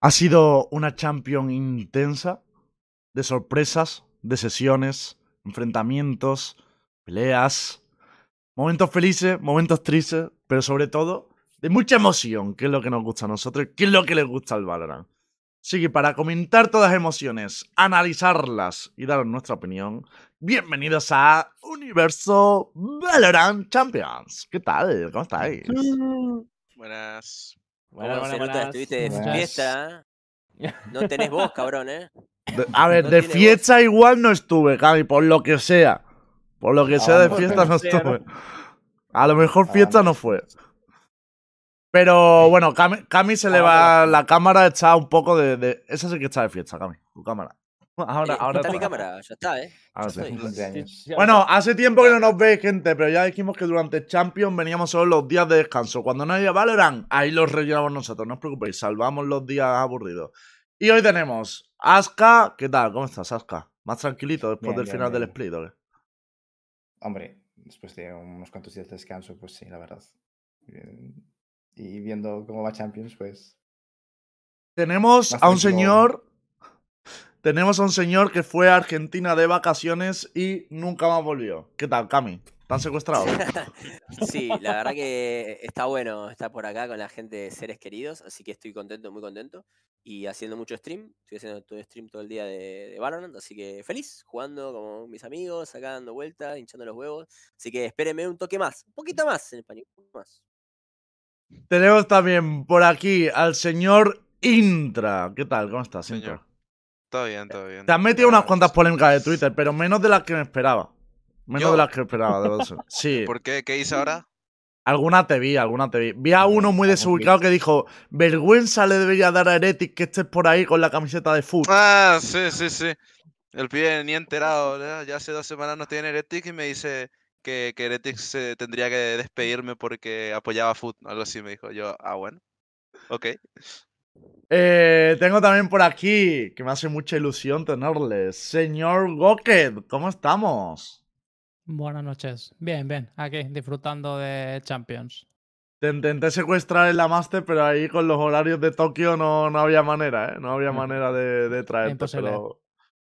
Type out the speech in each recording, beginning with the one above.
Ha sido una champion intensa, de sorpresas, de sesiones, enfrentamientos, peleas, momentos felices, momentos tristes, pero sobre todo de mucha emoción, que es lo que nos gusta a nosotros, que es lo que les gusta al Valorant. Así que para comentar todas las emociones, analizarlas y dar nuestra opinión, bienvenidos a Universo Valorant Champions. ¿Qué tal? ¿Cómo estáis? Buenas. Bueno, ¿Cómo se buenas, nota? Estuviste de Buenas. fiesta. No tenés voz, cabrón, ¿eh? De- a ver, No de fiesta igual no estuve, Cami, por lo que sea. Por lo que sea de fiesta no estuve. A lo mejor Ah, fiesta no. no fue. Pero bueno, Cami, Cami se le Ah, va. La cámara está un poco de, de- Esa sí que está de fiesta, Cami. Tu cámara. Ahora, Eh, ahora está mi cámara, ya está, ¿eh? Ahora Ya sí. estoy. Cumpleaños. Bueno, hace tiempo que no nos veis, gente, pero ya dijimos que durante Champions veníamos solo los días de descanso. Cuando no haya Valorant, ahí los rellenamos nosotros, no os preocupéis, salvamos los días aburridos. Y hoy tenemos Aska, ¿qué tal? ¿Cómo estás, Aska? ¿Más tranquilito después Bien, del bien, final del split o qué? Hombre, después de unos cuantos días de descanso, pues sí, la verdad. Y viendo cómo va Champions, pues. Tenemos a un señor. Tenemos a un señor que fue a Argentina de vacaciones y nunca más volvió. ¿Qué tal, Cami? ¿Están secuestrados? Sí, la verdad que está bueno estar por acá con la gente de seres queridos, así que estoy contento, muy contento. Y haciendo mucho stream, estoy haciendo todo stream todo el día de, de Valorant, así que feliz, jugando con mis amigos, acá dando vueltas, hinchando los huevos. Así que espérenme un toque más, un poquito más en español, un poquito más. Tenemos también por aquí al señor Intra. ¿Qué tal? ¿Cómo estás, Señor. Intra? Todo bien, todo bien. Te has metido unas Ah, cuantas polémicas de Twitter, pero menos de las que me esperaba. Menos ¿Yo? de las que esperaba, debo ser. Sí. ¿Por qué? ¿Qué hice ahora? Alguna te vi, alguna te vi. Vi a uno muy desubicado que dijo: Vergüenza le debería dar a Heretic que estés por ahí con la camiseta de foot. Ah, sí, sí, sí. El pibe ni enterado, ¿verdad? ya hace dos semanas no estoy en Heretic y me dice que, que Heretic se tendría que despedirme porque apoyaba Foot, algo así me dijo. Yo, ah, bueno. Ok. Eh, tengo también por aquí, que me hace mucha ilusión tenerle, señor Goked, ¿cómo estamos? Buenas noches. Bien, bien. Aquí, disfrutando de Champions. Te intenté secuestrar en la Master, pero ahí con los horarios de Tokio no, no había manera, ¿eh? No había manera de, de traerte, Imposible. pero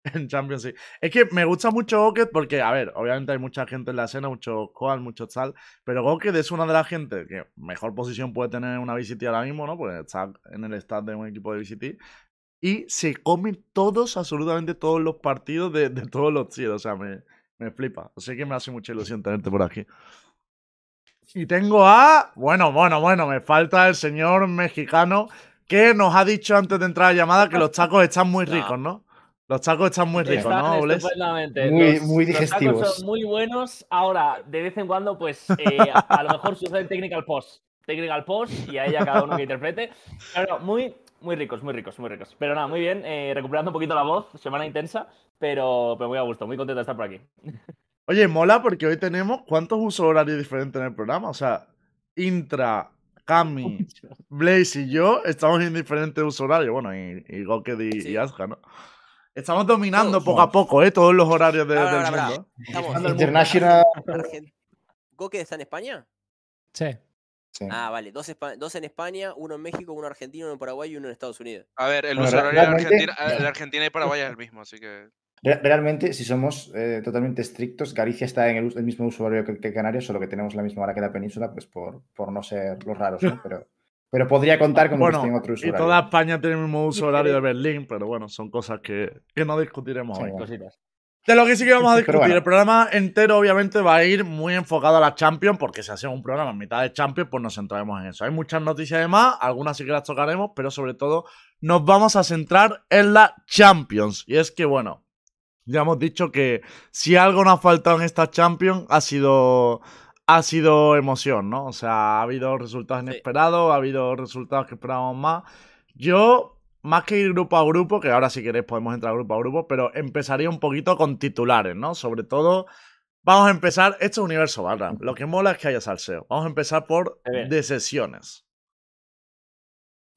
en Champions sí. Es que me gusta mucho Goked porque, a ver, obviamente hay mucha gente en la escena, muchos Koal, muchos tal, pero Goked es una de las gente que mejor posición puede tener en una VCT ahora mismo, ¿no? Porque está en el stat de un equipo de VCT. Y se come todos, absolutamente todos los partidos de, de todos los tiros. O sea, me, me flipa. Así que me hace mucha ilusión tenerte por aquí. Y tengo a. Bueno, bueno, bueno, me falta el señor mexicano que nos ha dicho antes de entrar a la llamada que los tacos están muy ricos, ¿no? Los tacos están muy ricos, Están ¿no, estupendamente. Muy- Los- muy los tacos digestivos. son muy buenos. Ahora, de vez en cuando, pues eh, a, a lo mejor sucede technical post. Technical post y ahí a cada uno que interprete. Pero no, muy, muy ricos, muy ricos, muy ricos. Pero nada, muy bien. eh, recuperando un poquito la voz. Semana intensa. Pero, pero muy a gusto. Muy contento de estar por aquí. Oye, mola porque hoy tenemos cuántos usos horarios diferentes en el programa. O sea, Intra, Cami, Blaze y yo estamos en diferentes usos horarios. Bueno, y, y Goked y, Sí. y Asuka, ¿no? Estamos dominando Todos. poco a poco, ¿eh? Todos los horarios de- del mundo. Estamos International. ¿Goke está en España? Sí. Sí. Ah, vale. Dos, dos en España, uno en México, uno en Argentina, uno en Paraguay y uno en Estados Unidos. A ver, el horario de Argentina, eh, Argentina y Paraguay es el mismo, así que. Re- Realmente, si somos eh, totalmente estrictos, Galicia está en el, mismo que, que Canarias, solo que tenemos la misma hora que la península, pues por, por no ser los raros, ¿no? Pero, pero podría contar como Bueno, que esté en otro uso y horario. toda España tiene el mismo uso horario de Berlín, pero bueno, son cosas que, que no discutiremos Sí, hoy. Cositas. De lo que sí que vamos a discutir, bueno. el programa entero obviamente va a ir muy enfocado a la Champions, porque si hacemos un programa en mitad de Champions, pues nos centraremos en eso. Hay muchas noticias además, algunas sí que las tocaremos, pero sobre todo nos vamos a centrar en la Champions. Y es que, bueno, ya hemos dicho que si algo nos ha faltado en esta Champions ha sido, ha sido emoción, ¿no? O sea, ha habido resultados Sí. inesperados, ha habido resultados que esperábamos más. Yo, más que ir grupo a grupo, que ahora si queréis podemos entrar grupo a grupo, pero empezaría un poquito con titulares, ¿no? Sobre todo, vamos a empezar, esto es universo barra. Lo que mola es que haya salseo. Vamos a empezar por de sesiones.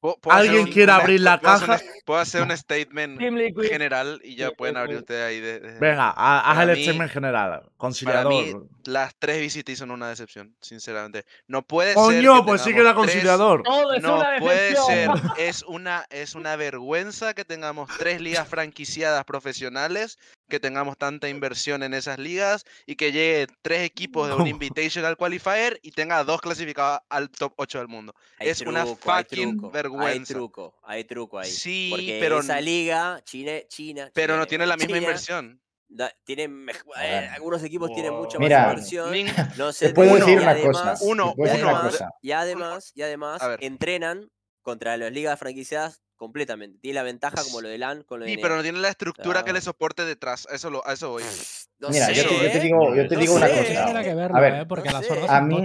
Puedo- puedo hacer ¿Alguien un- quiere un- abrir la puedo hacer un- caja? Puedo hacer un statement general y ya pueden abrir ustedes ahí. De, de- Venga, ha- haz Para el mí- statement general. Para Conciliador. mí, las tres VCT son una decepción, sinceramente. No puede ser. Coño, que pues sí que era tres- conciliador. Todo es No una puede ser. Es una, es una vergüenza que tengamos tres ligas franquiciadas profesionales, que tengamos tanta inversión en esas ligas y que llegue tres equipos de un ¿Cómo? Invitational Qualifier y tenga dos clasificados al top 8 del mundo. Hay Es una hay fucking truco, Hay vergüenza. truco, hay truco ahí. Sí, Porque pero, esa liga, China, China, pero no tiene la misma China, inversión. da- tienen eh, algunos equipos tienen mucha más inversión. Nin- No sé, Te puedo Uno, decir y una además- cosa. uno, y una además, cosa. y además, y además A ver. entrenan contra las ligas franquiciadas completamente. Tiene la ventaja como lo de LAN con lo de Sí, NA. pero no tiene la estructura que le soporte detrás. A eso, lo, a eso voy. No Mira, sé, yo te, yo te digo, yo te No digo una cosa. Habrá que verlo, A ver, ¿eh? Porque no las hordas A mí-.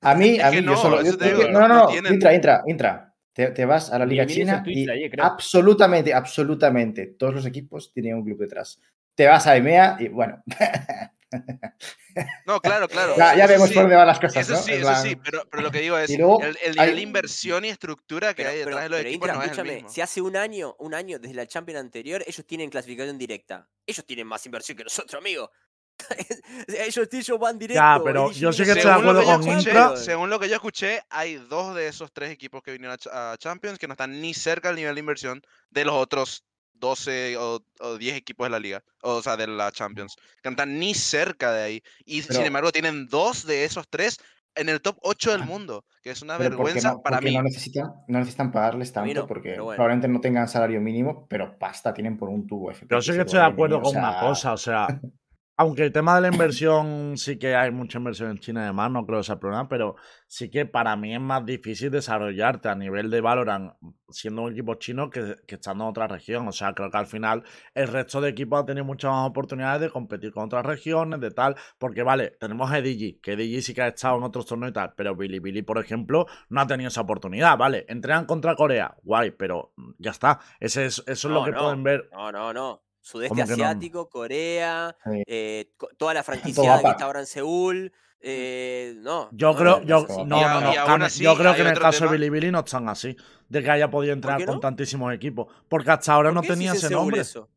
A mí, a mí, yo no, solo. yo- digo, no, no, no tienen- Intra, intra, intra. Te, te vas a la Liga hizo China y absolutamente, absolutamente todos los equipos tienen un club detrás. Te vas a EMEA y bueno, No, claro, claro. ya, ya vemos sí, por dónde van las cosas, Eso ¿no? sí, eso plan, sí, pero, pero lo que digo es, luego el, el hay- nivel de inversión y estructura que Pero, hay pero- detrás de los pero, equipos no es el escúchame, mismo. si hace un año, un año desde la Champions anterior, ellos tienen clasificación directa. Ellos tienen más inversión que nosotros, amigo. ellos, ellos van directo. pero ellos yo sí que se estoy de Según lo, acuerdo que yo con escuché, Intra. según lo que yo escuché, hay dos de esos tres equipos que vinieron a, Champions que no están ni cerca del nivel de inversión de los otros 12 o, o 10 equipos de la liga, o sea, de la Champions, que no están ni cerca de ahí. Y sin embargo tienen dos de esos tres en el top 8 del mundo, que es una vergüenza no, para mí. no necesitan, no necesitan pagarles tanto no, porque bueno. probablemente no tengan salario mínimo, pero pasta tienen por un tubo. Pero sí que estoy de acuerdo con una cosa, o sea, aunque el tema de la inversión sí que hay mucha inversión en China y demás, no creo que sea el problema, pero sí que para mí es más difícil desarrollarte a nivel de Valorant siendo un equipo chino que, que estando en otra región. O sea, creo que al final el resto de equipos ha tenido muchas más oportunidades de competir con otras regiones, de tal, porque vale, tenemos a EDG, que EDG sí que ha estado en otros torneos y tal, pero Bilibili, por ejemplo, no ha tenido esa oportunidad, vale, entrenan contra Corea, guay, pero ya está, Ese es, eso es lo que no. pueden ver. No, no, no. Sudeste asiático, Corea, Sí. eh, toda la franquicia que está ahora en Seúl. eh, no. Yo creo, yo, no, no, no, así yo que en el caso tema- de Bilibili no están así, de que haya podido entrar con tantísimos equipos, porque hasta ahora ¿Por no tenía es en ese nombre, eso?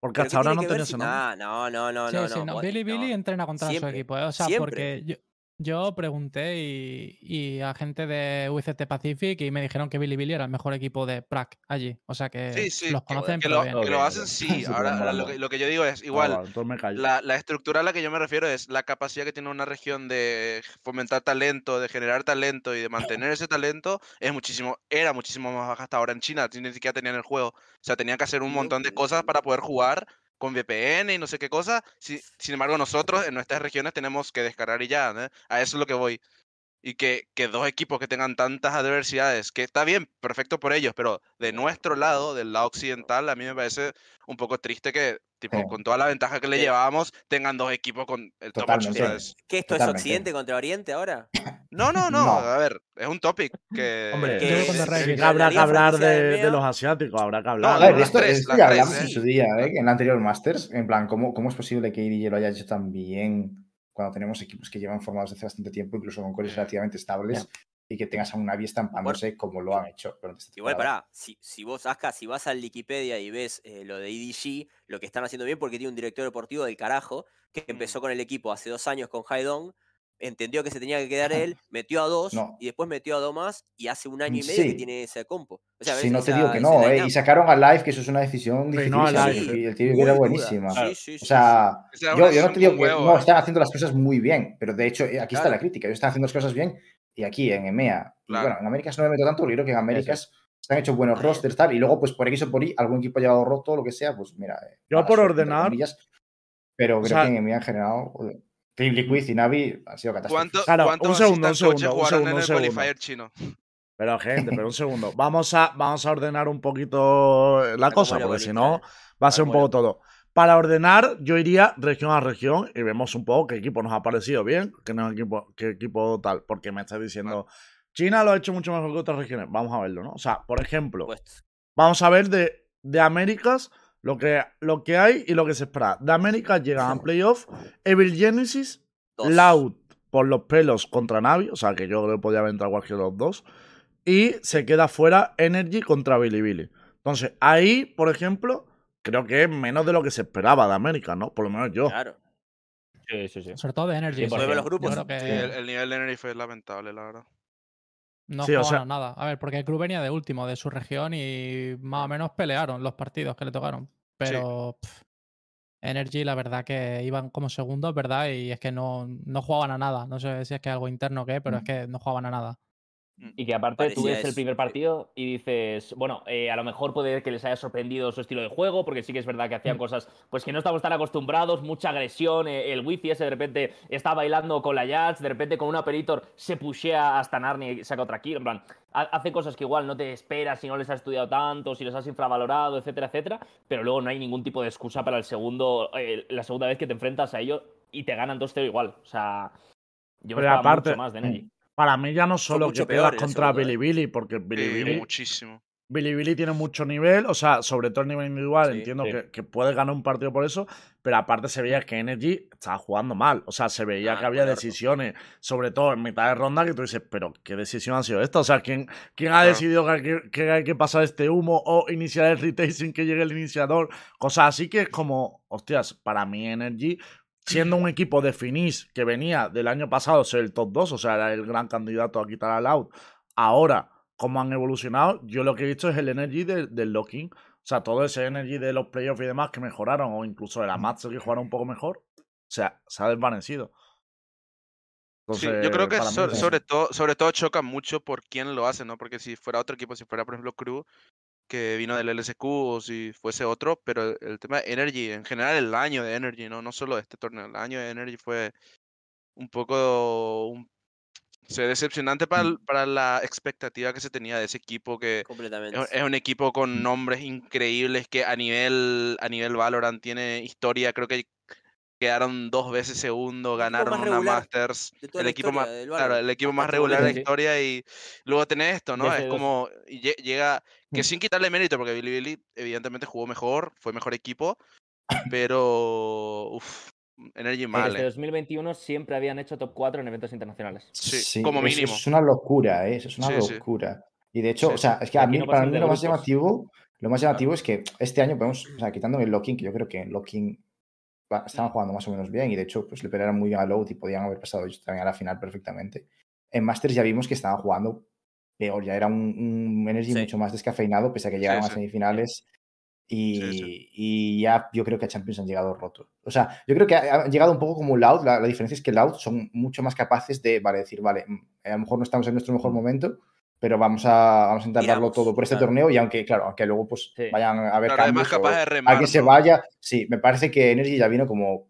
porque ¿Pero hasta ahora no tenía ese nombre. Ah, no, no, no, Sí, no. sí, no, no. entrena contra su Siempre, equipo. ¿eh? O sea, siempre. porque yo, yo pregunté y, y a gente de UCT Pacific y me dijeron que Billy Billy era el mejor equipo de Prague allí. O sea que Sí, sí, los conocen, que pero lo, bien. que lo hacen, sí. Ahora, ahora lo, que, lo que yo digo es, igual. La, la estructura a la que yo me refiero es la capacidad que tiene una región de fomentar talento, de generar talento y de mantener ese talento es muchísimo, era muchísimo más baja hasta ahora en China, ni siquiera tenían el juego. O sea, tenían que hacer un montón de cosas para poder jugar con VPN y no sé qué cosa. Si- sin embargo, nosotros en nuestras regiones tenemos que descargar y ya. A eso es lo que voy. Y que, que dos equipos que tengan tantas adversidades, que está bien, perfecto por ellos, pero de nuestro lado, del lado occidental, a mí me parece un poco triste que, tipo, Sí. con toda la ventaja que le llevábamos, tengan dos equipos con el top 8, Totalmente. ¿sabes? ¿Qué esto Totalmente. es Occidente contra Oriente ahora? No, no, no, No. a ver, es un topic que... Hombre, que que habrá que hablar de los asiáticos, habrá que A hablar. No, ver, las esto, tres, esto ya tres, hablamos en su día, ¿eh? en el anterior Masters, en plan, ¿cómo, cómo es posible que IDG lo haya hecho tan bien cuando tenemos equipos que llevan formados desde hace bastante tiempo, incluso con cores relativamente estables, y que tengas a un Navi estampándose como lo han hecho esta Igual, pará, si, si vos, Aska, si vas al Wikipedia y ves eh, lo de EDG, lo que están haciendo bien porque tiene un director deportivo del carajo, que Mm. empezó con el equipo hace dos años con Haidong, entendió que se tenía que quedar él, metió a dos, No. y después metió a dos más, y hace un año y medio que Sí. tiene ese compo. O sea, Si ves no te digo que no, ¿eh? Y sacaron a Live, que eso es una decisión Sí, no, y el tío era buenísima. Sí, sí, sí, O sea, yo, yo no te digo que huevo, no están haciendo las cosas muy bien, pero de hecho eh, aquí está la Claro. crítica. Ellos están haciendo las cosas bien y aquí en EMEA, Claro. bueno, en Américas no me meto tanto, porque creo que en Américas se han hecho buenos rosters tal, y luego pues por X o por Y algún equipo ha llevado roto, lo que sea, pues mira. eh, Yo por ordenar- comillas, pero o creo sea- que en EMEA en general, joder, Team Liquid y Navi han sido catástrofe. ¿Cuánto- Claro, ¿Cuántos un segundo, un segundo, un jugaron segundo, en un el segundo. chino? Pero gente, pero un segundo. Vamos a, vamos a ordenar un poquito la cosa, porque si no va a ser un poco todo. Para ordenar, yo iría región a región y vemos un poco qué equipo nos ha parecido bien, qué, no equipo, qué equipo tal, porque me estás diciendo, China lo ha hecho mucho mejor que otras regiones. Vamos a verlo, ¿no? O sea, por ejemplo, Supuesto. vamos a ver de, de Américas lo que, lo que hay y lo que se espera. De Américas llegan a playoff Evil Genesis, Dos. Loud por los pelos contra Navi, o sea que yo creo que podía haber entrado cualquiera de los dos. y se queda fuera Energy contra Bilibili. Entonces, ahí, por ejemplo, creo que es menos de lo que se esperaba de América, ¿no? Por lo menos yo. Claro. Sí, sí, sí. Sobre todo de Energy. Sí, porque los yo grupos. creo que Sí, el, el nivel de Energy fue lamentable, la verdad. No Sí, o jugaban sea- a nada. A ver, porque el club venía de último de su región y más o menos pelearon los partidos que le tocaron. Pero Energy, la verdad que iban como segundos, ¿verdad? Y es que no, no jugaban a nada. No sé si es que algo interno o qué, pero es Mm. que no jugaban a nada. Y que aparte tú Parecía ves el primer partido y dices, bueno, eh, a lo mejor puede que les haya sorprendido su estilo de juego, porque sí que es verdad que hacían Mm. cosas pues que no estamos tan acostumbrados, mucha agresión, eh, el wifi ese de repente está bailando con la Jats, de repente con un Aperitor se pushea hasta Narnia y saca otra kill, en plan, ha- hace cosas que igual no te esperas si no les has estudiado tanto, si los has infravalorado, etcétera, etcétera, pero luego no hay ningún tipo de excusa para el segundo, eh, la segunda vez que te enfrentas a ellos y te ganan 2-0 igual, o sea, yo me aparte- mucho más de Energy. Para mí ya no solo que peor contra ¿eh? Bilibili, porque Bilibili, muchísimo. Bilibili tiene mucho nivel, o sea, sobre todo el nivel individual, Sí, entiendo sí. Que, que puede ganar un partido por eso, pero aparte se veía que Energy estaba jugando mal, o sea, se veía Ah, que había decisiones, sobre todo en mitad de ronda, que tú dices, pero ¿qué decisión ha sido esta? O sea, ¿quién, quién ha Claro. decidido que hay que, que hay que pasar este humo o iniciar el retake sin que llegue el iniciador? Cosas así que es como, hostias, para mí Energy siendo un equipo de Finis que venía del año pasado ser el top 2, o sea, era el gran candidato a quitar al out, ahora, como han evolucionado, yo lo que he visto es el energy del, del locking. O sea, todo ese energy de los playoffs y demás que mejoraron, o incluso de la que jugaron un poco mejor, o sea, se ha desvanecido. Sí, yo creo que so- sobre, todo, sobre todo choca mucho por quién lo hace, ¿no? Porque si fuera otro equipo, si fuera, por ejemplo, Crew, que vino del LSQ, o si fuese otro, pero el tema de Energy, en general el año de Energy, ¿no? No solo este torneo, el año de Energy fue un poco un- o sea, decepcionante para, el- para la expectativa que se tenía de ese equipo que Completamente. es, es un equipo con nombres increíbles que a nivel a nivel Valorant tiene historia, creo que quedaron dos veces segundo, ganaron una regular Masters, el equipo historia más claro, el equipo más regular de la historia y luego tenés esto, ¿no? Es como lle- llega que sin quitarle mérito porque Bilibili evidentemente jugó mejor, fue mejor equipo, pero uf, Energy mal, Desde eh. 2021 siempre habían hecho top 4 en eventos internacionales. Sí, como es- mínimo. Es, una locura, ¿eh? Eso es una Sí, sí. locura. Y de hecho, Sí. o sea, es que a mí, no para mí lo más llamativo, lo más llamativo es que este año podemos, o sea, quitando el locking, que yo creo que en locking estaban jugando más o menos bien y de hecho, pues le pelearon muy bien a Load y podían haber pasado ellos también a la final perfectamente. En Masters ya vimos que estaban jugando peor, ya era un, un Energy Sí. mucho más descafeinado, pese a que Sí, llegaron a sí. semifinales. Y, ya yo creo que a Champions han llegado rotos. O sea, yo creo que ha- han llegado un poco como Loud. La, la diferencia es que Loud son mucho más capaces de vale, decir, vale, mm, a lo mejor no estamos en nuestro mejor momento, pero vamos a, vamos a intentar darlo todo por este claro. torneo. Y aunque, claro, aunque luego pues Sí. vayan a haber Claro, es cambios más capaz o de remar, alguien se ¿no? vaya, sí, me parece que Energy ya vino como.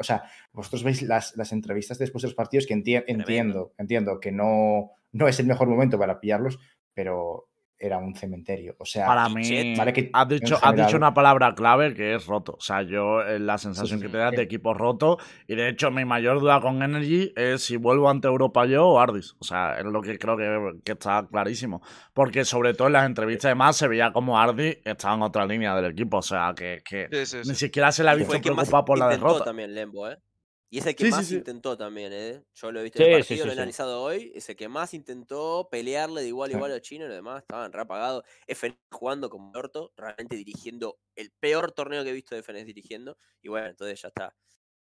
O sea, vosotros veis las, las entrevistas después de los partidos que enti- entiendo, entiendo que no, no es el mejor momento para pillarlos, pero era un cementerio. O sea, Para mí, Chet, Vale que has, dicho, has dicho una palabra clave que es roto. O sea, yo eh, la sensación sí, que sí. te da de Sí. equipo roto. Y de hecho, mi mayor duda con Energy es si vuelvo ante Europa yo o Ardis. O sea, es lo que creo que, que está clarísimo. Porque sobre todo en las entrevistas demás se veía como Ardis estaba en otra línea del equipo. O sea, que, que Sí, sí, ni sí. siquiera se le ha visto preocupado por la derrota. también Lembo, ¿eh? Y es el que Sí, más sí. intentó también, ¿eh? Yo lo he visto en el partido, lo he analizado hoy. Es el que más intentó pelearle de igual a igual a los chinos y los demás estaban reapagados. FN jugando como orto, realmente dirigiendo el peor torneo que he visto de FN dirigiendo. Y bueno, entonces ya está.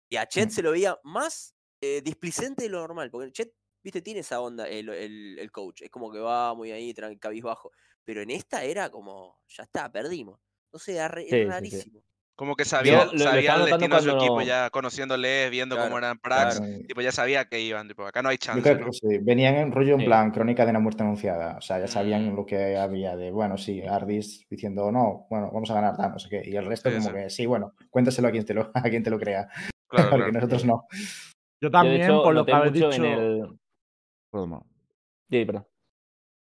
Y a Chet Mm. se lo veía más eh, displicente de lo normal, porque Chet, viste, tiene esa onda el, el- el coach. Es como que va muy ahí, cabizbajo. Pero en esta era como, ya está, perdimos. No sé, re- sí. rarísimo. Como que sabía, lo- lo sabía el destino de su equipo ya conociéndoles, viendo cómo eran Prax, claro. Tipo ya sabía que iban, tipo, acá no hay Yo chance, creo ¿no? que sí, venían en rollo en Sí. plan crónica de una muerte anunciada. O sea, ya sabían Mm. lo que había de, bueno, sí, Ardis diciendo, no, bueno, vamos a ganar, tal, no sé qué. Y el resto Sí, como sí. que, sí, bueno, cuéntaselo a quien te lo, a quien te lo crea. Claro, Porque claro. nosotros no. Yo Yo, también, hecho, por lo que habéis dicho. en el. Perdón. Sí, perdón.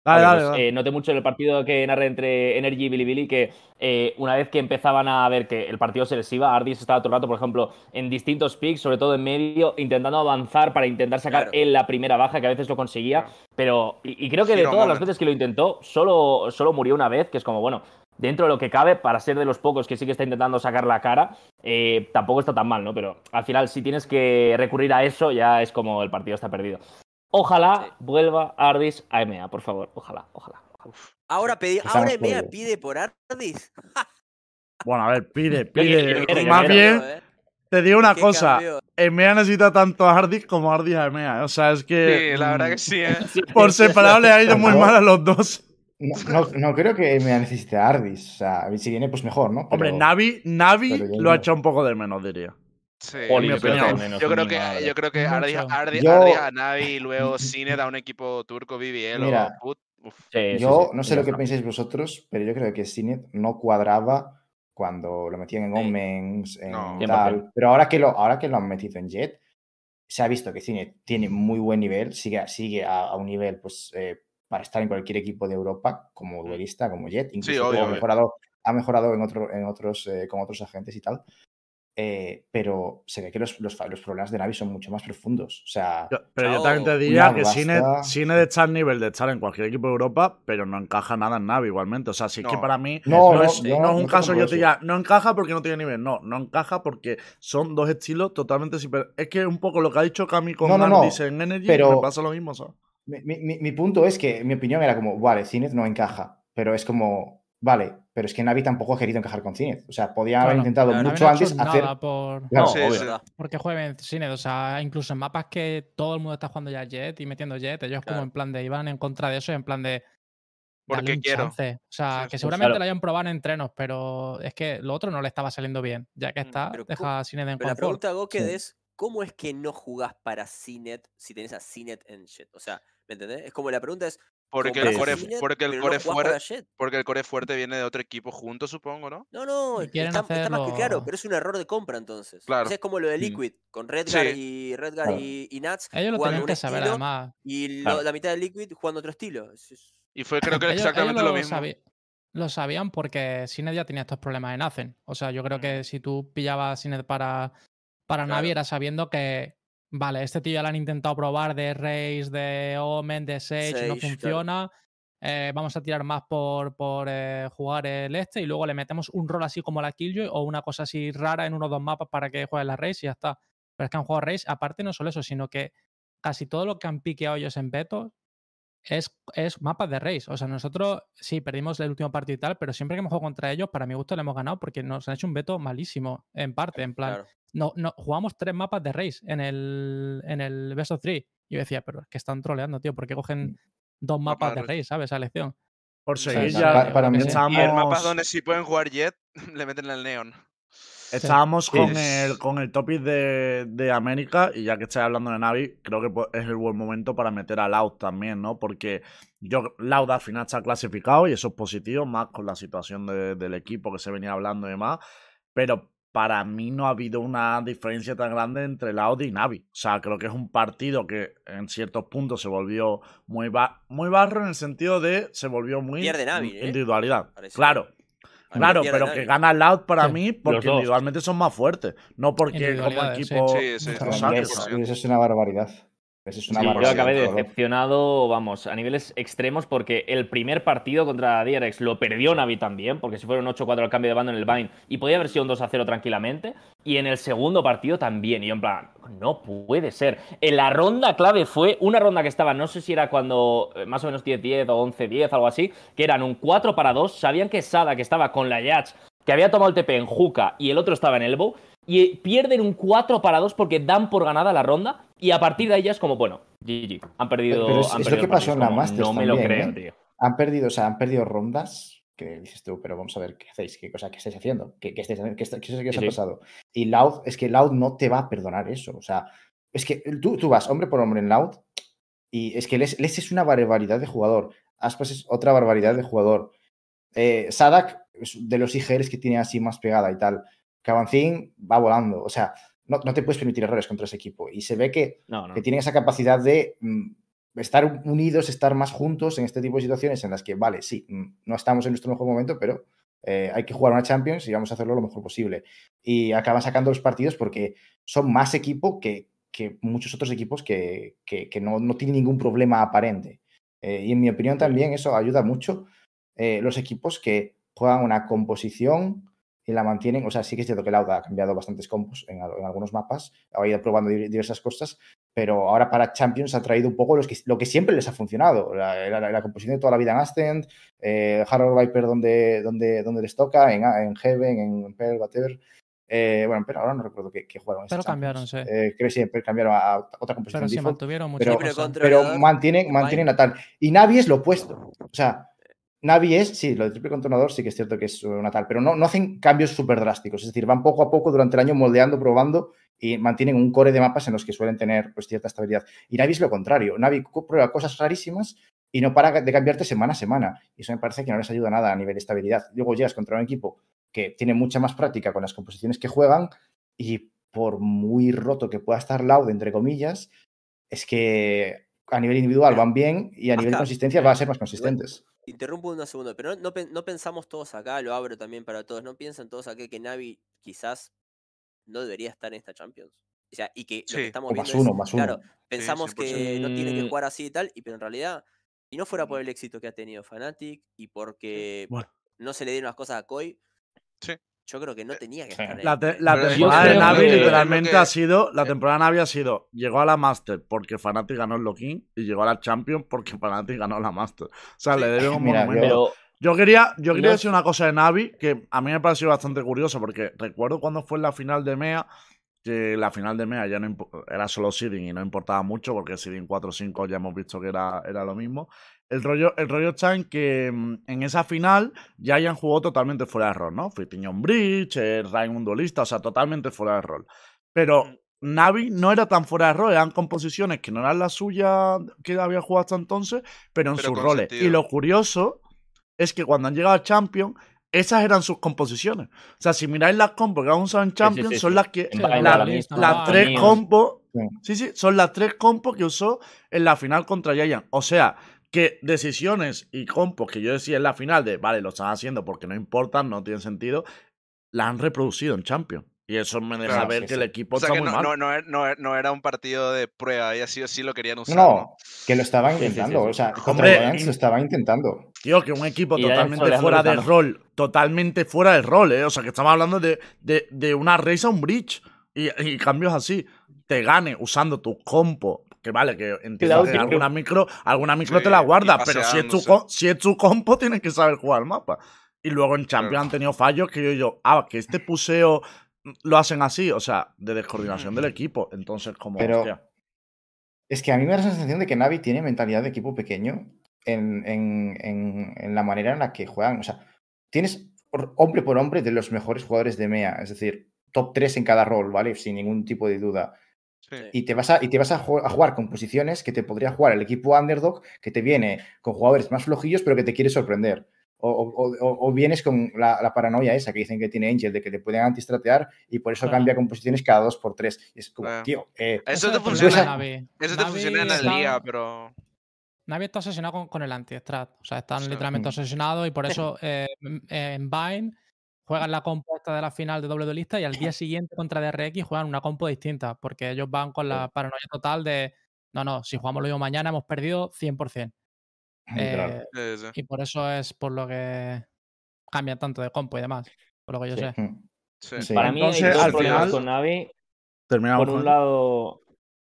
Dale, pues, dale. eh, noté mucho en el partido que narré entre Energy y Bilibili que eh, una vez que empezaban a ver que el partido se les iba, Ardis estaba todo el rato, por ejemplo, en distintos picks, sobre todo en medio, intentando avanzar para intentar sacar Claro. él la primera baja, que a veces lo conseguía, pero. Y, y creo que de todas las veces que lo intentó, solo, solo murió una vez, que es como, bueno, dentro de lo que cabe, para ser de los pocos que sí que está intentando sacar la cara, eh, tampoco está tan mal, ¿no? Pero al final, si tienes que recurrir a eso, ya es como el partido está perdido. Ojalá Sí. vuelva Ardis a EMEA, por favor. Ojalá, ojalá. ojalá. Ahora, pedí, ahora EMEA pide por Ardis. Bueno, a ver, pide, pide. yo quiero- yo Más bien, ¿eh? te digo una Qué cosa. cambio. EMEA necesita tanto a Ardis como Ardis a EMEA. O sea, es que. Sí, la verdad que sí, ¿eh? Por separado le ha ido muy mal a los dos. No, no, no creo que me necesite a Ardis. O sea, si viene, pues mejor, ¿no? Hombre, Navi, Navi lo ha hecho un poco de menos, diría. Sí. Oli, mi yo creo que Yo creo que, yo creo que Ardi. Ardi, Yo- Ardi a Navi y luego Cine da un equipo turco BBL Mira, o Put. Uf. Sí, Yo sí, no sé lo que pensáis vosotros, pero yo creo que Sinet no cuadraba cuando lo metían en. Omens, en No. tal. 100%. Pero ahora que, lo, ahora que lo han metido en Jet, se ha visto que Sinet tiene muy buen nivel, sigue, sigue a, a un nivel pues, eh, para estar en cualquier equipo de Europa, como duelista, como Jet. Incluso obvio, ha obvio. mejorado, ha mejorado en, otro, en otros, eh, con otros agentes y tal. Eh, pero se ve que los, los, problemas de Navi son mucho más profundos. O sea, Yo- pero yo también te diría que Cine. Cine de estar nivel de estar en cualquier equipo de Europa, pero no encaja nada en Navi igualmente. O sea, sí que No. para mí No, no, no, es, no es un caso yo te diga, no encaja porque no tiene nivel. No, no encaja porque son dos estilos totalmente super. Es que un poco lo que ha dicho Cami con No, no, no, Ardis en Energy pero- me pasa lo mismo, ¿sabes? Mi, mi- mi punto es que mi opinión era como, vale, Cinet no encaja, pero es como, vale, pero es que Navi tampoco ha querido encajar con Cinet. O sea, podía haber intentado no mucho hecho antes hacer... nada por, Claro, No, Sí, porque jueguen Cine. O sea, incluso en mapas que todo el mundo está jugando ya Jet y metiendo Jet, ellos como Claro. en plan de iban en contra de eso y en plan de. Porque quiero. chance. O sea, Sí, que sí, seguramente claro. lo hayan probado en entrenos, pero es que lo otro no le estaba saliendo bien. Ya que Mm, está, pero deja a Cine en Pero la pregunta, Goked, Sí. es: ¿cómo es que no jugás para CNET si tenés a CNET en Jet? O sea, ¿me entendés? Es como la pregunta es: Porque ¿comprás el core, porque el core fuerte, porque el core fuerte viene de otro equipo junto, supongo, ¿no? No, no, Y quieren está, está más que claro, pero es un error de compra entonces. Claro. Sea, es como lo de Mm. Liquid, con Redgar Sí. y Redgar Claro. y, y Nats Ellos lo jugando tenían un que saber, estilo además. y lo- Claro. la mitad de Liquid jugando otro estilo. Es- es- Y fue creo que Ellos, exactamente ellos lo mismo. lo sabían porque Sinet ya tenía estos problemas en Azen. O sea, yo creo Mm. que si tú pillabas Sinet para, para Claro. Navi era sabiendo que, vale, este tío ya lo han intentado probar de Raze, de Omen, de Sage, no Sage, claro. funciona. eh, vamos a tirar más por, por eh, jugar el este y luego le metemos un rol así como la Killjoy o una cosa así rara en uno o dos mapas para que juegue la Raze y ya está. Pero es que han jugado Raze, aparte no solo eso, sino que casi todo lo que han piqueado ellos en Beto es, es mapas de race. O sea, nosotros sí perdimos el último partido y tal, pero siempre que hemos jugado contra ellos, para mi gusto le hemos ganado porque nos han hecho un veto malísimo, en parte. En plan, Claro. No, no, jugamos tres mapas de race en el, en el Best of Three. Y yo decía, pero es que están troleando, tío, ¿por qué cogen dos mapas de race. ¿sabes? Esa elección. Por seguir ya. pa- para mí estábamos, Y el mapa donde sí pueden jugar Jet, le meten el neón. estábamos Sí. con, el, con el topic de, de América y ya que estáis hablando de Navi, creo que pues, es el buen momento para meter a Loud también, ¿no? Porque yo, Loud al final está clasificado y eso es positivo, más con la situación de- del equipo que se venía hablando y demás. Pero para mí no ha habido una diferencia tan grande entre Loud y Navi. O sea, creo que es un partido que en ciertos puntos se volvió muy, ba- muy barro en el sentido de se volvió muy Pierde Navi, ¿eh? individualidad. Claro, claro, pero que gana Loud para Sí, mí porque individualmente son más fuertes, no porque como equipo... Sí, sí, sí, eso es una barbaridad. Eso es una Sí, yo acabé decepcionado, vamos, a niveles extremos, porque el primer partido contra DRX lo perdió Navi también, porque si fueron 8-4 al cambio de bando en el Vine, y podía haber sido un 2-0 tranquilamente, y en el segundo partido también, y yo en plan, no puede ser. En la ronda clave fue una ronda que estaba, no sé si era cuando eh, más o menos 10-10 o 11-10, algo así, que eran un 4 para 2, sabían que Sada, que estaba con la Yach, que había tomado el TP en Juca y el otro estaba en Elbow, y pierden un 4 para 2 porque dan por ganada la ronda, y a partir de ahí ya es como, bueno, GG, han perdido. Pero es- han es lo perdido que el pasó en la Masters No me lo creo, ¿eh? tío. Han perdido, o sea, han perdido rondas que dices tú, pero vamos a ver qué hacéis, qué cosa, qué estáis haciendo, qué, qué, estáis, qué, está- qué, os ha Sí, pasado. Y Loud, es que Loud no te va a perdonar eso. O sea, es que tú, tú vas hombre por hombre en Loud y es que Les, Les es una barbaridad de jugador. Aspas es otra barbaridad de jugador. Eh, Sadak de los IGRs que tiene así más pegada y tal. Cabancín va volando. O sea, no, no te puedes permitir errores contra ese equipo. Y se ve que No, no. que tienen esa capacidad de mm, estar unidos, estar más juntos en este tipo de situaciones en las que, vale, sí, mm, no estamos en nuestro mejor momento, pero eh, hay que jugar una Champions y vamos a hacerlo lo mejor posible. Y acaban sacando los partidos porque son más equipo que, que muchos otros equipos que, que- que no, no tienen ningún problema aparente. Eh, y en mi opinión también eso ayuda mucho eh, los equipos que juegan una composición y la mantienen. O sea, sí que es cierto que Lauda ha cambiado bastantes compos en, en algunos mapas, ha ido probando di- diversas cosas, pero ahora para Champions ha traído un poco los que, lo que siempre les ha funcionado, la, la- la composición de toda la vida en Ascent, eh, Harold Viper donde, donde, donde les toca, en, en Heaven, en Pearl, whatever. Eh, bueno, pero ahora no recuerdo qué, qué jugaron. Pero cambiaron, sí. Eh, creo que sí, pero cambiaron a, a otra composición Pero default, mantuvieron mucho. pero, pero mantienen, mantienen a tal. Y Navi es lo opuesto. O sea, Navi es, sí, lo de triple controlador sí que es cierto que es una tal, pero no, no hacen cambios súper drásticos. Es decir, van poco a poco durante el año moldeando, probando y mantienen un core de mapas en los que suelen tener pues, cierta estabilidad. Y Navi es lo contrario. Navi prueba cosas rarísimas y no para de cambiarte semana a semana. Y eso me parece que no les ayuda nada a nivel de estabilidad. Luego llegas contra un equipo que tiene mucha más práctica con las composiciones que juegan y por muy roto que pueda estar Loud, entre comillas, es que a nivel individual van bien y a nivel de consistencia van a ser más consistentes. Interrumpo un segundo, pero no, no, no pensamos todos acá, lo abro también para todos, ¿no piensan todos acá que Navi quizás no debería estar en esta Champions? O sea, y que lo Sí. que estamos O más viendo es, uno, más uno. claro, pensamos que no tiene que 100%. jugar así y tal, y pero en realidad, si no fuera por el éxito que ha tenido Fnatic y porque Bueno. no se le dieron las cosas a Koi, Sí. Yo creo que no tenía que estar en La, el- te- la temporada de creo Navi que- es lo literalmente que- ha sido. La eh. temporada de Navi ha sido. Llegó a la Master porque Fnatic ganó el Lock-in y llegó a la Champions porque Fnatic ganó la Master. O sea, Sí. le deben un Mira, monumento. Pero Yo quería, yo quería No decir una cosa de Navi que a mí me pareció bastante curioso porque recuerdo cuando fue la final de MEA que la final de MEA ya no era solo seeding y no importaba mucho porque seeding 4-5 ya hemos visto que era, era lo mismo. El rollo, el rollo está en que mm, en esa final ya hayan jugado totalmente fuera de rol, ¿no? Fitiñón Bridge, eh, un duelista, o sea, totalmente fuera de rol. Pero Navi no era tan fuera de rol, eran composiciones que no eran las suyas que había jugado hasta entonces, pero en Pero sus roles. Y lo curioso es que cuando han llegado a Champions, esas eran sus composiciones. O sea, si miráis las combos que han usado en Champions, sí, son sí. las que. La- la las tres combos. Sí. Sí, son las tres compos que usó en la final contra Giant. O sea, que decisiones y compos que yo decía en la final de, vale, lo están haciendo porque no importan, no tienen sentido, la han reproducido en Champions. Y eso me deja Claro, ver sí, que sí. el equipo O sea está que muy no, mal. no, no, era- no, era- no era un partido de prueba, y así o sí lo querían usar. No, que lo estaban Sí, sí, sí, intentando. sí. O sea, contra Hombre, Giants lo estaban intentando. Tío, que un equipo Y totalmente fuera de Lozano. rol, totalmente fuera de rol, ¿eh? O sea, que estamos hablando de, de, de una race a un bridge y, y cambios así. Te gane usando tu compo. Que vale, que entiendo que alguna micro, alguna micro Sí, te la y guarda, pero si es, tu, si es tu compo, tienes que saber jugar el mapa. Y luego en Champions Claro. han tenido fallos que yo digo, ah, que este puseo lo hacen así, o sea, de descoordinación del equipo. Entonces, como, Pero- hostia. Es que a mí me da la sensación de que Navi tiene mentalidad de equipo pequeño en, en- en- en la manera en la que juegan. O sea, tienes hombre por hombre de los mejores jugadores de MEA, es decir, top 3 en cada rol, ¿vale? Sin ningún tipo de duda. Sí. Y te vas, a, y te vas a, a jugar con posiciones que te podría jugar el equipo underdog, que te viene con jugadores más flojillos, pero que te quiere sorprender. O, o- o- o vienes con la, la paranoia esa que dicen que tiene Angel, de que te pueden antistratear y por eso Claro. cambia composiciones cada dos por tres. Y es como, Claro. tío, eh, Eso es te el funciona, Navi. eso te Navi funciona en la está- liga, pero. Navi está obsesionado con, con el anti-strat. O sea, están Sí. literalmente Mm. obsesionados y por eso eh, en Vine juegan la compuesta de la final de doble duelista y al día siguiente contra DRX juegan una compo distinta porque ellos van con la paranoia total de no, no, si jugamos lo mismo mañana hemos perdido 100%. Eh, sí, sí. y por eso es por lo que cambian tanto de compo y demás. Por lo que yo Sí. sé. Mm. Sí. Sí. para mí Entonces, hay dos al problemas final- con Navi. Terminamos Por un con- lado,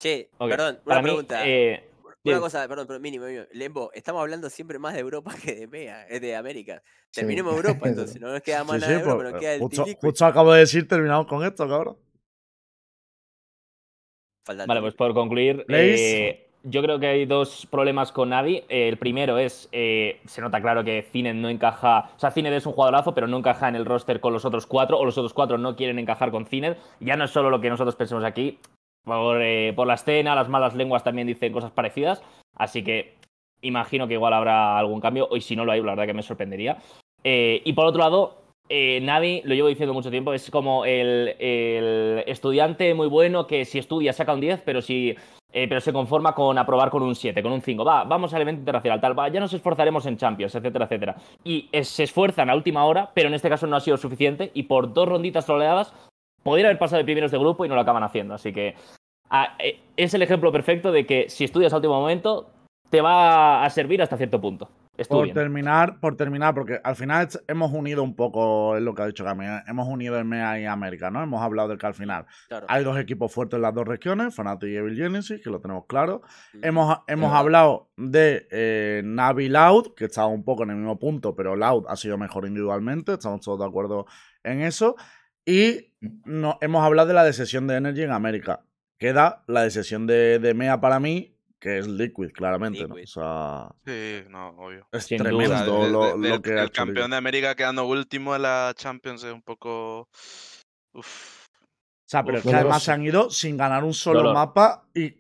Che, ok, perdón, una para mí, pregunta. eh, Una bien. cosa, perdón, pero mínimo, mínimo. Lembo, estamos hablando siempre más de Europa que de MEA, es de América. Sí. Terminemos Europa, entonces. No nos queda más Sí, nada sí, de Europa, pues, nos queda el justo, justo acabo de decir, terminamos con esto, cabrón. Falta Vale, pues por concluir, eh, yo creo que hay dos problemas con Navi. Eh, el primero es, eh, se nota claro que Cined no encaja, o sea, Cined es un jugadorazo, pero no encaja en el roster con los otros cuatro, o los otros cuatro no quieren encajar con Cined. Ya no es solo lo que nosotros pensemos aquí, por, eh, por la escena, las malas lenguas también dicen cosas parecidas, así que imagino que igual habrá algún cambio, y si no lo hay, la verdad que me sorprendería. Eh, y por otro lado, Navi, lo llevo diciendo mucho tiempo, es como el, el estudiante muy bueno que si estudia saca un 10, pero si eh, pero se conforma con aprobar con un 7, con un 5. Va, vamos al evento internacional, tal, va, ya nos esforzaremos en Champions, etcétera, etcétera. Y eh, se esfuerzan a última hora, pero en este caso no ha sido suficiente y por dos ronditas troleadas podrían haber pasado de primeros de grupo y no lo acaban haciendo. Así que ah, eh, es el ejemplo perfecto de que si estudias a último momento te va a servir hasta cierto punto. Por terminar, por terminar, porque al final hemos unido un poco, es lo que ha dicho Cami, ¿eh? hemos unido EMEA y América, ¿no? Hemos hablado de que al final Claro. hay dos equipos fuertes en las dos regiones, Fnatic y Evil Genesis, que lo tenemos claro. Hemos, hemos hablado de eh, Navi Loud, que estaba un poco en el mismo punto, pero Loud ha sido mejor individualmente, estamos todos de acuerdo en eso. Y no, hemos hablado de la decisión de Energy en América. Queda la decisión de, de MEA para mí, que es Liquid, claramente. ¿no? O sea, Sí, no, obvio. es Sin tremendo O de- lo, de- lo del- que ha el hecho campeón Liquid. de América quedando último de la Champions es un poco. Uf. O sea, pero es que además se han ido sin ganar un solo Dolor. mapa y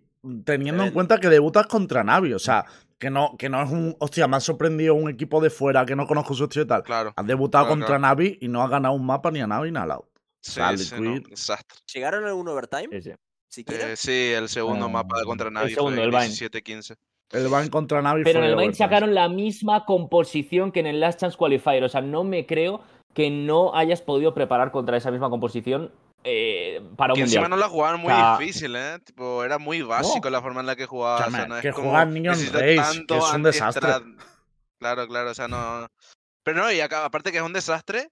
teniendo en cuenta que debutas contra Navi. O sea, que no, que no es un. Hostia, me ha sorprendido un equipo de fuera que no conozco su estilo y tal. Claro. Has debutado Claro, contra claro. Navi y no has ganado un mapa ni a Navi ni a Loud. Sí, sea, sí, no. ¿Llegaron a algún overtime? Sí, sí. ¿Siquiera? Eh, sí, el segundo Ah, mapa de contra Navi segundo, fue el Vine. 17-15. El Vine contra Navi Pero en el Vine sacaron la misma composición que en el Last Chance Qualifier. O sea, no me creo que no hayas podido preparar contra esa misma composición eh, para un Que encima mundial. no la jugaban muy O sea, difícil, ¿eh? Tipo, era muy básico la forma en la que jugaba. o sea, no es que Neon necesita Race, que es un desastre. Claro, claro, o sea, no. Pero no, y acá, aparte que es un desastre,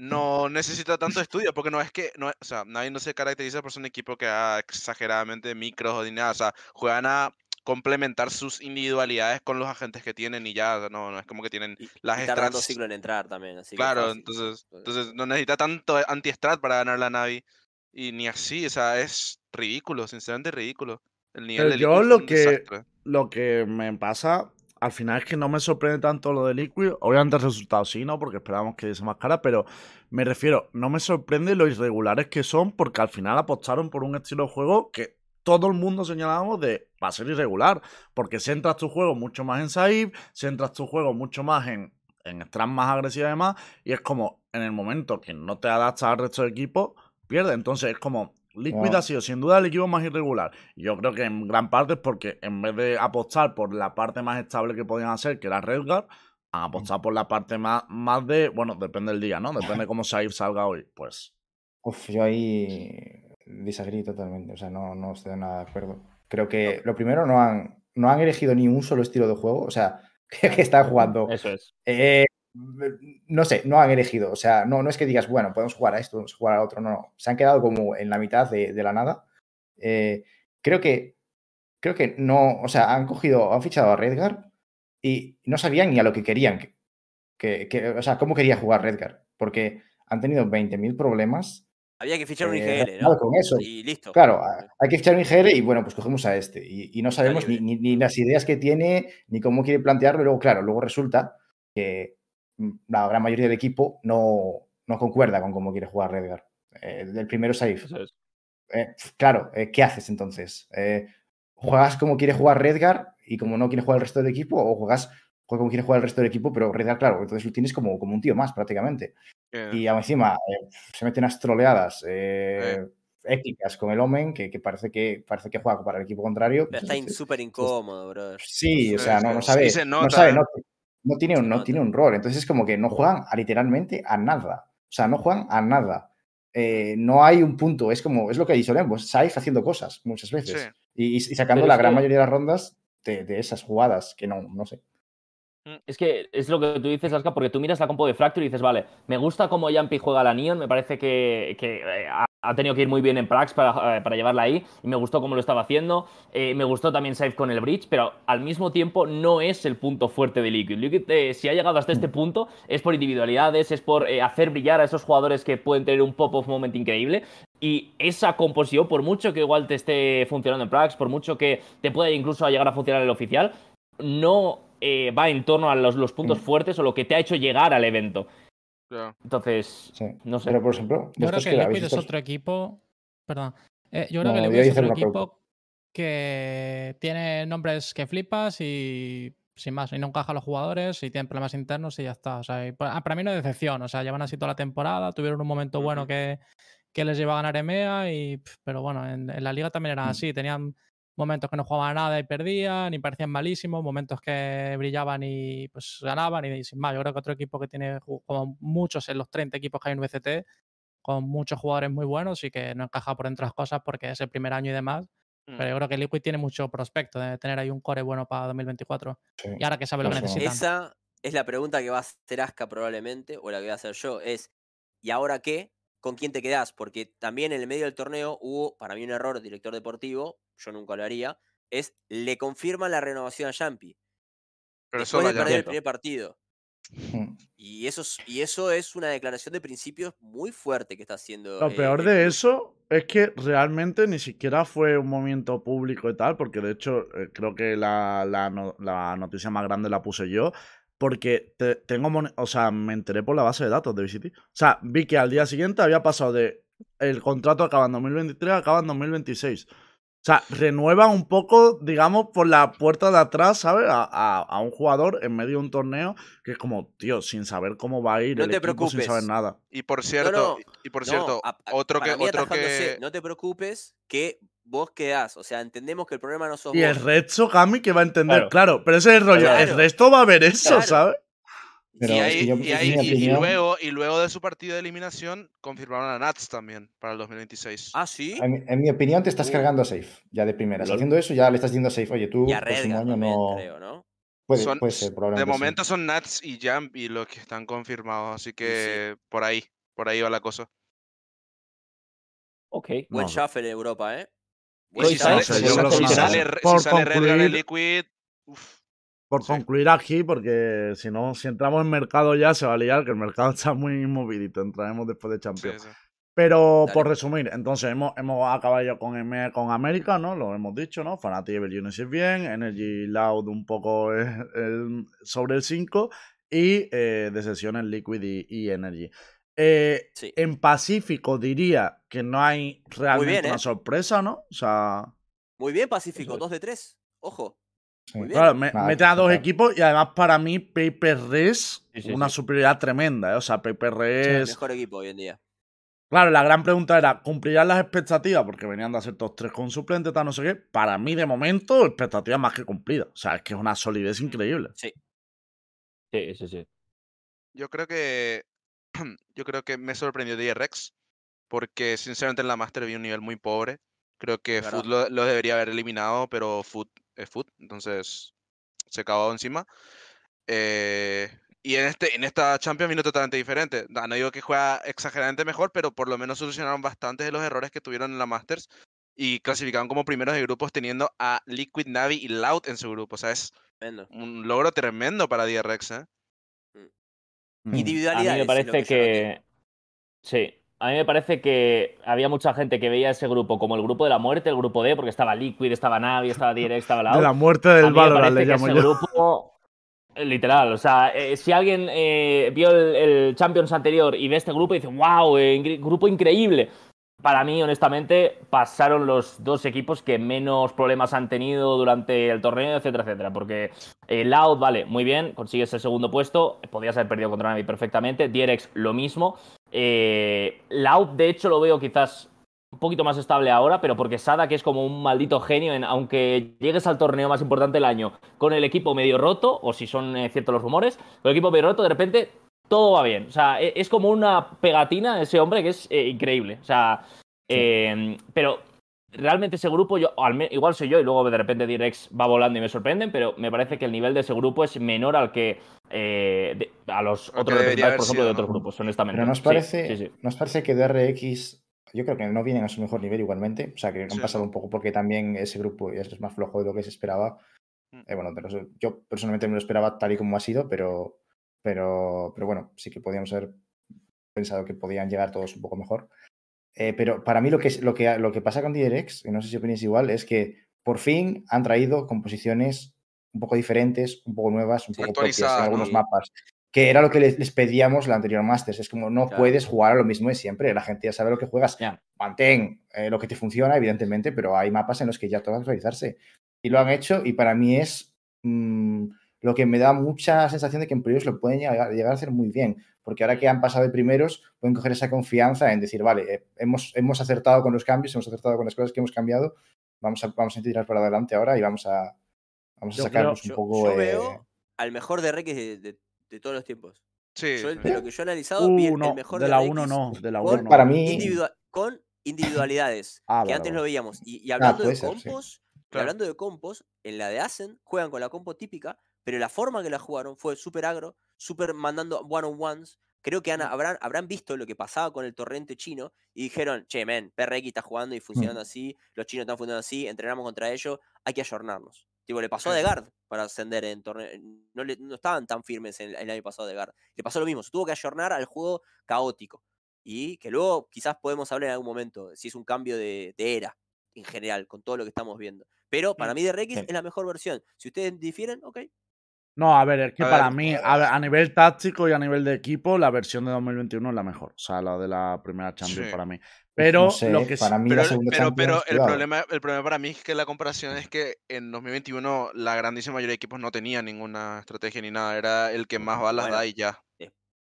no necesita tanto estudio, porque no es que, no, es- o sea, nadie no se caracteriza por ser un equipo que haga exageradamente micros o ni nada, o sea, juegan a complementar sus individualidades con los agentes que tienen y ya, no, no es como que tienen Y, las y tardan dos ciclos en entrar también. Así Claro, entonces, Entonces, no necesita tanto anti-strat para ganar la Navi. Y ni así, o sea, es ridículo, sinceramente ridículo. El nivel Pero de yo lo que- desastre. Lo que me pasa, al final es que no me sorprende tanto lo de Liquid. Obviamente el resultado sí, ¿no? Porque esperábamos que diese más cara, pero me refiero, no me sorprende lo irregulares que son, porque al final apostaron por un estilo de juego que todo el mundo señalábamos de va a ser irregular. Porque centras tu juego mucho más en save, centras tu juego mucho más en, en más agresiva y demás, y es como en el momento que no te adaptas al resto del equipo, pierde. Entonces es como. Liquid Wow. ha sido sin duda el equipo más irregular. Yo creo que en gran parte es porque en vez de apostar por la parte más estable que podían hacer, que era Redguard, han apostado por la parte más, más de. Bueno, depende del día, ¿no? Depende de cómo Saif salga hoy. Pues. Uf, yo ahí disagrí totalmente. O sea, no, no estoy nada de acuerdo. Creo que lo primero no han, no han elegido ni un solo estilo de juego. O sea, que están jugando. Eso es. Eh, no sé, no han elegido. O sea, no, no es que digas, bueno, podemos jugar a esto, podemos jugar a otro. No, no. Se han quedado como en la mitad de, de la nada. Eh, creo que. Creo que no. O sea, han cogido, han fichado a Redgar y no sabían ni a lo que querían. Que, que- que- o sea, cómo quería jugar Redgar. Porque han tenido 20.000 problemas. Había que fichar un eh, IGL, ¿no? con eso. Y listo. Claro, hay que fichar un IGL y bueno, pues cogemos a este. Y, y no sabemos ni, ni- ni las ideas que tiene, ni cómo quiere plantearlo. Y luego, claro, luego resulta que mm, la gran mayoría del equipo no, no concuerda con cómo quiere jugar Redgar. Eh, el primero es Saif. Eh, claro, eh, ¿qué haces entonces? Eh, ¿Juegas como quiere jugar Redgar y como no quiere jugar el resto del equipo? ¿O juegas juegas como quiere jugar el resto del equipo, pero Redgar, claro, entonces lo tienes como, como un tío más prácticamente? Que- Y aún encima eh, se meten unas troleadas eh, épicas con el Omen, que, que parece que parece que juega para el equipo contrario. Pero está súper incómodo, brother. Sí, o sea, no, no sí sabe. no sabe, no, no tiene un, no tiene un rol. Entonces es como que no juegan a, literalmente a nada. O sea, no juegan a nada. Eh, no hay un punto. Es como, es lo que dice Lembos, Saif haciendo cosas muchas veces. Sí. Y, sacando Pero la gran que- mayoría de las rondas de, de esas jugadas que no, no sé. Es que es lo que tú dices, Aska, porque tú miras la compo de Fracture y dices, vale, me gusta cómo Yampi juega la Neon, me parece que, que, eh, ha, tenido que ir muy bien en Prax para, eh, para llevarla ahí, y me gustó cómo lo estaba haciendo, eh, me gustó también Safe con el Bridge, pero al mismo tiempo no es el punto fuerte de Liquid. Liquid, eh, si ha llegado hasta este punto, es por individualidades, es por eh, hacer brillar a esos jugadores que pueden tener un pop-off moment increíble, y esa composición, por mucho que igual te esté funcionando en Prax, por mucho que te pueda incluso llegar a funcionar en el oficial, no eh, va en torno a los, los puntos Mm. fuertes o lo que te ha hecho llegar al evento. Entonces, Sí. no sé. Pero por ejemplo, Yo creo que que Liquid es otro equipo. Perdón. Eh, yo creo No, que Liquid es otro equipo pregunta. que tiene nombres que flipas y sin más, y no encaja a los jugadores y tienen problemas internos y ya está. O sea, y ah, para mí no es decepción. O sea, llevan así toda la temporada, tuvieron un momento bueno que, que les lleva a ganar EMEA, y, pero bueno, en, en la liga también eran Mm. así. Tenían momentos que no jugaban nada y perdían y parecían malísimos, momentos que brillaban y pues ganaban y sin más. Yo creo que otro equipo que tiene como muchos en los 30 equipos que hay en VCT, con muchos jugadores muy buenos y que no encaja por dentro las cosas porque es el primer año y demás. Mm. Pero yo creo que Liquid tiene mucho prospecto de tener ahí un core bueno para 2024. Sí. Y ahora que sabe lo que Eso. necesitan. Esa es la pregunta que va a hacer Aska probablemente, o la que voy a hacer yo, es ¿y ahora qué? ¿Con quién te quedás? Porque también en el medio del torneo hubo, para mí, un error, director deportivo, yo nunca lo haría, es le confirman la renovación a Champi. Pero eso Después de perder el primer partido. Y eso, es, y eso es una declaración de principios muy fuerte que está haciendo. Lo eh, peor el de eso es que realmente ni siquiera fue un movimiento público y tal, porque de hecho eh, creo que la, la no- la noticia más grande la puse yo, porque te- tengo, o sea, me enteré por la base de datos de VCT. O sea, vi que al día siguiente había pasado de el contrato acaba en 2023 acaba en 2026. O sea, renueva un poco, digamos, por la puerta de atrás, ¿sabes? A, a- a un jugador en medio de un torneo que es como, tío, sin saber cómo va a ir No el te equipo, sin saber preocupes. nada. Y por cierto, no. y- y por No, cierto, a- a- otro que, otro que, No te preocupes que vos quedás. O sea, entendemos que el problema no sos Y el resto, Cami, que va a entender, Claro. claro, pero ese es el rollo. El resto va a ver eso, Claro. ¿sabes? Pero y, es ahí- que yo, y en ahí- mi y- y opinión- luego, y luego de su partido de eliminación, confirmaron a Nats también para el 2026. Ah, sí. En, mi- en mi opinión, te estás Uh. cargando a Safe, ya de primeras. Lol. Haciendo eso, ya le estás diciendo a Safe, oye, tú, Y a próximo Redgar año también, no. creo, ¿no? Puede, Son- puede ser, de sí. momento son Nats y Jump y los que están confirmados, así que por ahí, por ahí va la cosa. Ok. Buen No. shuffle en Europa, ¿eh? Buen si sale, si sale, si Liquid, uf, Por Sí. concluir aquí, porque si no, si entramos en mercado ya se va a liar, que el mercado está muy movidito. Entraremos después de sí, Champions. sí. Pero Dale. por resumir, entonces hemos, hemos acabado ya con, con América, ¿no? Lo hemos dicho, ¿no? Fanatic Evil Genesis bien, Energy Loud un poco eh, el- sobre el 5 y eh, de sesiones Liquid y, y Energy. Eh, Sí. En Pacífico diría que no hay realmente bien, una ¿eh? sorpresa, ¿no? O sea, Muy bien, Pacífico. Eso es. 2 de 3. Ojo. Sí. Claro, me, Nada, meten a dos claro. equipos y además para mí Paper Res Sí, sí, una sí. superioridad tremenda, ¿eh? O sea, Paper Es el Res... mejor equipo hoy en día. Claro, la gran pregunta era, ¿cumplirán las expectativas? Porque venían de hacer todos tres con suplente, tal, no sé qué. Para mí, de momento, expectativas más que cumplidas. O sea, es que es una solidez increíble. Sí, sí, sí. Yo creo que yo creo que me sorprendió DRX porque sinceramente en la Master vi un nivel muy pobre. Creo que Food lo, lo debería haber eliminado, pero Food Food, entonces se acabó encima. Eh, y en este en esta Champions vino totalmente diferente. No no digo que juega exageradamente mejor, pero por lo menos solucionaron bastantes de los errores que tuvieron en la Masters y clasificaron como primeros de grupos teniendo a Liquid, Navi y Loud en su grupo. O sea, es Tremendo. un logro tremendo para DRX, ¿eh? Mm. A Individualidades. mí me parece que. Sí. A mí me parece que había mucha gente que veía ese grupo como el grupo de la muerte, el grupo D, porque estaba Liquid, estaba Navi, estaba Direct, estaba De Loud. la muerte del Valorant, le llamo ese yo. grupo. eh, Literal, o sea, eh, si alguien eh, vio el, el Champions anterior y ve este grupo y dice, wow, grupo increíble. Para mí, honestamente, pasaron los dos equipos que menos problemas han tenido durante el torneo, etcétera, etcétera. Porque eh, Loud, vale, muy bien, consigues el segundo puesto, podías haber perdido contra Navi perfectamente. Dierex, lo mismo. Eh, Loud, de hecho, lo veo quizás un poquito más estable ahora, pero porque Sada, que es como un maldito genio, en, aunque llegues al torneo más importante del año con el equipo medio roto, o si son eh, ciertos los rumores, con el equipo medio roto, de repente todo va bien. O sea, e- es como una pegatina ese hombre que es eh, increíble. O sea, eh, pero realmente ese grupo, yo, al me- igual soy yo y luego de repente Direx va volando y me sorprenden, pero me parece que el nivel de ese grupo es menor al que eh, de- a los otros representantes, por ejemplo, sido, de otros grupos, honestamente. Pero nos Sí, parece, sí, sí. nos parece que DRX, yo creo que no vienen a su mejor nivel igualmente. O sea, que han Sí, pasado un poco porque también ese grupo es más flojo de lo que se esperaba. Mm. Eh, bueno, pero yo personalmente me lo esperaba tal y como ha sido, pero, pero, pero bueno, sí que podíamos haber pensado que podían llegar todos un poco mejor. Eh, pero para mí lo que, es- lo, que, lo que pasa con DRX, y no sé si opináis igual, es que por fin han traído composiciones un poco diferentes, un poco nuevas, un Sí, poco propias en algunos mapas. Que era lo que les, les pedíamos la anterior Masters. Es como no Claro. puedes jugar a lo mismo de siempre. La gente ya sabe lo que juegas. Ya. Mantén eh, lo que te funciona, evidentemente, pero hay mapas en los que ya toca actualizarse. Y lo han hecho, y para mí es mm, lo que me da mucha sensación de que en periodos lo pueden llegar, llegar a hacer muy bien. Porque ahora que han pasado de primeros, pueden coger esa confianza en decir, vale, eh, hemos, hemos acertado con los cambios, hemos acertado con las cosas que hemos cambiado. Vamos a, vamos a tirar para adelante ahora y vamos a, vamos a Yo sacarnos Yo, un poco. yo eh, veo al mejor DRX de, de- de todos los tiempos. Sí, Yo, el- sí. de lo que yo he analizado, Uh, el, no, el mejor de la DRX 1 no, de la con 1 no. Para mí- individual- con individualidades, Ah, que vale, antes vale. lo veíamos. Y, y hablando puede de ser, sí. compos, y Claro. hablando de compos, en la de Asen juegan con la compo típica, pero la forma que la jugaron fue súper agro, súper mandando one-on-ones. Creo que han- habrán, habrán visto lo que pasaba con el torrente chino y dijeron, che, men, PRX está jugando y funcionando así, los chinos están funcionando así, entrenamos contra ellos, hay que ayornarnos. Tipo, le pasó a Sí. de Guard para ascender en torneo. No, le- no estaban tan firmes en el, el año pasado de Guard. Le pasó lo mismo, se tuvo que ayornar al juego caótico. Y que luego quizás podemos hablar en algún momento si es un cambio de, de era en general, con todo lo que estamos viendo. Pero para Mm, mí de sí. es la mejor versión. Si ustedes difieren, ok. No, a ver, es que A para ver, mí, a, ver, a nivel táctico y a nivel de equipo, la versión de 2021 es la mejor. O sea, la de la primera Champions Sí. para mí. Pero no sé, lo que sí- para mí Pero, la segunda pero, pero Champions, el, problema, el problema para mí es que la comparación es que en 2021 la grandísima mayoría de equipos no tenía ninguna estrategia ni nada. Era el que más balas Bueno. da y ya.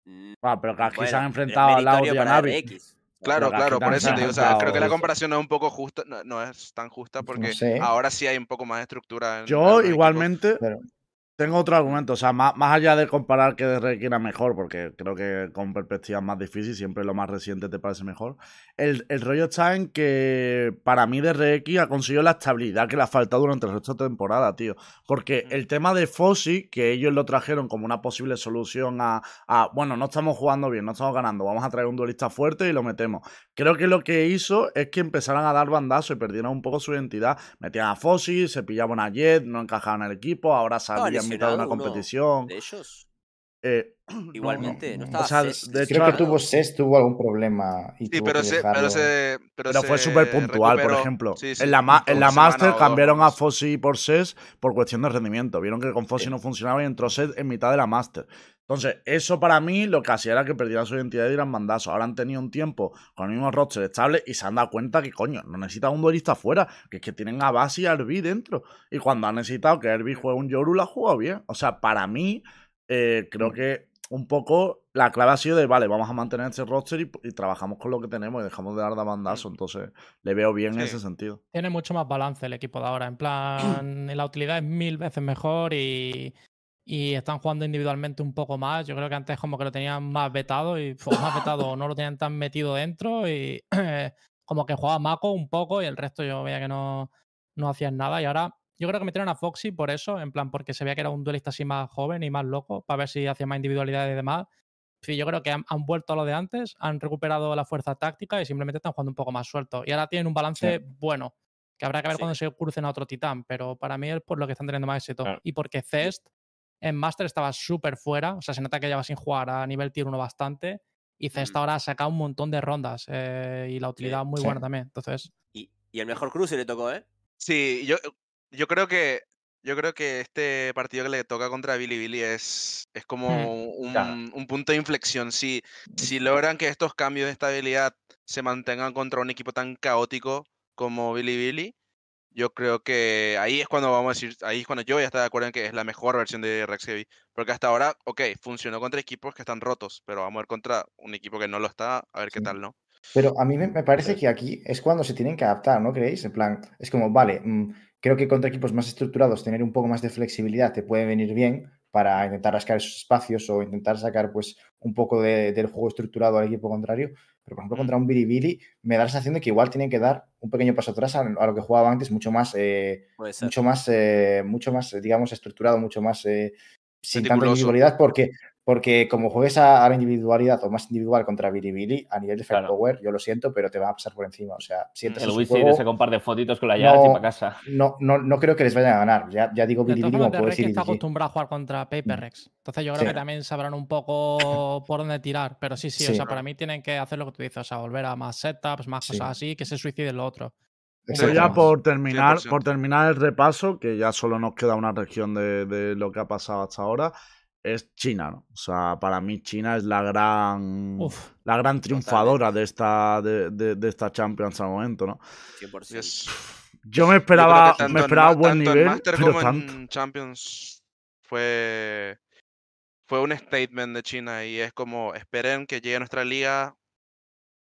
Mm, Ah, pero que aquí se han enfrentado al lado meritorio de para Navi. RX. Claro, claro, por eso te digo, o sea, creo que la comparación no es un poco justa, no, no es tan justa porque sé. ahora sí hay un poco más de estructura. en Yo igualmente Pero- tengo otro argumento. O sea, más, más allá de comparar que DRX era mejor, porque creo que con perspectiva más difícil, siempre lo más reciente te parece mejor. El, el rollo está en que para mí DRX ha conseguido la estabilidad que le ha faltado durante el resto de temporada, tío. Porque el tema de Fossi, que ellos lo trajeron como una posible solución a, a, bueno, no estamos jugando bien, no estamos ganando, vamos a traer un duelista fuerte y lo metemos. Creo que lo que hizo es que empezaran a dar bandazos y perdieran un poco su identidad. Metían a Fossi, se pillaban a Jet, no encajaban en el equipo, ahora salían mitad de una competición. De ellos, Eh, igualmente, no, no. estaba O sea, Cés de hecho, Creo que tuvo SES, tuvo algún problema. Y Sí, tuvo pero que se, pero dejarlo. se, pero Pero fue súper puntual, por ejemplo. Sí, sí, en la, ma- en la Master cambiaron a. Fossi por SES por cuestión de rendimiento. Vieron que con Fossi Sí. no funcionaba y entró SES en mitad de la Master. Entonces, eso para mí lo que hacía era que perdieran su identidad y dieran bandazos. Ahora han tenido un tiempo con el mismo roster estable y se han dado cuenta que, coño, no necesitan un duelista afuera, que es que tienen a Basi y a Herbie dentro. Y cuando han necesitado que Herbie juegue un Yoru, la ha jugado bien. O sea, para mí, eh, creo Mm. que un poco la clave ha sido de, vale, vamos a mantener este roster y, y trabajamos con lo que tenemos y dejamos de dar de bandazo. Entonces, le veo bien en ese sentido. Tiene mucho más balance el equipo de ahora. En plan, la utilidad es mil veces mejor y, y están jugando individualmente un poco más. Yo creo que antes como que lo tenían más vetado y o más vetado o no lo tenían tan metido dentro y como que jugaba Mako un poco y el resto yo veía que no, no hacían nada. Y ahora yo creo que metieron a Foxy por eso, en plan porque se veía que era un duelista así más joven y más loco para ver si hacía más individualidad y demás. Sí, yo creo que han, han vuelto a lo de antes, han recuperado la fuerza táctica y simplemente están jugando un poco más suelto. Y ahora tienen un balance bueno, que habrá que ver Sí. cuando se crucen a otro titán, pero para mí es por lo que están teniendo más éxito. Claro. Y porque Cest en Master estaba súper fuera, o sea, se nota que lleva sin jugar a nivel tier 1 bastante. Y Cest Mm. ahora ha sacado un montón de rondas eh, y la utilidad muy sí. buena también. Entonces, Y, y el mejor cruce le tocó, ¿eh? Sí, yo, yo creo que yo creo que este partido que le toca contra Billy Billy es, es como un, Claro. un punto de inflexión. Si, si logran que estos cambios de estabilidad se mantengan contra un equipo tan caótico como Billy Billy, yo creo que ahí es cuando vamos a decir, ahí es cuando yo voy a estar de acuerdo en que es la mejor versión de Rex Heavy. Porque hasta ahora, ok, funcionó contra equipos que están rotos, pero vamos a ver contra un equipo que no lo está, a ver qué Sí. tal, ¿no? Pero a mí me, me parece que aquí es cuando se tienen que adaptar, ¿no creéis? En plan, es como, vale, mm, creo que contra equipos más estructurados tener un poco más de flexibilidad te puede venir bien para intentar rascar esos espacios o intentar sacar pues un poco de- del juego estructurado al equipo contrario. Pero por ejemplo, contra un Billy me da la sensación de que igual tienen que dar un pequeño paso atrás a, a lo que jugaba antes, mucho más, eh, mucho más, eh, mucho más, eh, digamos, estructurado, mucho más eh, sin tanta individualidad, porque, porque como juegues a, a la individualidad o más individual contra Billy a nivel de fair Claro. power, yo lo siento, pero te va a pasar por encima. O sea, sientes El su Wizard juego, ese compar de fotitos con la Yard No. y para casa. no, no, no creo que les vayan a ganar. Ya, ya digo de Billy todas como puedo decir está acostumbrado a jugar contra PaperX. Entonces yo creo Sí. que también sabrán un poco por dónde tirar. Pero sí, sí, o sea, para mí tienen que hacer lo que tú dices, o sea, volver a más setups, más Sí. cosas así, que se suiciden lo otro. Exacto. ya por terminar, 100%. por terminar el repaso, que ya solo nos queda una región de, de lo que ha pasado hasta ahora, es China, ¿no? O sea, para mí China es la gran Uf, la gran triunfadora de esta de, de- de esta Champions al momento, ¿no? 100%. Es- Yo me esperaba, me en esperaba buen tanto en nivel, Master pero como tanto. en Champions fue, fue un statement de China y es como, esperen que llegue a nuestra liga.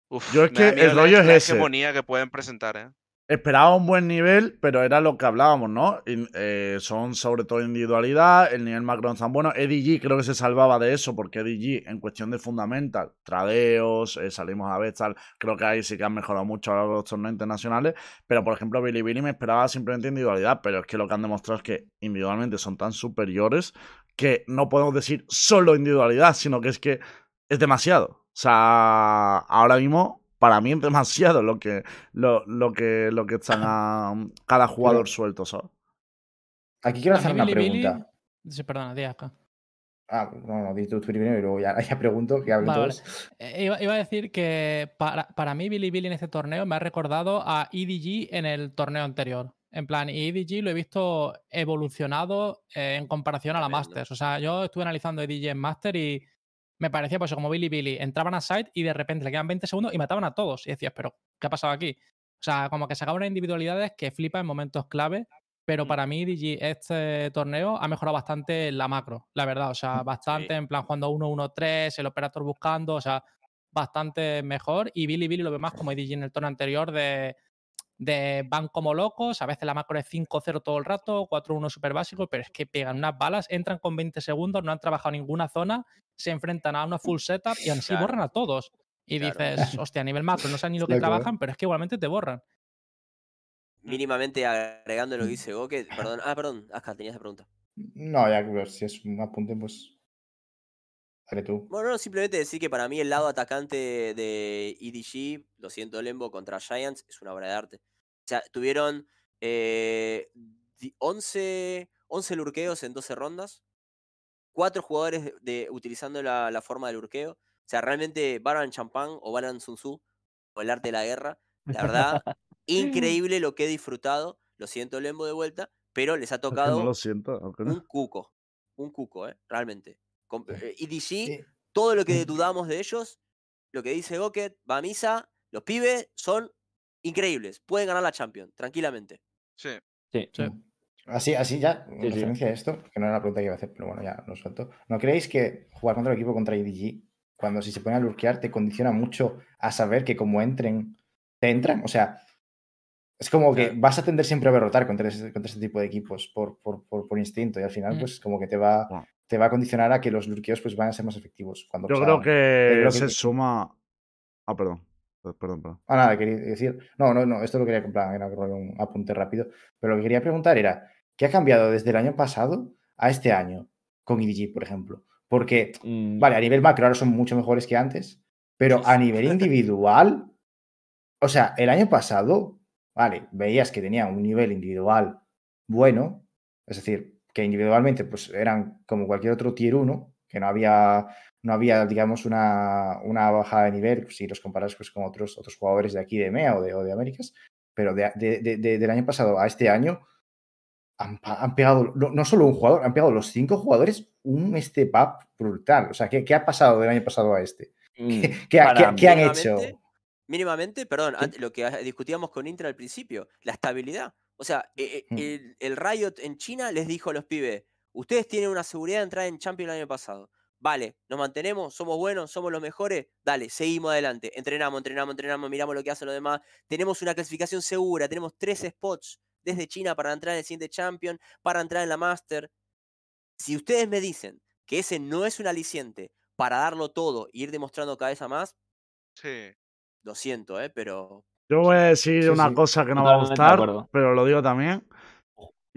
Uf, Yo es que el la- rollo es la ese. hegemonía que pueden presentar, ¿eh? Esperaba un buen nivel, pero era lo que hablábamos, ¿no? Eh, son sobre todo individualidad, el nivel macro no tan bueno. Eddie G creo que se salvaba de eso, porque Eddie G, en cuestión de fundamental, tradeos, eh, salimos a ver, creo que ahí sí que han mejorado mucho a los torneos internacionales. Pero, por ejemplo, Billy Billy me esperaba simplemente individualidad, pero es que lo que han demostrado es que individualmente son tan superiores que no podemos decir solo individualidad, sino que es que es demasiado. O sea, ahora mismo, para mí es demasiado lo que, lo, lo que, lo que están a cada jugador suelto, ¿sabes? Aquí quiero hacer una Billy Billy- pregunta. Sí, perdona, di acá. Ah, no, no, di tú tú primero y luego ya, ya pregunto, que hablen Vale, vale. todos. Eh, Iba, iba a decir que para, para mí Billy Billy en este torneo me ha recordado a EDG en el torneo anterior. En plan, y EDG lo he visto evolucionado eh, en comparación a la. Masters. O sea, yo estuve analizando EDG en Master y me parecía pues como Billy Billy. Entraban a site y de repente le quedan 20 segundos y mataban a todos. Y decías, pero ¿qué ha pasado aquí? O sea, como que sacaban unas individualidades que flipa en momentos clave. Pero Mm. para mí, EDG, este torneo ha mejorado bastante la macro, la verdad. O sea, bastante en plan jugando 1-1-3, el operator buscando, o sea, bastante mejor. Y Billy Billy lo ve más como EDG en el torneo anterior de, de van como locos. A veces la macro es 5-0 todo el rato, 4-1 súper básico, pero es que pegan unas balas, entran con 20 segundos, no han trabajado ninguna zona, se enfrentan a una full setup y así Claro. borran a todos. Y Claro. dices, hostia, a nivel macro no saben ni lo que trabajan, pero es que igualmente te borran. Mínimamente agregando lo que dice Goke. Perdón, ah, perdón, acá tenías la pregunta. No, ya si es un apunte, pues. Dale tú. Bueno, no, simplemente decir que para mí el lado atacante de EDG, lo siento Lembo, contra Giants, es una obra de arte. O sea, tuvieron eh, di- 11, 11 lurqueos en 12 rondas, cuatro jugadores de, de- utilizando la, la forma del lurqueo. O sea, realmente Baran Champagne o Baran Sun Tzu, o el arte de la guerra, la verdad, increíble lo que he disfrutado. Lo siento Lembo de vuelta, pero les ha tocado no lo siento. aunque no- un cuco. Un cuco, ¿eh? Realmente. Eh, EDG, Sí. todo lo que dudamos de ellos, lo que dice Goket, va a misa, los pibes son increíbles. Pueden ganar la Champions, tranquilamente. Sí. Sí. Sí. Así, así ya, en Sí, sí. referencia a esto, que no era la pregunta que iba a hacer, pero bueno, ya lo suelto. ¿No creéis que jugar contra el equipo contra IDG, cuando si se ponen a lurkear, te condiciona mucho a saber que como entren, te entran? O sea, es como que vas a tender siempre a derrotar contra ese, contra este tipo de equipos por, por, por, por instinto y al final, Mm. pues como que te va. Te va a condicionar a que los lurkeos pues, van a ser más efectivos. Cuando Yo creo que creo que- se suma. Ah, perdón. Perdón, perdón. Ah, nada, quería decir. No, no, no, esto lo quería comprar, era un apunte rápido. Pero lo que quería preguntar era: ¿qué ha cambiado desde el año pasado a este año con EDG, por ejemplo? Porque, Mm, vale, a nivel macro ahora son mucho mejores que antes, pero a nivel individual, o sea, el año pasado, vale, veías que tenía un nivel individual bueno, es decir, que individualmente pues eran como cualquier otro tier 1, que no había, no había digamos, una, una bajada de nivel, pues, si los comparas pues, con otros, otros jugadores de aquí de EMEA o de, o de Américas, pero de- de- de- de- del año pasado a este año han, pegado, no, no solo un jugador, han pegado los cinco jugadores un step up brutal. O sea, ¿qué, qué ha pasado del año pasado a este? mm, ¿Qué, para qué- han hecho? Mínimamente, perdón, lo que discutíamos con Intra al principio, la estabilidad. O sea, eh, eh, Mm. el, el Riot en China les dijo a los pibes, ustedes tienen una seguridad de entrar en Champions el año pasado. Vale, nos mantenemos, somos buenos, somos los mejores, dale, seguimos adelante, entrenamos, entrenamos, entrenamos, miramos lo que hacen los demás, tenemos una clasificación segura, tenemos tres spots desde China para entrar en el siguiente Champion, para entrar en la Master. Si ustedes me dicen que ese no es un aliciente para darlo todo e ir demostrando cada vez a más, Sí. lo siento, ¿eh? Pero Yo voy a decir Sí, una sí. cosa que no va a gustar, pero lo digo también.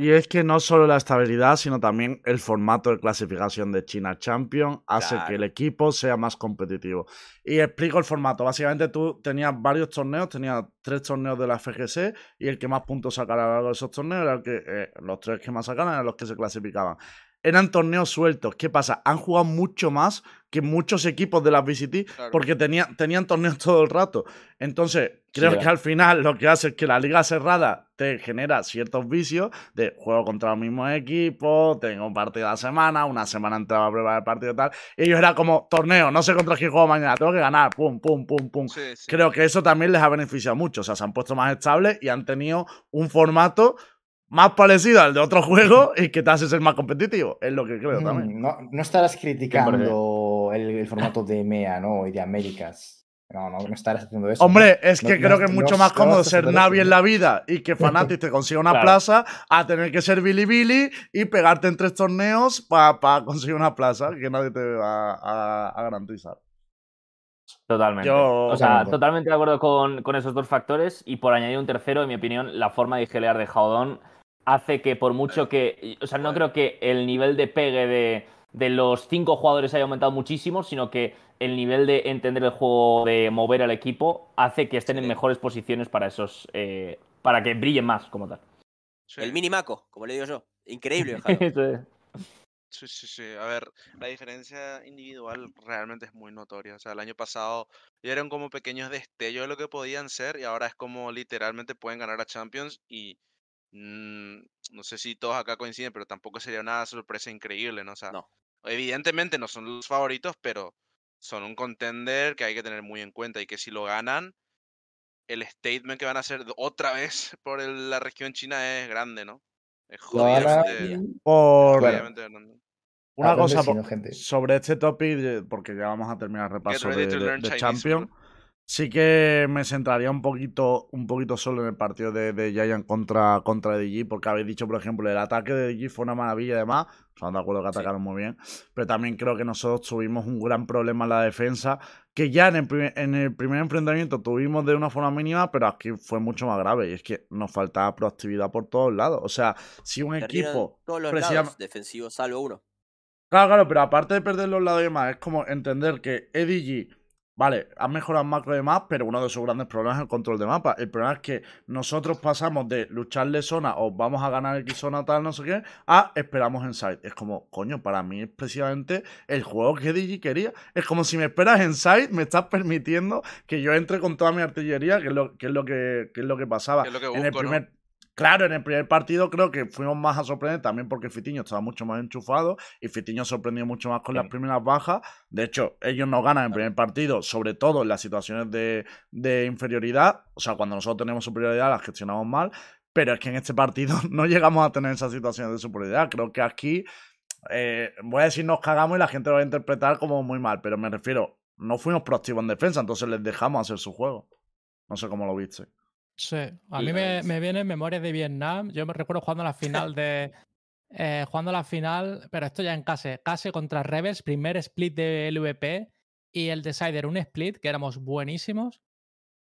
Y es que no solo la estabilidad, sino también el formato de clasificación de China Champion hace que el equipo sea más competitivo. Y explico el formato. Básicamente tú tenías varios torneos, tenías tres torneos de la FGC y el que más puntos sacara a lo largo de esos torneos era el que eh, los tres que más sacaran eran los que se clasificaban. Eran torneos sueltos. ¿Qué pasa? Han jugado mucho más que muchos equipos de las VCT Claro. porque tenían, tenían torneos todo el rato. Entonces, creo que al final lo que hace es que la liga cerrada te genera ciertos vicios de juego contra los mismos equipos, tengo un partido a la semana, una semana entera a preparar el partido y tal. Y ellos era como torneo, no sé contra quién juego mañana, tengo que ganar, pum, pum, pum, pum. Sí, sí. Creo que eso también les ha beneficiado mucho. O sea, se han puesto más estables y han tenido un formato más parecido al de otro juego y que te hace ser más competitivo. Es lo que creo también. Mm, No, no estarás criticando el, el formato de EMEA, ¿no? Y de Américas. No, no, no estarás haciendo eso. Hombre, es que no- creo que es mucho no más cómodo ser Navi en la vida y que Fnatic te consiga una Claro. plaza a tener que ser Billy Billy y pegarte en tres torneos para conseguir una plaza que nadie te va a, a garantizar. Totalmente. Yo- o sea, Totalmente. totalmente de acuerdo con, con esos dos factores. Y por añadir un tercero, en mi opinión, la forma de gelear de Jaudón hace que por mucho que. O sea, no creo que el nivel de pegue de, de los cinco jugadores haya aumentado muchísimo, sino que el nivel de entender el juego, de mover al equipo, hace que estén en mejores posiciones para esos. eh, para que brillen más como tal. Sí. El mini Maco, como le digo yo. Increíble. Sí, sí, sí. A ver, la diferencia individual realmente es muy notoria. O sea, el año pasado ya eran como pequeños destellos de lo que podían ser y ahora es como literalmente pueden ganar a Champions y mm, no sé si todos acá coinciden, pero tampoco sería una sorpresa increíble, ¿no? O sea, No. evidentemente no son los favoritos, pero son un contender que hay que tener muy en cuenta y que si lo ganan, el statement que van a hacer de- otra vez por el- la región china es grande, ¿no? Es jodidamente, Por Bueno. jodidamente grande. una cosa, de sino, po- gente. sobre este topic, eh, porque ya vamos a terminar el repaso de, Champions. Sí que me centraría un poquito, un poquito solo en el partido de, de Giant contra, contra DG, porque habéis dicho, por ejemplo, el ataque de DG fue una maravilla y demás. Estamos de acuerdo que Sí. atacaron muy bien. Pero también creo que nosotros tuvimos un gran problema en la defensa, que ya en el, primer, en el primer enfrentamiento tuvimos de una forma mínima, pero aquí fue mucho más grave. Y es que nos faltaba proactividad por todos lados. O sea, si un Perdieron equipo. todos los lados defensivos, salvo uno. Claro, claro, pero aparte de perder los lados y demás, es como entender que EDG, vale, ha mejorado en macro y demás, pero uno de sus grandes problemas es el control de mapa. El problema es que nosotros pasamos de lucharle zona o vamos a ganar X zona tal, no sé qué, a esperamos en side. Es como, coño, para mí es precisamente el juego que EDG quería. Es como si me esperas en side, me estás permitiendo que yo entre con toda mi artillería, que es lo que, es lo que, que es lo que pasaba. Que es lo que en el busco, ¿no? Claro, en el primer partido creo que fuimos más a sorprender también porque Fitiño estaba mucho más enchufado y Fitiño sorprendió mucho más con las primeras bajas. De hecho, ellos no ganan en el primer partido, sobre todo en las situaciones de, de inferioridad. O sea, cuando nosotros tenemos superioridad las gestionamos mal. Pero es que en este partido no llegamos a tener esas situaciones de superioridad. Creo que aquí, eh, voy a decir nos cagamos y la gente lo va a interpretar como muy mal, pero me refiero, no fuimos proactivos en defensa, entonces les dejamos hacer su juego. No sé cómo lo viste. Sí, a mí me, me viene en memoria de Vietnam. Yo me recuerdo jugando la final de. eh, jugando la final, pero esto ya en Case. Case contra Rebels, primer split de LVP y el Decider, un split que éramos buenísimos.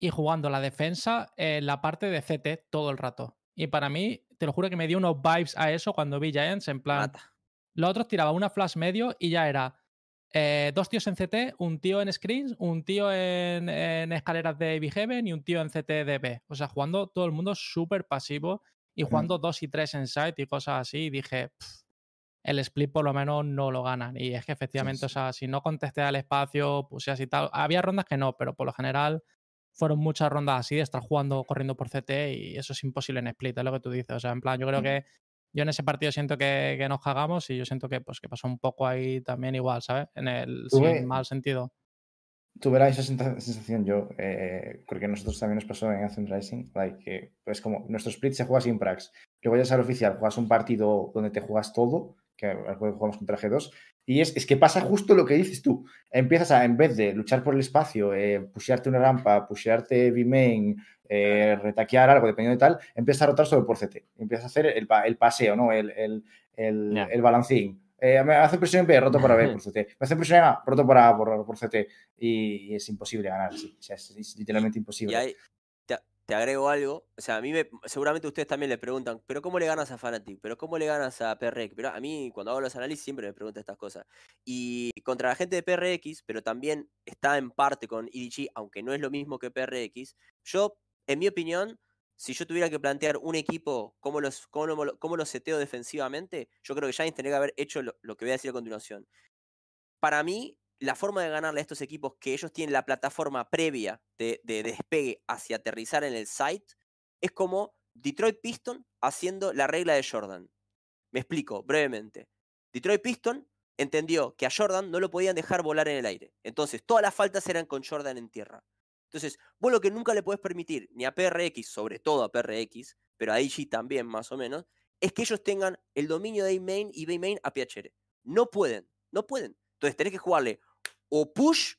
Y jugando la defensa en la parte de CT todo el rato. Y para mí, te lo juro que me dio unos vibes a eso cuando vi Giants. En plan, Mata. los otros tiraban una flash medio y ya era eh, dos tíos en CT, un tío en screens, un tío en, en escaleras de Heaven y un tío en CT de B. O sea, jugando todo el mundo súper pasivo y jugando dos y tres en site y cosas así. Y dije, "Pff, el split por lo menos no lo ganan. Y es que efectivamente, o sí. sea, si no contesté al espacio, puse así tal. Había rondas que no, pero por lo general fueron muchas rondas así de estar jugando, corriendo por CT y eso es imposible en split, es lo que tú dices. O sea, en plan, yo creo que yo en ese partido siento que, que nos cagamos y yo siento que, pues, que pasó un poco ahí también igual, ¿sabes? En el Tuve- sin mal sentido. Tuve esa sensación yo, eh, porque a nosotros también nos pasó en Anthem Rising, like, que, pues como nuestro split se juega sin prax, luego ya al oficial, juegas un partido donde te juegas todo, que jugamos contra G2, y es, es que pasa justo lo que dices tú, empiezas a, en vez de luchar por el espacio, eh, pushearte una rampa, pushearte B-main, eh, retaquear algo, dependiendo de tal, empiezas a rotar sobre por CT, empiezas a hacer el, el paseo, ¿no? El, el, el, Ya. el balancín. Eh, me hace presión en B, roto para B por CT. Me hace presión en A, roto para A por, por CT. Y, y es imposible ganar, sí. O sea, es, es literalmente imposible. Y ahí te, te agrego algo. O sea, a mí me, seguramente ustedes también le preguntan, ¿pero cómo le ganas a Fnatic? ¿Pero cómo le ganas a PRX? Pero a mí, cuando hago los análisis, siempre me preguntan estas cosas. Y contra la gente de PRX, pero también está en parte con EDG, aunque no es lo mismo que PRX, yo, en mi opinión, si yo tuviera que plantear un equipo, cómo los, cómo, seteo defensivamente, yo creo que Giants tendría que haber hecho lo, lo que voy a decir a continuación. Para mí, la forma de ganarle a estos equipos que ellos tienen la plataforma previa de, de despegue hacia aterrizar en el site es como Detroit Piston haciendo la regla de Jordan. Me explico brevemente. Detroit Piston entendió que a Jordan no lo podían dejar volar en el aire. Entonces, todas las faltas eran con Jordan en tierra. Entonces, vos lo que nunca le podés permitir, ni a PRX, sobre todo a PRX, pero a IG también más o menos, es que ellos tengan el dominio de A-Main y B-Main a PHR. No pueden, no pueden. Entonces tenés que jugarle o push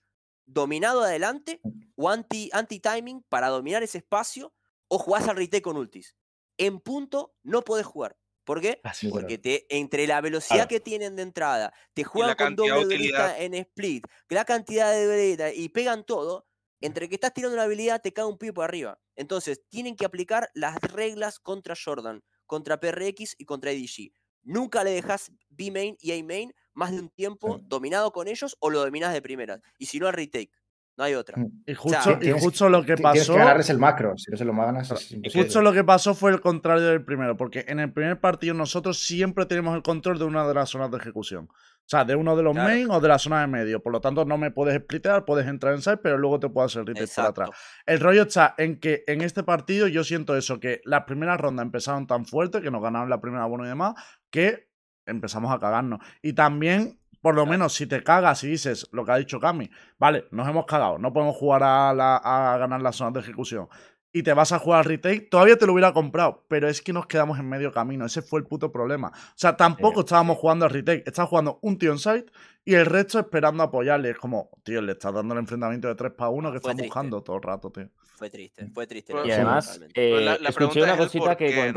dominado adelante o anti- anti-timing para dominar ese espacio o jugás al retake con ultis. En punto no podés jugar. ¿Por qué? Así Literal. Porque te, entre la velocidad que tienen de entrada, te juegan con doble en split, la cantidad de duelista y pegan todo, entre que estás tirando una habilidad te cae un pibe por arriba. Entonces, tienen que aplicar las reglas contra Jordan, contra PRX y contra ADG. Nunca le dejas B main y A main más de un tiempo Sí. dominado con ellos o lo dominas de primeras. Y si no, al retake. No hay otra. Mm. Y sea, justo, y Tienes- justo lo que pasó. que ganarles el macro. Si no se lo ganas, es imposible. Justo lo que pasó fue el contrario del primero, porque en el primer partido nosotros siempre tenemos el control de una de las zonas de ejecución. O sea, de uno de los Claro. main o de la zona de medio. Por lo tanto, no me puedes splitear, puedes entrar en side, pero luego te puedo hacer retake por atrás. El rollo está en que en este partido yo siento eso, que las primeras rondas empezaron tan fuerte, que nos ganaron la primera bono y demás, que empezamos a cagarnos. Y también, por lo Claro. menos, si te cagas y dices lo que ha dicho Cami, vale, nos hemos cagado, no podemos jugar a, la- a ganar las zonas de ejecución. Y te vas a jugar al retake, todavía te lo hubiera comprado, pero es que nos quedamos en medio camino. Ese fue el puto problema. O sea, tampoco estábamos jugando al retake, estaba jugando un tío en side y el resto esperando apoyarle. Es como, tío, le estás dando el enfrentamiento de 3 para 1 que están buscando todo el rato, tío. Fue triste, fue triste. La Y además, eh, la- la escuché pregunta una es cosita que.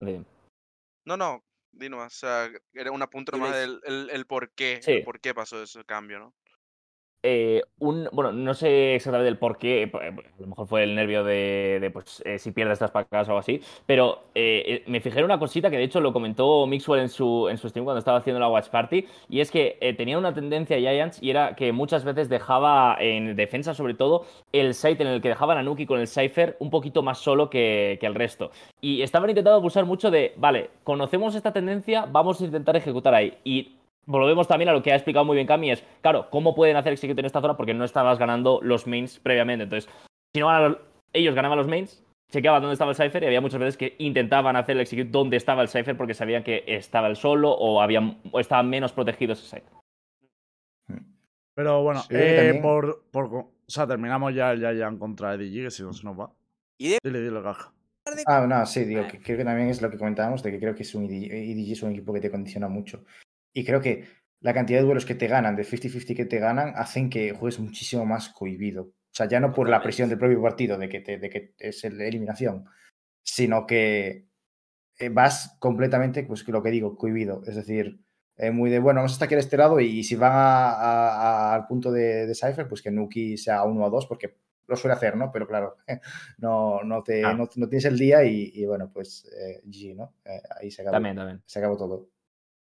Bien. No, no, di nomás, O sea, era un apunte Is. del el, el por qué. Sí. El por qué pasó ese cambio, ¿no? Eh, un, bueno, no sé exactamente el por qué, eh, a lo mejor fue el nervio de, pues, eh, si pierdes estas pacas o algo así, pero me fijé en una cosita que de hecho lo comentó Mixwell en su, en su stream cuando estaba haciendo la Watch Party, y es que tenía una tendencia Giants y era que muchas veces dejaba en defensa sobre todo el site en el que dejaban a Nuki con el Cypher un poquito más solo que, que el resto. Y estaban intentando abusar mucho de, vale, conocemos esta tendencia, vamos a intentar ejecutar ahí. Y volvemos también a lo que ha explicado muy bien Cami, es, claro, ¿cómo pueden hacer execute en esta zona? Porque no estabas ganando los mains previamente. Entonces, si no ganan los- ellos ganaban los mains, chequeaban dónde estaba el Cypher y había muchas veces que intentaban hacer el execute donde estaba el Cypher porque sabían que estaba el solo o, habían, o estaban menos protegidos ese site. Pero bueno, Sí, eh, por, por. O sea, terminamos ya el Giant contra EDG, que si no se nos va. Y de- Dile, dile, caja. Ah, no, sí, digo, Ah. que creo que también es lo que comentábamos, de que creo que es un EDG, EDG es un equipo que te condiciona mucho. Y creo que la cantidad de duelos que te ganan, de 50-50 que te ganan, hacen que juegues muchísimo más cohibido. O sea, ya no por la presión del propio partido, de que, te- de que es el- eliminación, sino que eh, vas completamente, pues lo que digo, cohibido. Es decir, eh, muy de, bueno, vamos a estar aquí a este lado y, si van a- a- a- al punto de, de Cypher, pues que Nuki sea uno o dos, porque lo suele hacer, ¿no? Pero claro, no, no, te, Ah. no, no tienes el día y, y bueno, pues eh, GG, ¿no? Eh, ahí se acabó, También, también. se acabó todo.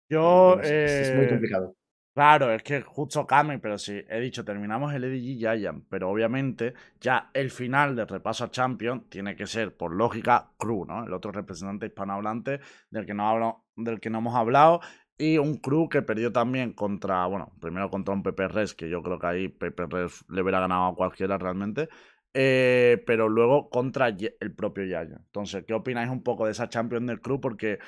Yo. Y no sé, es- es muy eh, complicado. Claro, es que justo Kame, pero sí, he dicho, terminamos el EDG Giant, pero obviamente ya el final del repaso a Champions tiene que ser, por lógica, Crew, ¿no? El otro representante hispanohablante del que no, hablo, del que no hemos hablado, y un Crew que perdió también contra, bueno, primero contra un Pepe Res, que yo creo que ahí Pepe Res le hubiera ganado a cualquiera realmente, eh, pero luego contra el propio Giant. Entonces, ¿qué opináis un poco de esa Champions del Crew? Porque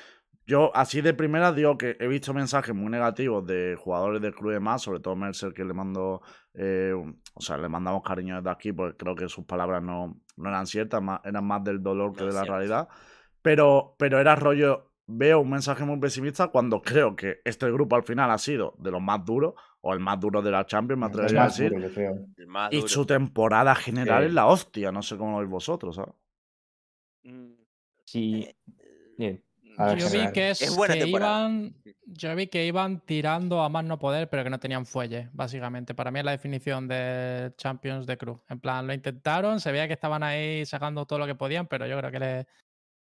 yo, así de primera, digo que he visto mensajes muy negativos de jugadores del club y demás, sobre todo Mercer, que le mando, eh, o sea, le mandamos cariño desde aquí, porque creo que sus palabras no, no eran ciertas, más- eran más del dolor que No, de la realidad. Pero, pero era rollo, veo un mensaje muy pesimista cuando creo que este grupo al final ha sido de los más duros, o el más duro de la Champions, me atrevería a más decir. duro, yo creo. El más Y duro. su temporada general Sí. es la hostia, no sé cómo lo veis vosotros, ¿sabes? Mm, Sí. Eh, Bien. Yo, vi que iban, yo vi que iban tirando a más no poder, pero que no tenían fuelle, básicamente. Para mí es la definición de Champions de Cruz. En plan, lo intentaron, se veía que estaban ahí sacando todo lo que podían, pero yo creo que les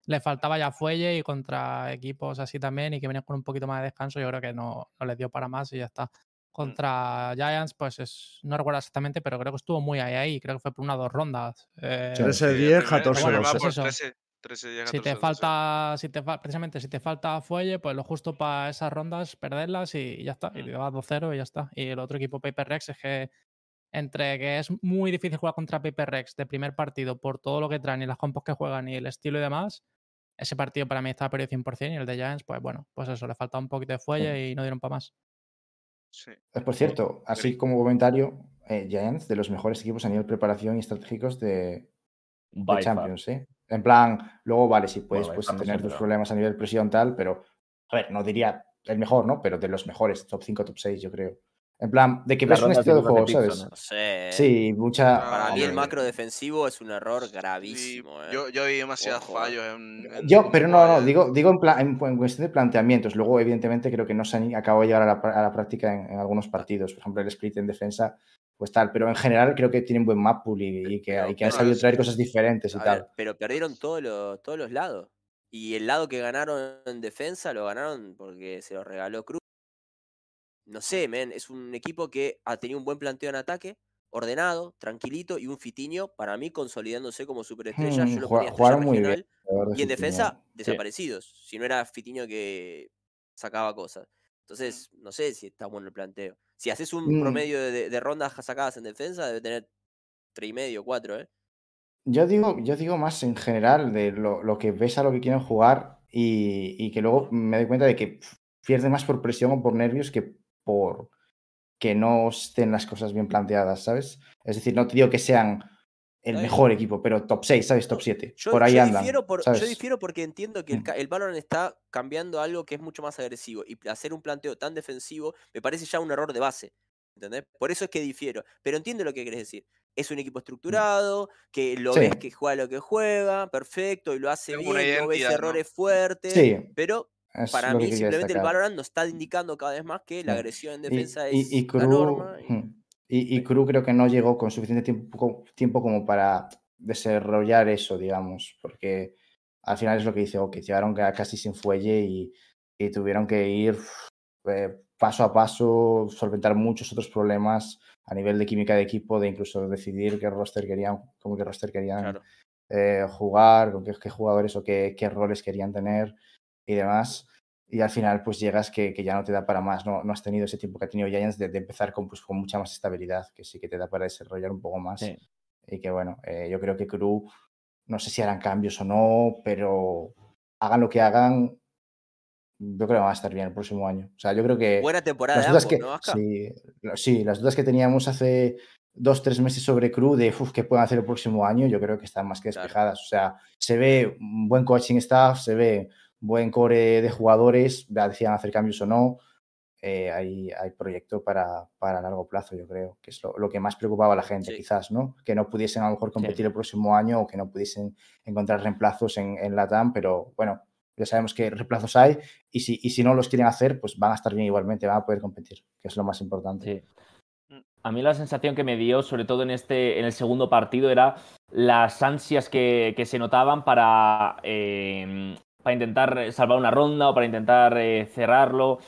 le faltaba ya fuelle y contra equipos así también y que venían con un poquito más de descanso, yo creo que no, no les dio para más y ya está. Contra. Giants, pues es, no recuerdo exactamente, pero creo que estuvo muy ahí, ahí. Creo que fue por una o dos rondas. Eh, 13-10, 14-12. 13, 13, 10, si 14, te 12. falta, si te fa- precisamente si te falta fuelle, pues lo justo para esas rondas, perderlas y ya está. Y Mm. te vas 2-0 y ya está. Y el otro equipo Paper Rex es que entre que es muy difícil jugar contra Paper Rex de primer partido por todo lo que traen y las compos que juegan y el estilo y demás, ese partido para mí estaba perdido 100% y el de Giants, pues bueno, pues eso, le faltaba un poquito de fuelle y no dieron para más. Sí. Eh, Por cierto, así como comentario, eh, Giants de los mejores equipos a nivel preparación y estratégicos de. Champions, ¿eh? En plan, luego vale, si puedes pues, tener tus problemas a nivel presión tal, pero, a ver, no diría el mejor, ¿no? Pero de los mejores, top 5, top 6, yo creo. En plan, de que La ves un estilo de juego, ¿sabes? ¿no? No sé. Sí, mucha. Para Ah, mí el macro defensivo es un error Sí, gravísimo. ¿eh? yo, yo vi demasiados Ojo, eh. fallos en, en- Yo, pero no, no, digo, digo en, plan, en, en cuestión de planteamientos. Luego, evidentemente, creo que no se han acabado de llegar a la, pra- a la práctica en, en algunos partidos. Por ejemplo, el split en defensa, pues tal. Pero en general creo que tienen buen map pool y, y que, Pero- y que han sabido traer cosas diferentes y A tal. ver, pero perdieron todos los, todos los lados. Y el lado que ganaron en defensa lo ganaron porque se lo regaló Cruz. No sé, men, es un equipo que ha tenido un buen planteo en ataque, ordenado, tranquilito y un Fitiño, para mí, consolidándose como superestrella. Hmm, Yo lo ponía jugaron muy bien. regional. verdad, Y en defensa, desaparecidos. Si no era Fitiño que sacaba cosas. Entonces, no sé si está bueno el planteo. Si haces un Mm. promedio de, de rondas sacadas en defensa, debe tener tres y medio, cuatro, ¿eh? Yo digo, yo digo más en general de lo, lo que ves a lo que quieren jugar y, y que luego me doy cuenta de que pf, pierde más por presión o por nervios que por que no estén las cosas bien planteadas, ¿sabes? Es decir, no te digo que sean el mejor equipo, pero top 6, ¿sabes? Top 7. Yo, por ahí yo andan. difiero por- yo difiero porque entiendo que el, el Valorant está cambiando a algo que es mucho más agresivo y hacer un planteo tan defensivo me parece ya un error de base. ¿Entendés? Por eso es que difiero. Pero entiendo lo que querés decir. Es un equipo estructurado, que lo. Sí. ves que juega lo que juega, perfecto, y lo hace una bien, no ves errores fuertes. Sí, Pero es para mí que simplemente el. Valorant nos está indicando cada vez más que la agresión en Y- defensa y, es y la Crew, norma. y- y, y Crew creo que no llegó con suficiente tiempo, tiempo como para desarrollar eso, digamos, porque al final es lo que dice que llegaron ca- casi sin fuelle y, y tuvieron que ir eh, paso a paso, solventar muchos otros problemas a nivel de química de equipo, de incluso decidir qué roster querían, cómo qué roster querían Claro. eh, jugar, con qué, qué jugadores o qué, qué roles querían tener y demás. Y al final, pues llegas que, que ya no te da para más. No, no has tenido ese tiempo que ha tenido Giants de, de empezar con, pues, con mucha más estabilidad, que sí que te da para desarrollar un poco más. Sí. Y que bueno, eh, yo creo que Crew, no sé si harán cambios o no, pero hagan lo que hagan, yo creo que va a estar bien el próximo año. O sea, yo creo que Buena temporada las dudas ambos, que, ¿no, sí, sí, las dudas que teníamos hace dos, tres meses sobre Crew de uf, qué pueden hacer el próximo año, yo creo que están más que Claro. despejadas. O sea, se ve un buen coaching staff, se ve buen core de jugadores, decían hacer cambios o no. eh, hay, hay proyecto para, para largo plazo, yo creo, que es lo, lo que más preocupaba a la gente, Sí. quizás, ¿no? Que no pudiesen a lo mejor competir el próximo año o que no pudiesen encontrar reemplazos en, en la TAM, pero bueno, ya sabemos que reemplazos hay y si, y si no los quieren hacer, pues van a estar bien igualmente, van a poder competir, que es lo más importante. Sí. A mí la sensación que me dio, sobre todo en este, en el segundo partido, era las ansias que, que se notaban para, eh, para intentar salvar una ronda o para intentar eh, cerrarlo,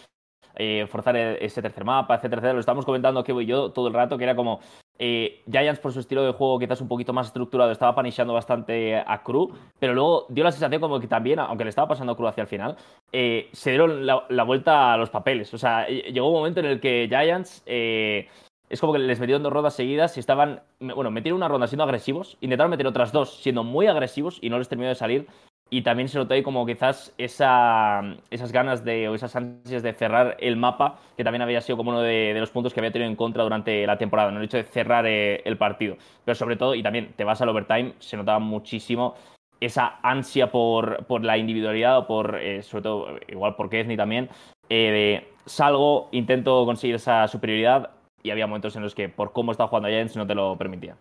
eh, forzar e- ese tercer mapa, etcétera, etcétera. Lo estábamos comentando que voy yo todo el rato, que era como eh, Giants por su estilo de juego quizás un poquito más estructurado, estaba panishando bastante a Crew, pero luego dio la sensación como que también, aunque le estaba pasando a Crew hacia el final, se dieron la, vuelta a los papeles. O sea, llegó un momento en el que Giants... es como que les metieron dos rondas seguidas y estaban. Bueno, metieron una ronda siendo agresivos, intentaron meter otras dos siendo muy agresivos y no les terminó de salir. Y también se notó ahí como quizás esa, esas ganas de, o esas ansias de cerrar el mapa, que también había sido como uno de, de los puntos que había tenido en contra durante la temporada, ¿no? el hecho de cerrar eh, el partido. Pero sobre todo, y también te vas al overtime, se notaba muchísimo esa ansia por, por la individualidad o por, eh, sobre todo, igual por Kesney también, eh, de salgo, intento conseguir esa superioridad y había momentos en los que por cómo estaba jugando Giants no te lo permitía.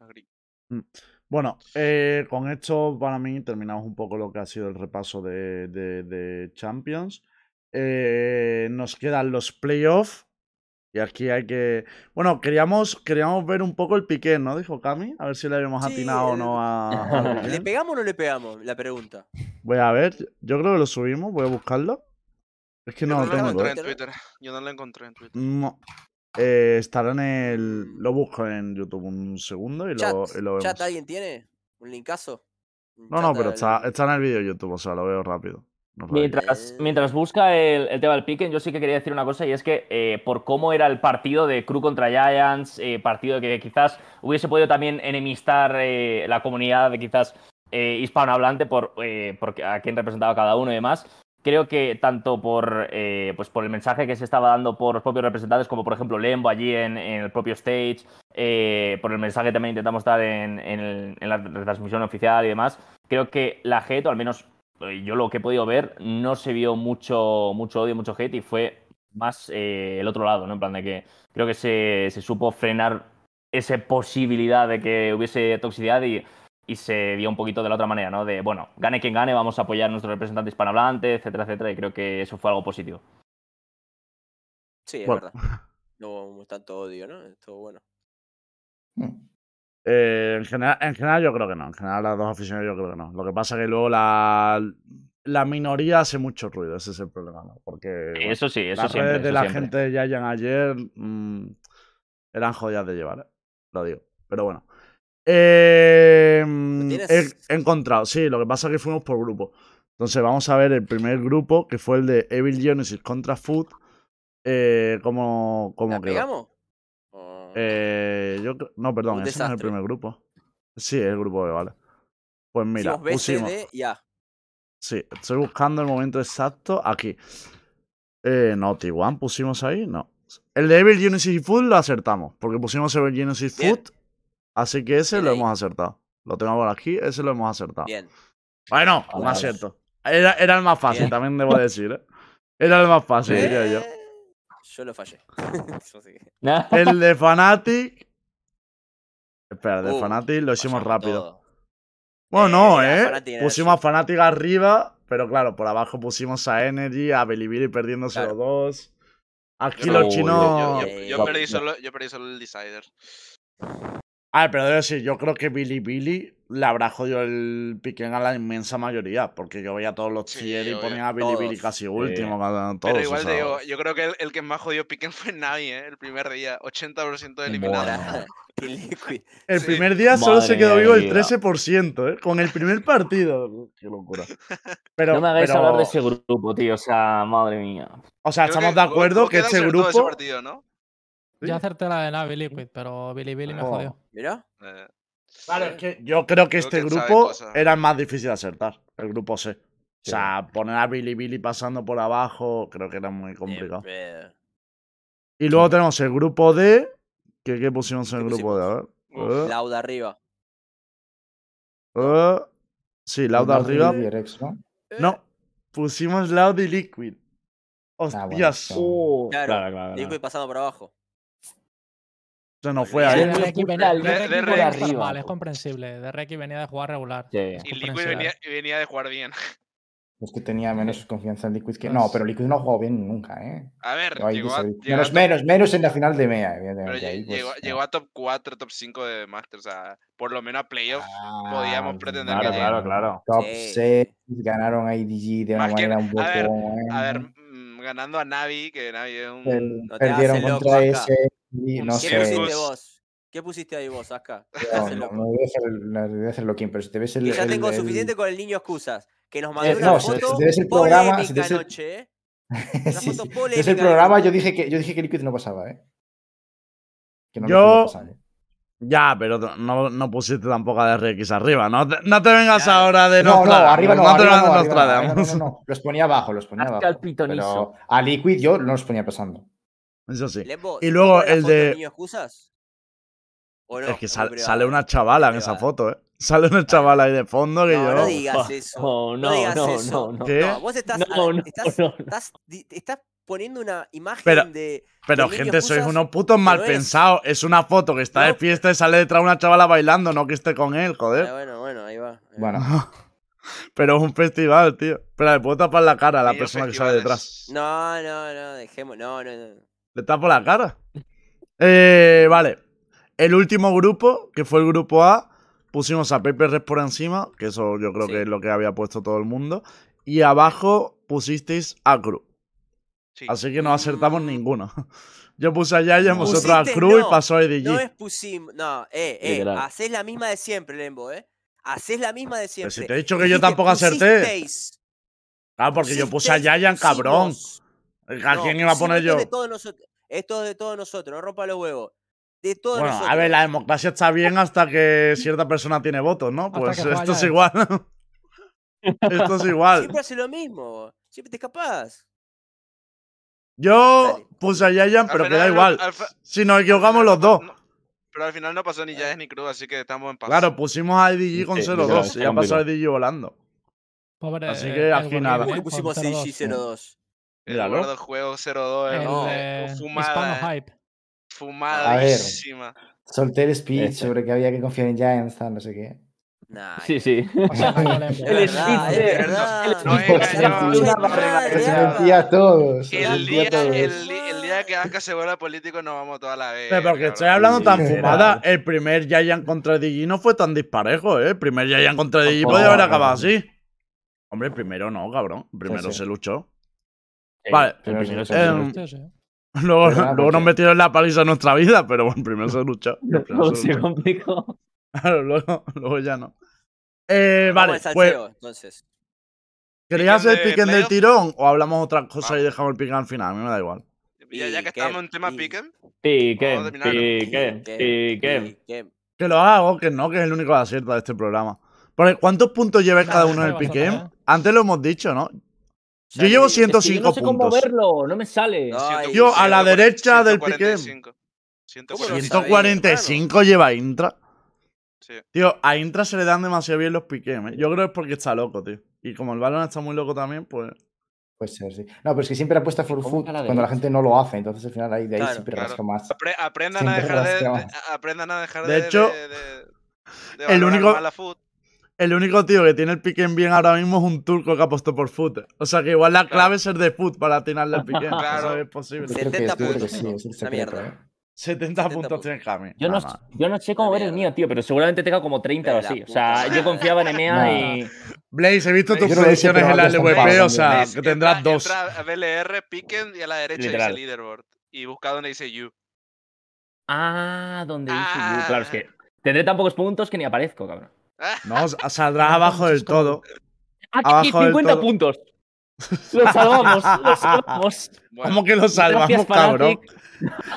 Agree. Bueno, eh, con esto para mí terminamos un poco lo que ha sido el repaso de, de- de Champions. Eh, nos quedan los playoffs. Y aquí hay que. Bueno, queríamos, queríamos ver un poco el piqué, ¿no? Dijo Cami. A ver si le habíamos Sí, atinado o no a. ¿Le pegamos o no le pegamos? La pregunta. Voy a ver. Yo creo que lo subimos. Voy a buscarlo. Es que Yo no no lo lo tengo. encontré en. Twitter. Yo no lo encontré en Twitter. No. Eh, estará en el. Lo busco en YouTube un segundo y Chat, lo, y lo vemos. chat, ¿alguien tiene? ¿Un linkazo? Un No, no, pero está, está en el vídeo de YouTube, o sea, lo veo rápido. No. Mientras, mientras busca el, el tema del piquen, yo sí que quería decir una cosa y es que eh, por cómo era el partido de Crew contra Giants, eh, partido que quizás hubiese podido también enemistar eh, la comunidad de quizás eh, hispanohablante por, eh, por a quién representaba cada uno y demás. Creo que tanto por, eh, pues por el mensaje que se estaba dando por los propios representantes, como por ejemplo Lembo allí en, en el propio stage, eh, por el mensaje que también intentamos dar en, en el- en la retransmisión oficial y demás, creo que la gente, o al menos eh, yo lo que he podido ver, no se vio mucho, mucho odio, mucho hate y fue más eh, el otro lado, ¿no? En plan de que creo que se, se supo frenar esa posibilidad de que hubiese toxicidad y, y se dio un poquito de la otra manera, ¿no? De, bueno, gane quien gane, vamos a apoyar a nuestro representante hispanohablante, etcétera, etcétera, y creo que eso fue algo positivo. Sí, es Bueno. verdad. No hubo tanto odio, ¿no? Estuvo bueno. Hmm. Eh, en, general, en general yo creo que no. En general las dos aficiones yo creo que no. Lo que pasa es que luego la, la minoría hace mucho ruido. Ese es el problema, ¿no? Porque Sí, eso sí, eso las siempre. redes de eso la siempre. gente de Yayan ayer mm, eran jodidas de llevar, ¿eh? Lo digo. Pero bueno. Eh, tienes? he, he encontrado, sí, lo que pasa es que fuimos por grupo. Entonces vamos a ver el primer grupo, que fue el de Evil Genesis contra Food. Eh, ¿Cómo, cómo ¿La quedó? Eh, yo no, perdón, ese no es el primer grupo. Sí, es el grupo B, vale. Pues mira, Pusimos B, C, pusimos. D y A. Sí, estoy buscando el momento exacto aquí. Eh, no, T1 pusimos ahí, no. El de Evil Genesis Food lo acertamos, porque pusimos Evil Genesis. Food, así que ese lo ahí. hemos acertado. Lo tengo por aquí, ese lo hemos acertado. Bien. Bueno, un acierto. Era, era el más fácil, Bien. también debo decir, ¿eh? Era el más fácil, diría yo. Eh, Yo lo fallé. El de Fanatic. Espera, el de Uh, Fanatic lo hicimos rápido. todo. Bueno, Eh, no, ¿eh? Era pusimos a eso. Fnatic arriba, pero claro, por abajo pusimos a Energy, a Bilibili perdiendo Claro. 0-2. Aquí Yo los no- chinos... Yo, yo- yo Eh, perdí solo, yo perdí solo el Decider. A ver, pero debo decir, yo creo que Bilibili le habrá jodido el piquen a la inmensa mayoría, porque yo veía todos los Sí, y obvio. ponía a Bilibili Todos. casi último, cada- todos. Pero igual digo, yo creo que el, el que más jodió Piquen fue Navi, ¿eh? El primer día. 80% de eliminado. El Sí. primer día solo se quedó vivo el vida. 13%, ¿eh? Con el primer partido. Qué locura. Pero, no me hagáis pero- hablar de ese grupo, tío. O sea, madre mía. O sea, Creo estamos que de acuerdo que quedaste este grupo... partido, ¿no? Sí. Yo acerté la de Navi Liquid, pero Bilibili me Oh. jodió. Mirá. Eh, Claro, es que yo creo que Creo este que grupo era el más difícil de acertar, el grupo C. O sea, poner a Billy Billy pasando por abajo, creo que era muy complicado. Eh, Y luego tenemos el grupo D. ¿Qué, qué pusimos en el ¿Qué grupo D? A ver. Uf. Eh, Lauda arriba. eh. Sí, Loud Loud arriba. y Rex, ¿no? Eh, No, pusimos Loud y Liquid. bueno, Hostias, claro. Uh, Claro, claro, claro. Liquid pasando por abajo. Se nos fue Sí, ahí. De puta, venía, de de- de Rex. normal, es comprensible. De Reki venía de jugar regular. Sí. Y Liquid venía, venía de jugar bien. Es que tenía menos confianza en Liquid que. Pues- No, pero Liquid no ha jugado bien nunca, ¿eh? A ver, llegó a, dice- llegó a menos, top- menos, menos en la final de MEA, evidentemente. ahí, pues, llegó, no. llegó a top 4, top 5 de Master. O sea, por lo menos a playoffs. podíamos Ah, pretender Claro, que claro, claro. Top Sí. 6, ganaron a IDG de una Más que- manera un poco. a ver, eh, A ver, mm, ganando a Navi, que Navi es un. el- No perdieron contra ese. Y no ¿Qué sé. pusiste vos? ¿Qué pusiste ahí vos, Aska? No, Te no, no debe ser, no debe ser loquín, pero si te ves el. Que ya el- tengo el- suficiente con el niño excusas. Que nos mandó Eh, una no, si- foto si te ves el programa, si te polémica ves el- anoche, ¿eh? Una sí, foto sí. el de programa, yo dije que yo dije que Liquid no pasaba, ¿eh? Que no Yo- pasaba, ¿eh? Ya, pero no, no pusiste tampoco a DRX arriba. No te, no te vengas ahora de No, no, arriba no, te arriba vengas no, de arriba no, arriba Nostradamus. no, no, no, Los ponía abajo, los ponía Hasta abajo. Pero a Liquid yo no los ponía pasando. Eso sí. Lembo, Y ¿se luego el foto del de- niño excusas? ¿O no? es que sal- sale privado. una chavala en esa foto, ¿eh? Sale una chavala ahí de fondo que No, yo. no digas eso. No, No, no, digas no, eso. no, no. ¿Qué? No, vos estás, No, no, estás, no, no. estás, estás poniendo una imagen Pero- de. Pero, niño gente, sois unos putos mal pensados. Es una foto que está de No. fiesta y sale detrás una chavala bailando, no que esté con él, Ah, joder. bueno, bueno, ahí va. ahí va. Bueno, Pero es un festival, tío. Espera, le puedo tapar la cara a la persona que sale detrás. No, no, no, dejemos. No, no, no. Le tapo la cara. Eh, vale. El último grupo, que fue el grupo A, pusimos a Paper Red por encima, que eso yo creo Sí. que es lo que había puesto todo el mundo. Y abajo pusisteis a Cru. Sí. Así que no acertamos Mm. ninguno. Yo puse a Yaya, vosotros a Pusiste, Cru y pasó a EDG. No es pusimos. No, eh, eh. Hacés la misma de siempre, Lembo, eh. Hacés la misma de Pero siempre. si te he dicho que yo tampoco acerté. pusisteis, Claro, porque yo puse a Yayan, cabrón. Pusimos. ¿A No, quién iba a pusimos, poner esto yo? es de todos nosotros. Esto es de todos nosotros, no rompa los huevos. De todos Bueno, nosotros. a ver, la democracia está bien hasta que cierta persona tiene votos, ¿no? Pues esto es Yayan. igual. esto es igual. Siempre hace lo mismo. Siempre te escapás. Yo Dale. puse a Yayan, pero que final da no- igual. Si nos equivocamos final los dos. no- pero al final no pasó ni Jazz ni Cruz, así que estamos en paz. Claro, pusimos a IDG con Sí, 0-2 literal, y pasó complicado. IDG volando. Pobre, Así eh, que aquí nada. ¿Cómo eh, que con pusimos 0-2. 6 G02? El juego 0-2, El no, de Hispano fumada, Hype. fumadísima. Solté el speech sobre que había que confiar en Giants, no sé qué. Nah, Sí, sí. O sea, no. El speech de- es verdad. el No de- de Que mentía a todos. El a día, todos. el, di- el día que Aska se vuelva político nos vamos toda la vez. Pero porque cabrón. estoy hablando tan Sí, fumada, el primer Giant contra DJ no fue tan disparejo, ¿eh? El primer Giant contra Tampoco, podía haber acabado así. Hombre, el primero no, cabrón. El primero sí. se luchó. Vale. el primero Eh, sí. Luego, nos metieron la paliza en nuestra vida, pero bueno, primero se luchó. El primero Luego se complicó. Claro, luego, luego ya no. Eh, vale, al pues, entonces. ¿querías ¿Piquen hacer el de piquen del tirón o hablamos otra cosa y dejamos el piquen al final? A mí me da igual. Ya, ya que estamos en tema ¿Y- piquen, Piquen, piquen, piquen. Piquen. Que lo hago, que no, que es el único que acierta de este programa. Porque, ¿cuántos puntos lleváis Nah, cada uno en el piquen? Antes lo hemos dicho, ¿no? Yo llevo digo. Es que yo 105 no sé cómo puntos. verlo, no me sale. No, Ay, Yo, a la derecha del piquen. 145. ¿Cómo lo 145 lleva Intra. Sí. Tío, a Intra se le dan demasiado bien los piquemes. ¿eh? Yo creo que es porque está loco, tío. Y como el balón está muy loco también, pues. Puede ser, sí. No, pero es que siempre apuesta for ¿Cómo foot que a la cuando la gente no lo hace. Entonces al final ahí de ahí Claro, siempre claro. rasca más. Apre- aprendan, a dejar de, de- aprendan a dejar De de, hecho, de, de- de el único- la. El único tío que tiene el piquen bien ahora mismo es un turco que apostó por foot. O sea que igual la Claro. clave es ser de foot para atinarle el piquen. Claro. Eso es posible. Yo creo que, 70 yo creo que puntos, sí, es el Una mierda. ¿eh? 70 puntos puntos. tiene Cami. Yo no, yo sé cómo ver el mío, tío, pero seguramente tenga como 30 o así. O sea, yo confiaba en EMEA y. Blaze, he visto tus predicciones en la LVP, o sea, Blaze, que tendrás entra- dos. entra a BLR, piquen y a la derecha Literal. dice leaderboard. Y busca donde dice you. Ah, donde dice Ah. you. Claro, es que tendré tan pocos puntos que ni aparezco, cabrón. No, saldrás abajo del todo. Aquí Abajo del 50 todo. puntos. Lo salvamos, lo salvamos. Bueno, ¿Cómo que lo salvamos, Gracias, cabrón?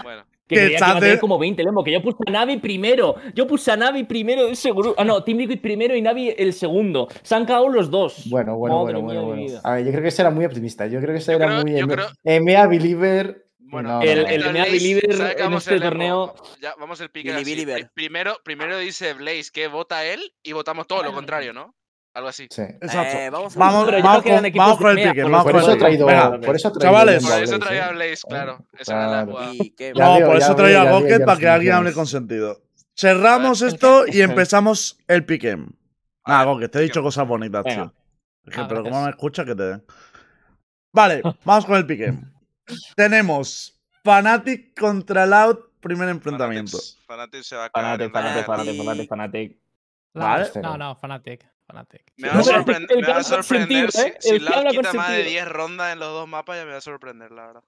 Bueno. Que creía que estás iba a tener de- como 20, Lemo, que yo puse a Navi primero. Yo puse a Navi primero grupo. Ah, no, Team Liquid primero y Navi el segundo. Se han cagado los dos. Bueno, bueno, Madre bueno, bueno. bueno. A ver, yo creo que ese era muy optimista. Yo creo que ese Yo era creo- muy creo- EMEA Believer. Bueno, No, El- el Blaze, Mea Believer ¿sabe qué en este torneo- Ya, vamos el pique Billy así. Believer. Pri- Primero, primero dice Blaze que vota él y votamos todo lo contrario, ¿no? Algo así. Sí. Exacto. Eh, vamos a Vamos, Pero vamos, con, vamos el pique. por Vamos Por con eso el he traído, Venga, por eso he traído chavales. Por a eso Blaze, traía a ¿eh? Blaze, claro. Esa era la jugada. Y No, por eso traía a ya para que alguien hable con sentido. Cerramos ¿El esto y empezamos el piquem. A Ah, ver, Goket, te he dicho cosas bonitas, tío. Ah, pero como me escucha, que te den. Vale, vamos con el piquem. Tenemos Fnatic contra Loud, primer enfrentamiento. Fanatics. Fanatics se va a. Fanatic, Fanatic. Fanatic, Fanatic, Fanatic. Vale. No, no, Fanatic. Fanatic. Me No, va a pero sorprender, el me va sorprender sentido, ¿eh? si, si El Loud quita más de sentido. 10 rondas en los dos mapas, ya me va a sorprender, la verdad.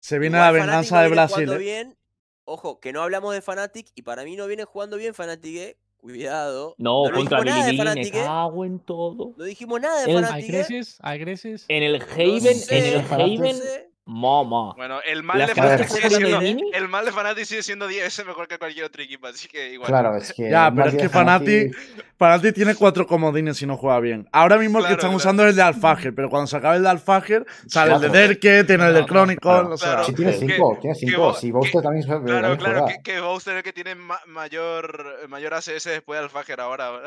Se viene Igual la venganza no de Brasil. ¿eh? bien. Ojo, que no hablamos de Fnatic y para mí no viene jugando bien Fnatic, eh. Cuidado. No, no contra Fnatic, eh. cago en todo. No dijimos nada de El- Hay Fnatic, eh. crisis, hay crisis. En el No Haven, sé, en el. Haven, no sé. Mama. Bueno, el mal de que sigue siendo. El mal de Fnatic sigue siendo 10 veces mejor que cualquier otro equipo, así que igual. Claro, es que. Ya, pero es que Fnatic, Fnatic tiene cuatro comodines y no juega bien. Ahora mismo el que Claro, están claro. usando es el de Alfager, pero cuando se acabe el de Alfager, sale el de. Derke, tiene el de Chronicle, Claro. o sea. Claro. Si tiene Que- cinco, tiene que cinco. Bo- Si que- Bowster también juega. Claro, claro, que, que Bowser es el que tiene ma- mayor, mayor ACS después de Alfager ahora.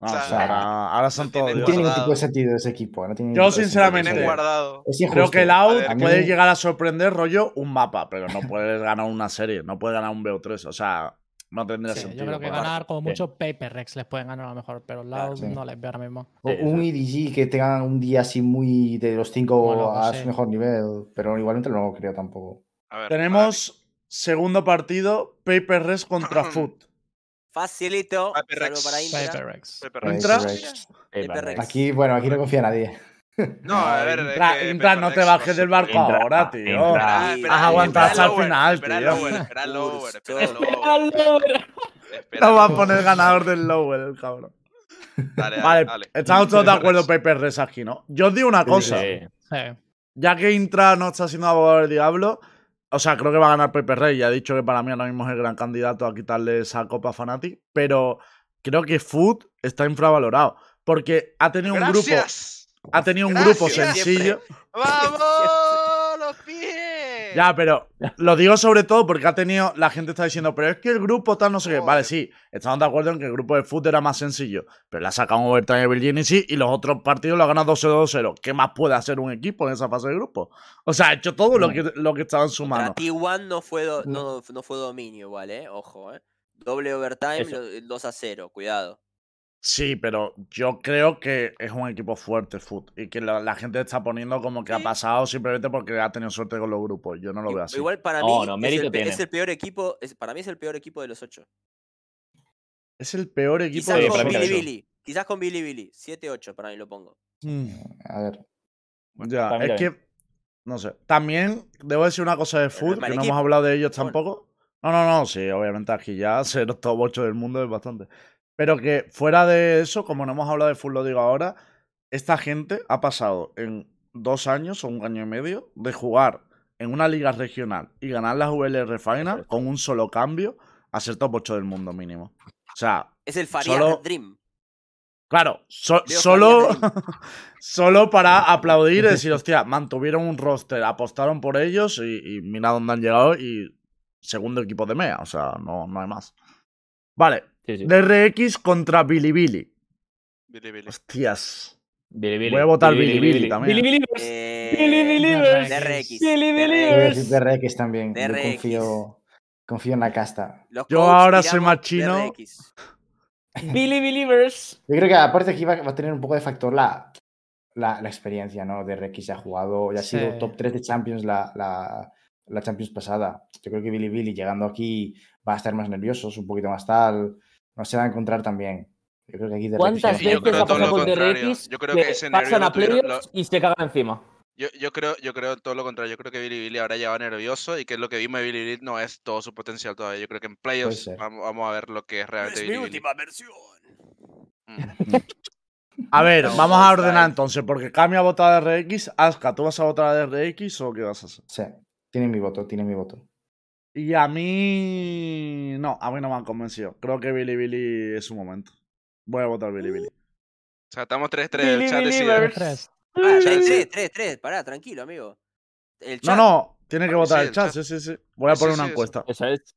No, o o sea, sea, ahora, ahora son no todos tiene No tiene ningún tipo de sentido ese equipo. No tiene Yo, sinceramente, guardado. Creo que el mí- puede llegar a sorprender rollo un mapa, pero no puedes ganar una serie, no puedes ganar un BO3, o sea, no tendría Sí, sentido. yo creo que ganar como Sí. mucho Paper Rex les pueden ganar a lo mejor, pero Loud sí. no les veo ahora mismo. O un EDG que tengan un día así muy de los cinco Bueno, a sí. su mejor nivel, pero igualmente no lo creo tampoco. A ver, Tenemos segundo partido, Paper Res contra Foot. Facilito. Rex. para Intra. Paper Rex. Paper Rex, Intra. Rex. Paper Rex. Aquí, bueno, aquí no confía nadie. No, a ver. es Intra, que Intra, no te bajes del barco Intra, ahora, tío. Intra. Has aguantado hasta el lower, final, espera tío. lower, espera lower, espera Justo. lower. espera No va a lower. poner ganador del Lowell, el cabrón. Dale, dale, Vale, dale. estamos todos de acuerdo, Rex. Paper Res aquí, ¿no? Yo os digo una cosa. Sí. Sí. Ya que Intra no está siendo abogado del diablo, o sea, creo que va a ganar Pepe Rey. Ya he dicho que para mí ahora mismo es el gran candidato a quitarle esa copa a Fnatic. Pero creo que Food está infravalorado. Porque ha tenido un grupo. Ha tenido un grupo sencillo. ¡Vamos! ¡Los pies! Ya, pero lo digo sobre todo porque ha tenido. La gente está diciendo, pero es que el grupo tal, no sé qué. Vale, sí, estamos de acuerdo en que el grupo de fútbol era más sencillo. Pero le ha sacado un overtime a Virginity y los otros partidos lo ha ganado 2-0-2-0. ¿Qué más puede hacer un equipo en esa fase de grupo? O sea, ha hecho todo lo que, lo que estaba en su mano. T1 no fue, do- no, no fue dominio igual, ¿eh? Ojo, ¿eh? Doble overtime, Eso. lo- 2 a 0, cuidado. Sí, pero yo creo que es un equipo fuerte, Foot. Y que la, la gente está poniendo como que ha pasado simplemente porque ha tenido suerte con los grupos. Yo no lo veo así. Igual para No, mí no, es, el, es peor equipo, es- para mí es el peor equipo de los 8. Es el peor equipo Quizás de los Billy ocho. Billy. Quizás con Billy Billy. 7-8 para mí lo pongo. Mm. A ver. Ya, es que. No sé. También debo decir una cosa de mal que no equipo. hemos hablado de ellos Bueno. tampoco. No, no, no, sí, obviamente aquí ya ser los top 8 del mundo es bastante. Pero que fuera de eso, como no hemos hablado de Food, lo digo ahora, esta gente ha pasado en dos años o un año y medio de jugar en una liga regional y ganar la VLR Final con un solo cambio a ser top 8 del mundo mínimo. O sea, Es el Farías Solo- Dream. Claro, so- Leo solo, solo para aplaudir y decir, hostia, mantuvieron un roster, apostaron por ellos y, y mira dónde han llegado y segundo equipo de MEA, o sea, no, no hay más. Vale, Sí, sí. DRX contra Bilibili. Billy, Billy. Hostias. Voy a votar Billy, Billy también. Billy, Billy. Eh, Billy Believers. DRX. Billy DRX. Voy a decir Believers. DRX también. Yo confío, confío en la casta. Los Yo ahora soy más chino. Billy Believers. Yo creo que aparte aquí va, va a tener un poco de factor la, la, la experiencia, ¿no? DRX ya ha jugado, ya ha sido top 3 de Champions la, la, la Champions pasada. Yo creo que Billy Billy llegando aquí va a estar más nerviosos, un poquito más tal. No se va a encontrar tan bien. Yo creo que aquí DRX ¿Cuántas Sí, yo veces creo ha todo lo pasado con contrario. DRX Yo creo que que ese pasan nervio a lo playoffs y se cagan encima? Yo, yo creo, yo creo todo lo contrario. Yo creo que Billy Billy ahora ya va nervioso y que lo que vimos de Billy Billy no es todo su potencial todavía. Yo creo que en playoffs vamos, vamos a ver lo que es realmente Es mi Billy Billy. última versión. Mm. A ver, No, vamos a ordenar entonces, porque Cami ha votado a DRX. Aska, ¿tú vas a votar a DRX o qué vas a hacer? Sí, tiene mi voto, tiene mi voto. Y a mí. No, a mí no me han convencido. Creo que Billy Billy es su momento. Voy a votar Billy Billy. O sea, estamos 3-3. El Billy chat decide. Believers. Tres. Ah, Sí, 3, sí. 3, 3, 3. Pará, tranquilo, amigo. El No, chat, no, tiene que votar Sí, el el chat, sí, sí, sí. Voy a poner sí, una sí, encuesta. Eso es.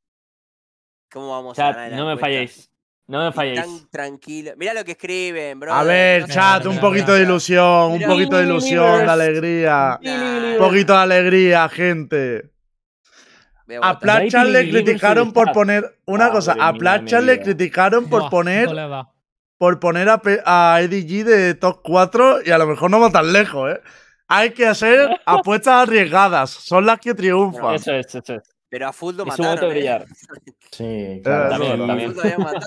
¿Cómo vamos a Chat, ganar la no me encuesta? falléis. No me falléis. Tan tranquilo. Mira lo que escriben, bro. A ver, no chat, un poquito de ilusión, un poquito de ilusión, de alegría. Un poquito de alegría, gente. A. Platchan le criticaron por poner. Una Madre cosa, a Platchan le criticaron por poner. Por poner a, a EDG de top 4 y a lo mejor no va tan lejos, ¿eh? Hay que hacer apuestas arriesgadas, son las que triunfan. Eso es, eso es. Pero a full lo mataron, ¿eh? brillar. Sí, claro. Eh, También, también.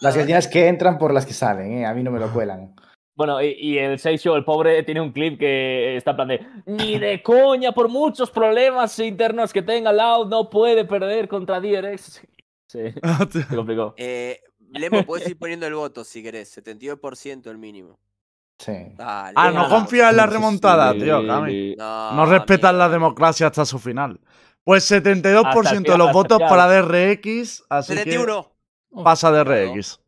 Las ¿eh? gallinas que entran por las que salen, ¿eh? A mí no me lo cuelan. Bueno, y, y el Seisho, el pobre, tiene un clip que está en plan de ni de coña, por muchos problemas internos que tenga Loud, no puede perder contra DRX. Sí, se complicó. Eh, Lemo, puedes ir poniendo el voto si querés. 72% el mínimo. Sí. Dale, ah, no vamos. confías en la Sí, sí, sí, remontada, Sí, tío, Cami. No, No respetan la democracia hasta su final. Pues 72% Hasta el de los votos para DRX, así que 71. pasa DRX.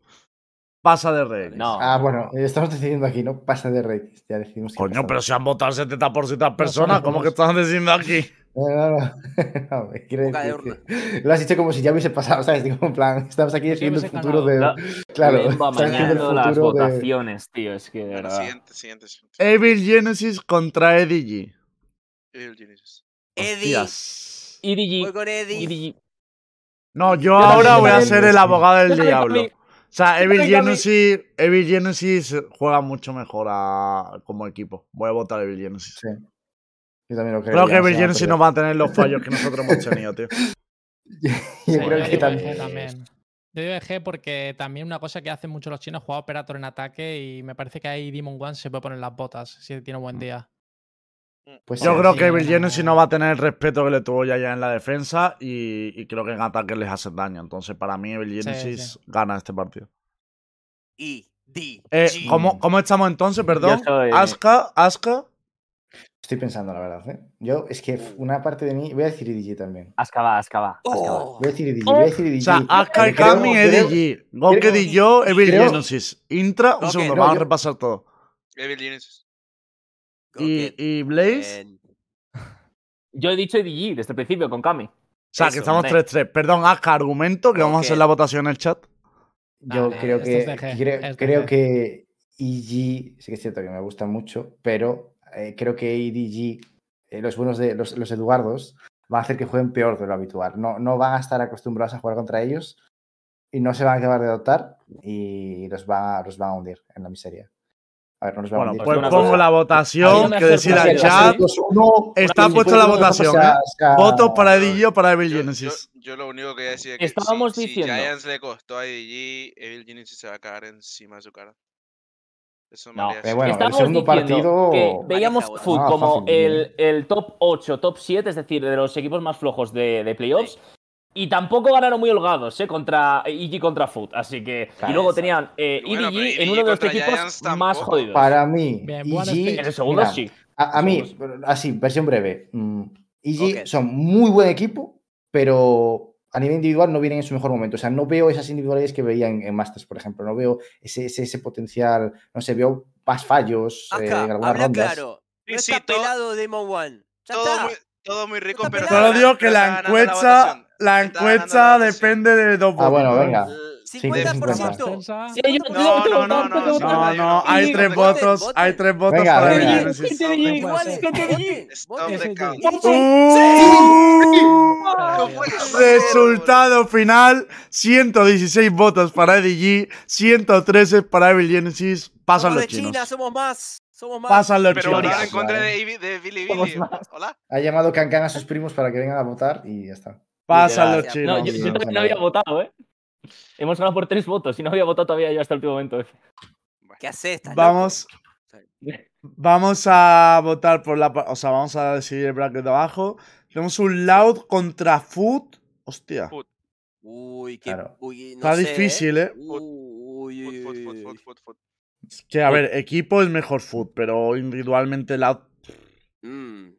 Pasa DRX. No. Ah, bueno, estamos decidiendo aquí, ¿no? Pasa de Rex. Ya decidimos que Coño, pasa. pero si han votado el 70% de las personas, ¿cómo que están diciendo aquí? No, no, no. no me de decir que- Lo has dicho como si ya hubiese pasado, ¿sabes? Digo, en plan, estamos aquí decidiendo el futuro de. ganado. Claro, estamos decidiendo las de. votaciones, tío, es que de verdad. siguiente, siguiente. siguiente. Evil Genesis contra EDG. Evil Geniuses. Eddie. Voy con Eddie. EDG. No, yo Yo ahora voy a ser el abogado del diablo. O sea, Evil. Genesis, Evil Genesis juega mucho mejor a- como equipo. Voy a votar Evil Genesis. Sí. Yo también lo creo. Creo que Evil Genesis no va a tener los fallos que nosotros hemos tenido, tío. Yo Sí, creo yo que digo también. También. Yo digo EG porque también una cosa que hacen mucho los chinos es jugar Operator en ataque y me parece que ahí Demon One se puede poner las botas si tiene buen día. Pues Yo sí, creo sí, que Evil no. Genesis no va a tener el respeto que le tuvo ya, ya en la defensa y, y creo que en ataque les hace daño. Entonces, para mí, Genesis sí. gana este partido. E. D. Eh. ¿cómo, ¿Cómo estamos entonces? Perdón. soy- Aska, Aska. Estoy pensando, la verdad. ¿eh? Yo, es que una parte de mí. Voy a decir EDG también. Ascaba, ascaba. Oh. Voy a decir EDG. Voy a decir EDG. O sea, Aska y Kami, EDG. Gonked creo- y yo, Evil creo- Genesis. Intra, un segundo, no, vamos a repasar todo. Evil Geniuses. Y, Blaze. Yo he dicho EDG desde el principio con Kami. O sea, que estamos hombre. 3-3. Perdón, Aska, argumento que vamos a hacer la votación en el chat. Yo Vale, creo que creo, que EG sí que es cierto que me gusta mucho, pero eh, creo que EDG, eh, los buenos de los, los Eduardos, van a hacer que jueguen peor de lo habitual. No, no van a estar acostumbrados a jugar contra ellos y no se van a acabar de adoptar y los van a, los van a hundir en la miseria. A ver, no van Bueno, pues pongo cosa. la Hay votación que decida el chat. sí. Está puesta la después votación, ¿eh? Votos para Yo- Edillo, para Evil Yo, Genesis. yo lo único que voy a decir es que Estábamos si, diciendo- si Giants le costó a IDG, Evil Genesis se va a cagar encima de su cara. Eso me No, haría eh, bueno, el Estábamos segundo partido- que veíamos ah, como el, el top 8, top 7, es decir, de los equipos más flojos de, de playoffs. Y tampoco ganaron muy holgados, ¿eh? Contra EG contra Foot. Así que. Claro, y luego exacto. tenían eh, Bueno, en uno de los equipos más jodidos. Para mí, Bien, speech. En el segundo mira, sí. A, a mí, así, versión breve. mm, EG Ok. son muy buen equipo, pero a nivel individual no vienen en su mejor momento. O sea, no veo esas individualidades que veía en, en Masters, por ejemplo. No veo ese, ese, ese potencial, no sé, veo más fallos eh, en algunas habla rondas. claro. No está todo- pelado Demon One. Todo, muy, todo muy rico, pero. Solo digo que la encuesta. La encuesta depende de dos votos. Ah, bueno, ¿no? venga. Eh, 50. 50%. Sí, yo- No, no, no, no, no, No, hay tres votos, hay tres votos Venga, para venga. ¡Uh! Resultado final: 116 votos para EDG, 113 para Evil Genesis. Pasan Somos los China, chinos. somos más. Somos más. Pasan los Pero votaron en contra de, Billy Billy. Hola. Ha llamado Cancan a sus primos para que vengan a votar y ya está. Literal. los No, yo, yo no había votado, ¿eh? Hemos ganado por tres votos y no había votado todavía yo hasta el último momento. F. ¿Qué haces? ¿Estás Vamos. loco? Vamos a votar por la. O sea, vamos a decidir el bracket de abajo. Tenemos un Loud contra Food. Hostia. Food. Uy, qué. Claro. Uy, no Está sé, difícil, ¿eh? Uy, uy, Food, food, food, food. Que a ver, equipo es mejor Food, pero individualmente Loud. Mm.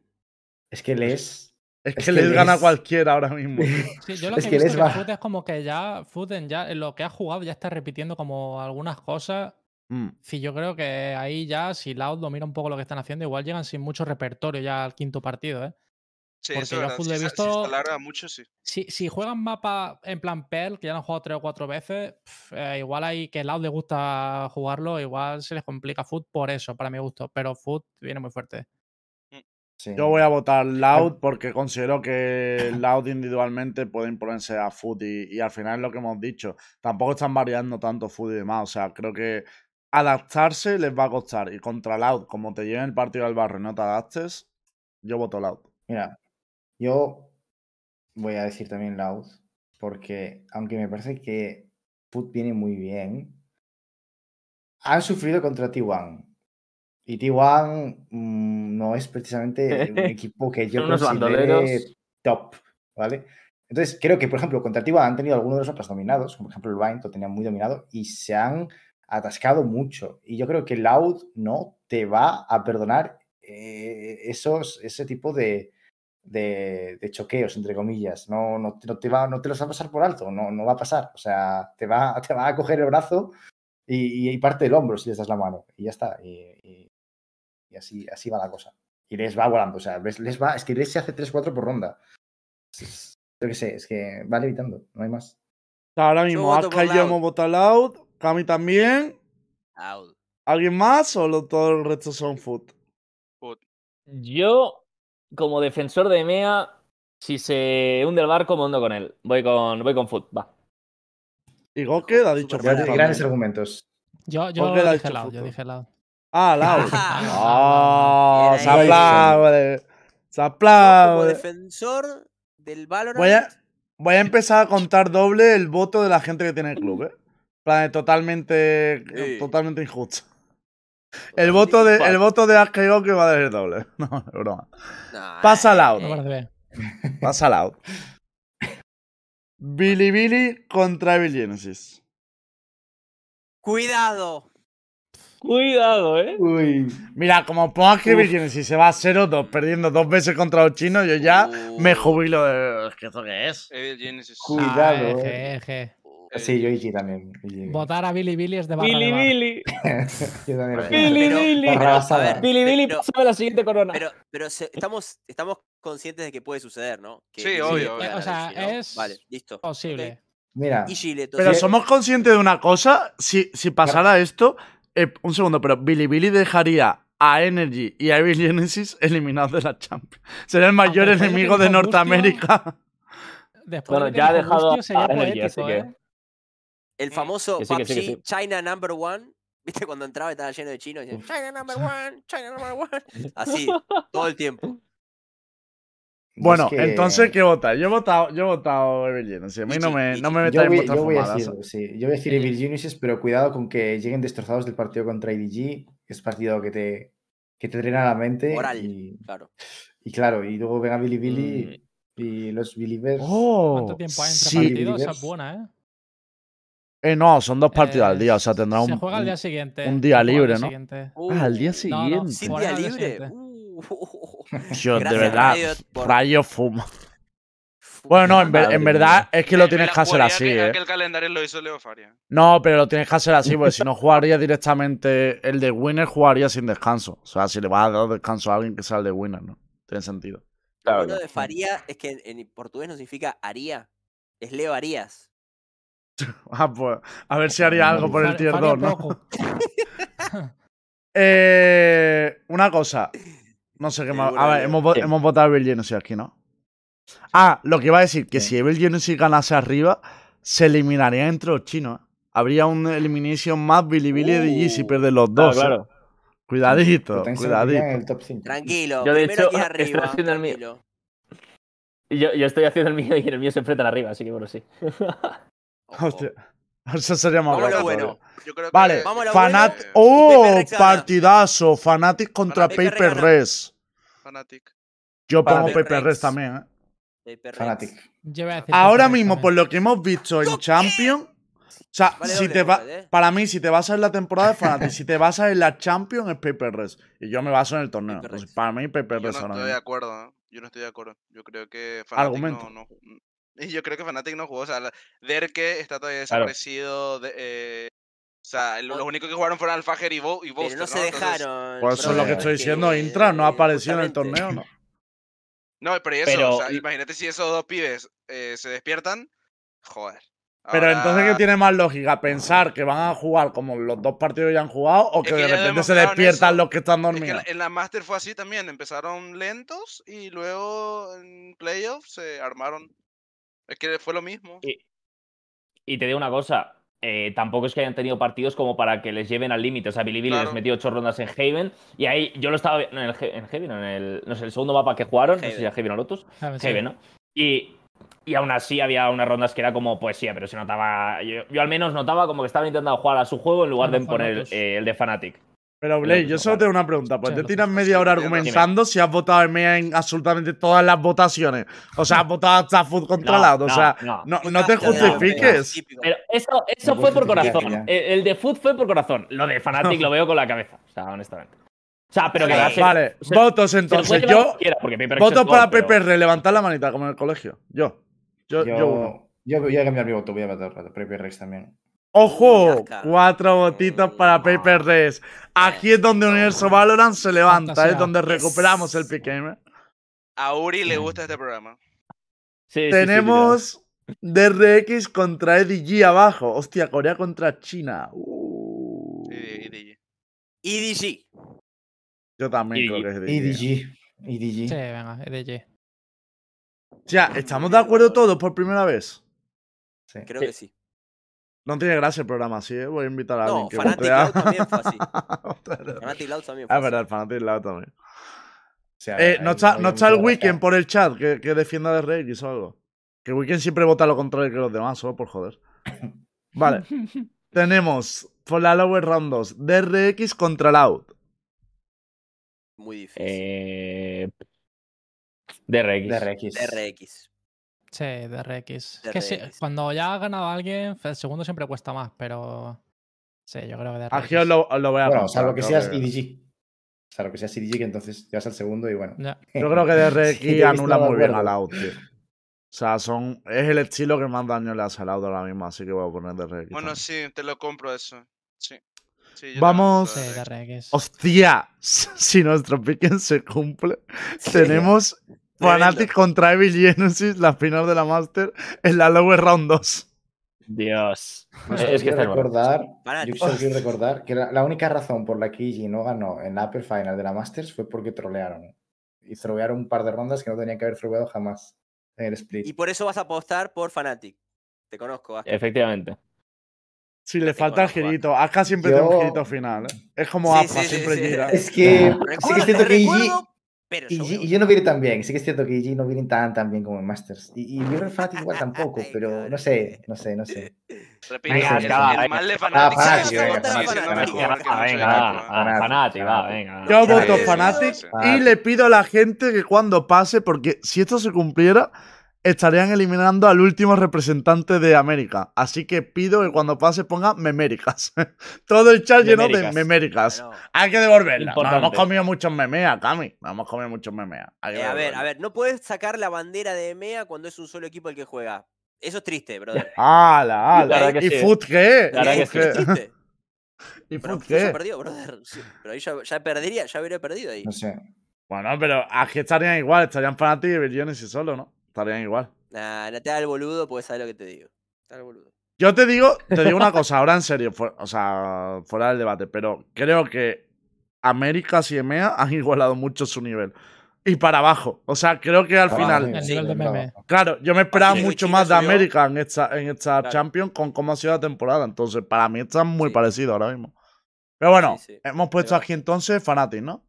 Es que les. Es Es que que les gana les- cualquiera ahora mismo. Sí, yo lo Es que, que he visto les de va- Food es como que ya Fooden ya en lo que ha jugado ya está repitiendo como algunas cosas. Mm. Sí, yo creo que ahí ya, si Loud domina un poco lo que están haciendo, igual llegan sin mucho repertorio ya al quinto partido, ¿eh? Sí, Porque eso yo es. Food he visto- se alarga mucho, sí. Si, si juegan mapa en plan PEL, que ya lo han jugado tres o cuatro veces, eh, igual ahí que Loud le gusta jugarlo, igual se les complica Food por eso, para mi gusto. Pero Food viene muy fuerte. Sí. Yo voy a votar Loud porque considero que Loud individualmente puede imponerse a Food y, y al final es lo que hemos dicho. Tampoco están variando tanto Food y demás. O sea, creo que adaptarse les va a costar. Y contra Loud, como te lleven el partido al barrio y no te adaptes, yo voto Loud. Mira, yo voy a decir también Loud, porque aunque me parece que Foot viene muy bien, han sufrido contra T1. Y T1 mm, no es precisamente un equipo que yo considere top, ¿vale? Entonces, creo que, por ejemplo, contra T1 han tenido algunos de los mapas dominados, como por ejemplo el Bind, lo tenían muy dominado, y se han atascado mucho. Y yo creo que Loud no te va a perdonar eh, esos, ese tipo de, de, de choqueos, entre comillas. No, no, no te va, no te los va a pasar por alto, no, no va a pasar. O sea, te va, te va a coger el brazo y, y parte del hombro si les das la mano. Y ya está. Y, y- y así, así va la cosa. Y les va volando. O sea, les va, es que les se hace 3-4 por ronda. Yo qué sé, es que va levitando, no hay más. Ahora mismo, Aska y yo hemos votado Loud. Cami también. Loud. ¿Alguien más o lo- todo el resto son Food? Yo, como defensor de EMEA, si se hunde el barco, me hundo con él. Voy con, voy con Foot, va. Y Goke ha dicho Food. Grandes argumentos. Yo, yo ¿Por qué le ha dije dicho Loud, Food? yo dije Loud. Ah, Loud. Ah, ¡Oh! bien ¡Se ahí. aplaude! ¡Se Yo como aplaude! defensor del Valorant. Voy a, voy a empezar a contar doble el voto de la gente que tiene el club, ¿eh? Plan, totalmente, Sí. totalmente injusto. El voto de, el voto de Goke va a ser doble. No, es broma. Nah, Pasa Loud. Bien. Pasa Loud. Billy Billy contra Evil Genesis. Cuidado. Cuidado, eh. Uy. Mira, como pongas que Evil Uf. Genesis se va a 0-2 perdiendo dos veces contra los chinos, yo ya me Uh. jubilo de. ¿Qué esto qué es? Genesis. Cuidado, Ah, eh. eje, eje. Sí, yo EG también. Votar a Billy Billy es de barra Billy de. Billy. Yo también. Billy Pero- Billy. A ver, Billy Billy, pásame la siguiente corona. Pero, pero se- estamos, estamos conscientes de que puede suceder, ¿no? Que Sí, Billy obvio, Eh, o sea, a ¿no? es Vale, listo. Posible. Mira, Y Gile, Pero somos conscientes de una cosa. Si, si pasara esto. Eh, un segundo, pero Billy Billy dejaría a Energy y a Evil Genesis eliminados de la Champions. Sería el mayor enemigo de Norteamérica. Después Bueno, de ya ha dejado a Energy, así que- ¿eh? El famoso Que sí, que PUBG sí, que sí. China Number One, ¿viste? Cuando entraba y estaba lleno de chinos. y decía, Uf. China Number One, China Number One. Así, todo el tiempo. Bueno, es que- entonces, ¿qué vota? Yo he votado, yo he votado Evil Genesis. A mí no me, no me Yo metáis en voy, vuestras yo voy a decir, sí, yo voy a decir Evil Geniuses, pero cuidado con que lleguen destrozados del partido contra IDG. Es partido que te, que te drena la mente. Moral. Y, Claro. y claro, y luego venga Billy Billy y los Believers. Oh, ¿Cuánto tiempo hay entre sí. partidos? Esa es buena, ¿eh? Eh, no, son dos partidos al Eh, día, o sea, tendrá Se un, juega al día siguiente. un día al libre, día ¿no? siguiente. Ah, al día Uh, No, no, siguiente. Sin día al libre. siguiente. Uh, Dios, de verdad, por- rayo fuma. Bueno, no, en, ver- en verdad es que lo tienes que hacer así, que ¿eh? Aquel calendario lo hizo Leo Faria. No, pero lo tienes que hacer así, porque si no jugaría directamente el de Winner, jugaría sin descanso. O sea, si le vas a dar descanso a alguien que sea el de Winner, ¿no? Tiene sentido. Lo Claro, claro. de Faría es que en, portugués no significa haría. Es Leo Arias. Ah, pues, a ver si haría algo por el tier Faria 2, ¿no? Eh, una cosa. No sé qué más. A ver, hemos, hemos votado a Evil Genesis aquí, ¿no? Ah, lo que iba a decir, que si Evil Genesis ganase arriba, se eliminaría entre los chinos. ¿eh? Habría un elimination más Billy Billy de G si Uh, pierden los Claro, dos. ¿eh? claro. Cuidadito, cuidadito. en el top 5. Tranquilo. Yo, de primero hecho, estoy arriba. haciendo el mío. Yo, yo estoy haciendo el mío y el mío se enfrentan arriba, así que bueno, sí. Hostia. Eso sería más guapo bueno. todavía. Yo creo Vale, que. Lo Fanat. bueno. ¡Oh! Partidazo. Fanatic contra Fanatic. Paper. Res. Fanatic. Yo pongo Fanatic. Paper Res también, ¿eh? Fanatic. Yo voy a decir Ahora mismo, por lo que hemos visto en Champions. O sea, Vale si doble, te va, doble, ¿eh? para mí, si te basas en la temporada es Fanatic. si te basas en la Champions es Paper Res. Y yo me baso en el torneo. Entonces, para mí, Paper Yo no Res ahora estoy de mismo. acuerdo, ¿eh? Yo no estoy de acuerdo. Yo creo que Fnatic Argumento. no, no. Y yo creo que Fnatic no jugó. O sea, la- Derke está todavía Claro. desaparecido. de- eh, o sea, lo- los únicos que jugaron fueron Alfajer y, Bo y Pero Boaster, no se Entonces- dejaron. Por eso es lo que estoy que- diciendo. Intra no ha aparecido en el torneo, ¿no? No, pero y eso, Pero- o sea, imagínate si esos dos pibes eh, se despiertan. Joder. Pero entonces, ¿qué tiene más lógica? ¿Pensar que van a jugar como los dos partidos ya han jugado o que, Es que de repente se despiertan eso. los que están Es que dormidos? en la Master fue así también. Empezaron lentos y luego en playoffs se armaron. Es que fue lo mismo. Y, y te digo una cosa, eh, tampoco es que hayan tenido partidos como para que les lleven al límite. O sea, Billy Billy Claro. les metió ocho rondas en Haven y ahí yo lo estaba viendo en el en Haven, en el, no sé, el segundo mapa que jugaron, no sé si Haven. era Haven o Lotus, A ver, sí. Haven, ¿no? Y, y aún así había unas rondas que era como poesía, pero se notaba, yo, yo al menos notaba como que estaban intentando jugar a su juego en lugar de poner eh, el de Fnatic. Pero Blake, yo se solo tengo una pregunta. Pues Sí, te tiras media hora argumentando si has votado en media en absolutamente todas las votaciones. O sea, has votado hasta Food contra No, Loud. O sea, no. no, no te justifiques. Pero eso, eso fue por corazón. ya. El, el de Food fue por corazón. Lo de Fnatic lo veo con la cabeza. O sea, honestamente. O sea, pero que Vale, ser- Vale, se- votos se entonces. Yo cualquiera, porque Paper Rex voto es para God, pero- PPR, levantar la manita como en el colegio. Yo. Yo, Yo, yo uno. yo voy a cambiar mi voto, voy a votar para Paper Rex también. ¡Ojo! Uy, Cuatro votitos para Paper Res. Aquí es donde Universo Valorant se levanta, es donde recuperamos el pick. A Uri le gusta este programa. Sí, sí, sí, Tenemos DRX contra EDG abajo. Hostia, Corea contra China. Uh. Sí, y DJ. EDG. Yo también creo que es EDG. EDG. EDG. Sí, venga, EDG. O sea, ¿estamos de acuerdo todos por primera vez? Sí. Creo Sí. que sí. No tiene gracia el programa así, ¿eh? Voy a invitar a alguien No, que Fanatic Loud también fue así. Ah, Fanatic Loud también fue es así. verdad, el Fanatic Loud también. O sea, Eh, no está, no está el Weekend por el chat que, que defienda de o algo. Que Weekend siempre vota lo contrario que los demás, solo por joder. Vale. Tenemos por la Lower Round 2 DRX contra Loud. Muy difícil. Eh... DRX. DRX. DRX. Sí, DRX. Es que sí, cuando ya ha ganado alguien, el segundo siempre cuesta más, pero. Sí, yo creo que DRX. Aquí os lo, os lo voy a Bueno, contar, salvo que seas que- EDG. Salvo que seas EDG, que entonces te vas al segundo y bueno. Ya. Yo creo que DRX Sí, te he visto anula de muy bien a. Loud, tío. O sea, son, es el estilo que más daño le ha salado ahora mismo, así que voy a poner DRX. Bueno, también. sí, te lo compro eso. Sí. Sí, yo Vamos- Sí. Hostia, si nuestro piquen se cumple, Sí. tenemos Fnatic contra Evil Genesis, la final de la Master, en la Lower Round 2. Dios. Pues es que recordar, Fanatic. yo solo quiero recordar que la, la única razón por la que EG no ganó en la Upper Final de la Masters fue porque trolearon. Y trolearon un par de rondas que no tenían que haber troleado jamás en el split. Y por eso vas a apostar por Fnatic. Te conozco, Aska. Efectivamente. Si le falta el girito, Aka siempre tiene un Yo- girito final. ¿eh? Es como Sí, APA, sí, sí, siempre sí. gira. Es que sí que Recuerdo, es cierto que EG, recuerdo, pero EG, seguro. EG no viene tan bien. Sí que es cierto que EG no viene tan, tan bien como en Masters. Y, y River Fnatic igual tampoco, pero no sé, no sé, no sé. Repito, Venga, el, el mal de sigue venga, Fanatic, va, venga. Yo voto sí. y le pido a la gente que cuando pase, porque si esto se cumpliera, estarían eliminando al último representante de América. Así que pido que cuando pase ponga Meméricas. Todo el chat lleno de Meméricas. Bueno, Hay que devolverla. Nos hemos comido muchos memeas, Cami. Nos hemos comido muchos memeas. Eh, a ver, a ver, no puedes sacar la bandera de EMEA cuando es un solo equipo el que juega. Eso es triste, brother. ¡Hala, hala! La verdad que ¿Y sí. Foot qué? La verdad ¿Y que sí. Triste. ¿Y Pero Foot qué? perdió, brother. Sí, Pero ahí ya, ya perdería, ya hubiera perdido ahí. No sé. Bueno, pero aquí estarían igual. Estarían Fnatic y Billones y solo, ¿no? Estarían igual. Nah, no te da el boludo, pues sabes lo que te digo. Te da el boludo. Yo te digo, te digo una cosa, ahora en serio, fu- o sea, fuera del debate, pero creo que América y EMEA han igualado mucho su nivel. Y para abajo. O sea, creo que al Ah, final. sí, El sí, nivel de claro. yo me esperaba Sí, mucho más de subió. América en esta, en esta Claro. Champions con cómo ha sido la temporada. Entonces, para mí están muy Sí. parecidos ahora mismo. Pero bueno, Sí, sí. hemos puesto aquí entonces Fanatic, ¿no?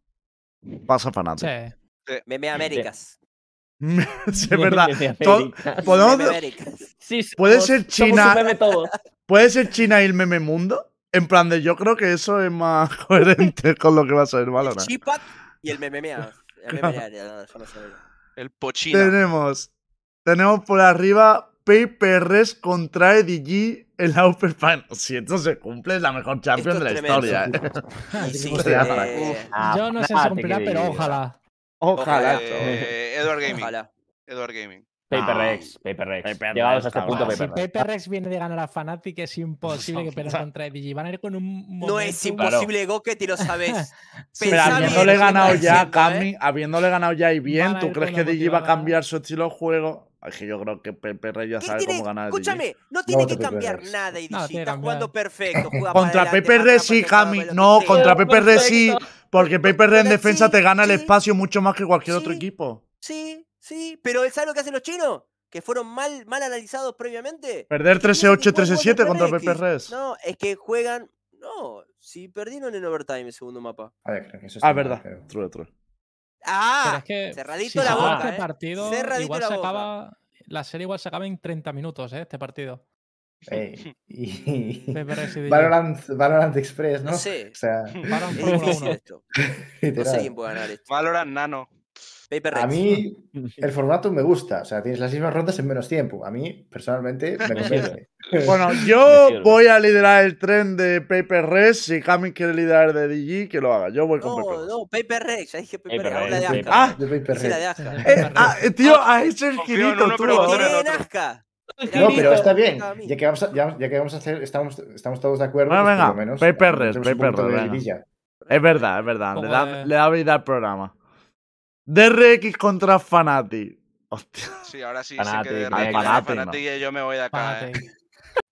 Pasa Fanatic. Sí. Meme Américas. Sí, es verdad. Meme podemos- Meme. Sí, Puede ser China- meme. ¿Puede ser China y el meme mundo? En plan de, yo creo que eso es más coherente con lo que va a ser El Valorant. Chipat y el. El no sé. El Pochina. Tenemos, tenemos por arriba PPRS contra EDG en la Upper Final. Si esto se cumple, es la mejor champion de la tremendo. historia. ¿eh? Sí, Yo no sé si se cumplirá, pero ojalá. Ojalá. Eh, Edward Gaming. ojalá. Edward Gaming. Paper Ah. Rex, Paper Rex. Paper Llegados a este punto, Si Paper Rex. Paper Rex viene de ganar a Fnatic, es imposible que pierdan contra EDG. Van a ir con un No es imposible, Goket, y lo sabes. Pero habiéndole ganado ¿qué estás ya, eh? Cami, habiéndole ganado ya y bien, ¿tú crees que DG va a cambiar su estilo de juego? Es que yo creo que PPRS ya ¿Qué sabe tiene- cómo ganar el Escúchame, no tiene No que cambiar nada y está jugando perfecto. Juega Contra PPR sí, Cami. No, contra. PPR sí. Porque PPR en Pero defensa sí, te gana el espacio mucho más que cualquier otro equipo. Sí, sí, pero ¿sabes lo que hacen los chinos? Que fueron mal, mal analizados previamente. Perder ¿Qué piensan 13-8 y que juegan 13-7 contra FNX? PPRS. No, es que juegan. No, si perdieron en overtime el segundo mapa. A ver, creo que eso Ah, está mal, verdad. True, true. Pero ¡Ah! es que cerradito si la boca, este ¿eh? partido, Cerradito igual la se boca. acaba. La serie igual se acaba en 30 minutos, ¿eh? Este partido. Y-. Valorant, Valorant Express, ¿no? No sé. O sea, Valorant Es Fórmula difícil 1. esto. No sé literal. quién puede ganar esto. Valorant Nano. Paper A Rex. mí el formato me gusta. O sea, tienes las mismas rondas en menos tiempo. A mí, personalmente, me convence. Bueno, yo voy a liderar el tren de Paper Res. Si Cami quiere liderar de DG, que lo haga. Yo voy con No, Paper Res. no, Paper Rex. Ya dije Paper Paper Rex. Habla de Rex, Aska. Ah, Yo Paper Esa es la de. Eh, ah, eh, tío, ese es el girito, tú. pero Lo otro No, pero está bien. Ya que vamos a, ya, ya que vamos a hacer, estamos, estamos todos de acuerdo. Bueno, pues por venga, lo menos, de. Es verdad, es verdad. Le da, de- le da vida al programa. DRX contra Fanati. Hostia. Sí, ahora sí sé que de Rey, Fanatic, Fanatic y yo me voy de acá. eh.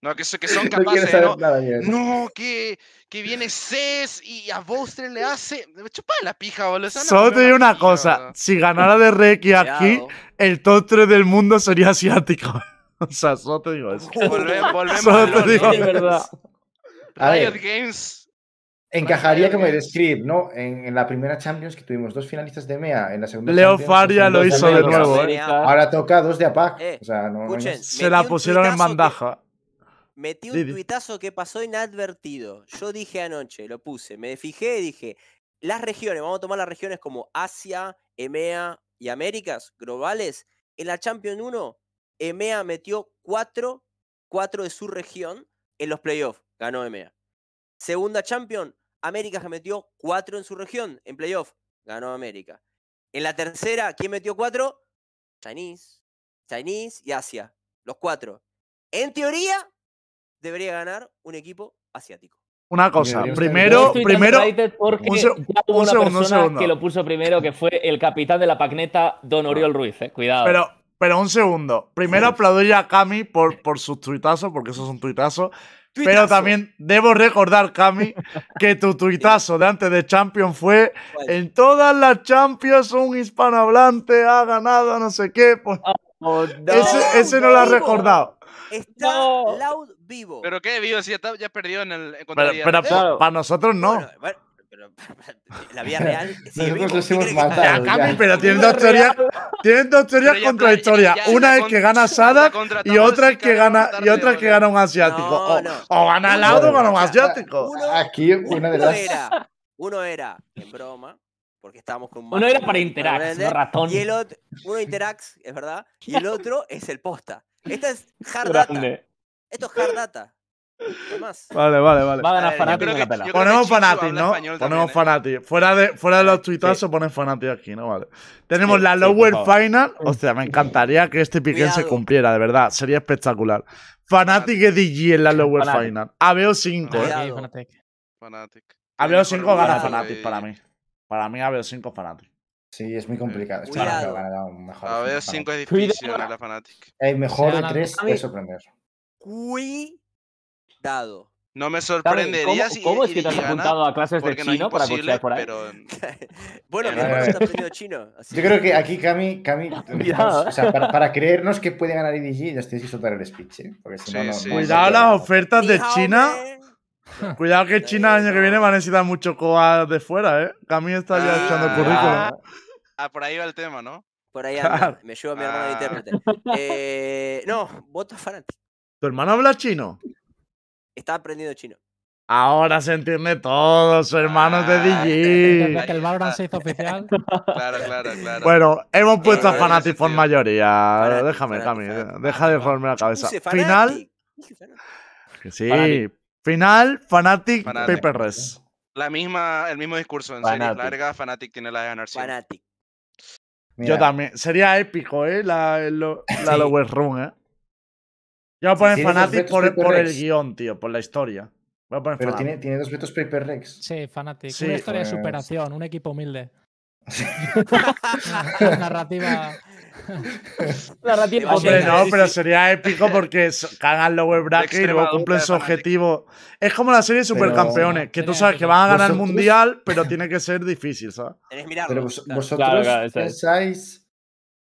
No, que, que son capaces, saber ¿no? nada bien. No, que, que viene Cés y a Boster le hace. Me chupa la pija, boludo. Solo te digo una pija, cosa. boludo. Si ganara DRX aquí, Cuidado. el top 3 del mundo sería asiático. O sea, solo te digo eso. Volve- volvemos Solo al te digo verdad. A ver. Riot Games. Encajaría Riot como el script, ¿no? En, en la primera Champions que tuvimos dos finalistas de MEA, en la segunda Leo Champions, Faria lo hizo de dos nuevo. ¿eh? Ahora toca dos de APAC. Eh, o sea, no, no hay Escuchen, más. Se la pusieron en que- bandaja. Metí un tuitazo que pasó inadvertido. Yo dije anoche, lo puse, me fijé y dije, las regiones, vamos a tomar las regiones como Asia, EMEA y Américas globales. En la Champions 1, EMEA metió 4, 4 de su región en los playoffs, ganó EMEA. Segunda Champion, Américas que metió 4 en su región en playoff, ganó América. En la tercera, ¿quién metió 4? Chinese. Chinese y Asia. Los cuatro. En teoría, debería ganar un equipo asiático. Una cosa, primero, primero, porque un se- una segundo, un persona segundo. que lo puso primero, que fue el capitán de la pagneta, Don Oriol Ruiz. eh. Cuidado. pero, pero un segundo. Primero aplaudir a Cami por, por sus tuitazos, porque eso es un tuitazo. Pero también debo recordar, Cami, que tu tuitazo de antes de Champions fue ¿Cuál? en todas las Champions un hispanohablante ha ganado no sé qué. Pues, Oh, no. ese, ese no lo has recordado. Está No. Loud vivo. Pero qué, vivo, si ya, está- ya perdió en el en contra Pero, pero para nosotros no. Bueno, bueno, pero, la vida real vivo. Nosotros ¿Qué hemos que matado. Ya, Cami, pero tienen dos teorías, tienen dos teorías contradictorias. Una es que gana contra y otra es que gana y otra es que gana un No, asiático. O, no. o gana Laudo o gana un asiático. uno- Aquí una de las. era, uno era en broma, porque estábamos con Uno era para Brandon, no ratón. Y el otro, uno Interax, es verdad, y el otro es el posta. Esta es hard data. Esto es hard data. No más. Vale, vale, vale. Va a ganar Fanatic en la pela. Ponemos Fanatic, habla ¿no? Ponemos también, ¿eh? Fanatic. Fuera de, fuera de los tuitazos, ponen Fanatic aquí, ¿no? Vale. Tenemos Sí, la sí, Lower favor. Final. Hostia, me encantaría que este piquen se cumpliera, de verdad. Sería espectacular. Fanatic y DG en la Lower Fnatic. Final. ABO 5, ¿eh? Fnatic. Fanatic. ABO 5 gana. Fanatic para mí. Para mí ABO 5 Fanatic. Sí, es muy complicado. Está Cuidado. ganado, ganado, mejor. A ver, mejor. 5 es difícil ganar la Fanatic. El mejor de ganan- tres A puede mí- sorprender. Cuidado. No me sorprendería ¿Cómo, si cómo es que te has apuntado a clases de porque no chino para cochear por ahí? pero Bueno, Eh, mi a hermano está aprendiendo chino. así Yo creo que aquí Cami, Cami Cuidado, o sea, para, para creernos que puede ganar IDG, nos tienes que soltar el speech, ¿eh? Porque si no, Sí, no. sí. no- Cuidado no- las ofertas de China. Cuidado que China el año que viene va a necesitar mucho coa de fuera, ¿eh? Cami está ya Ah. echando Ah, currículum. ah, por ahí va el tema, ¿no? Por ahí anda. Claro. Me llevo a mi hermano de Ah. intérprete. Eh, no, voto Fanatic. ¿Tu hermano habla chino? Está aprendiendo chino. Ahora se entiende todo, su hermano es de Ah. Desde DG. que el Valorant se hizo oficial. Claro, claro, claro. Bueno, hemos puesto a Fanatic tiene por mayoría. Fnatic, Déjame, Fnatic, Cami. Fnatic. Deja de Fnatic, formarme la cabeza. Puse Final. Fnatic. Fnatic. sí. Fnatic. Final, Fanatic, Fnatic. Paper Res. La misma, el mismo discurso en series Fnatic. largas, Fanatic tiene la de ganar. Fanatic. Mira, Yo también. Sería épico, ¿eh? La, lo- la Sí. Lower Room, ¿eh? Yo voy a poner Fanatic por, el guion, tío, por la historia. Voy a poner Pero Fnatic. tiene, tiene dos vetos Paper Rex. Sí, Fnatic. Sí, una historia de pues- superación, un equipo humilde. Narrativa. Narrativa Hombre, no, pero sería épico porque cagan lower bracket y luego cumplen su objetivo. Es como la serie de Pero- supercampeones, que tú sabes que van a ganar el mundial, pero tiene que ser difícil, ¿sabes? Pero vos- claro. vosotros Claro, claro, pensáis.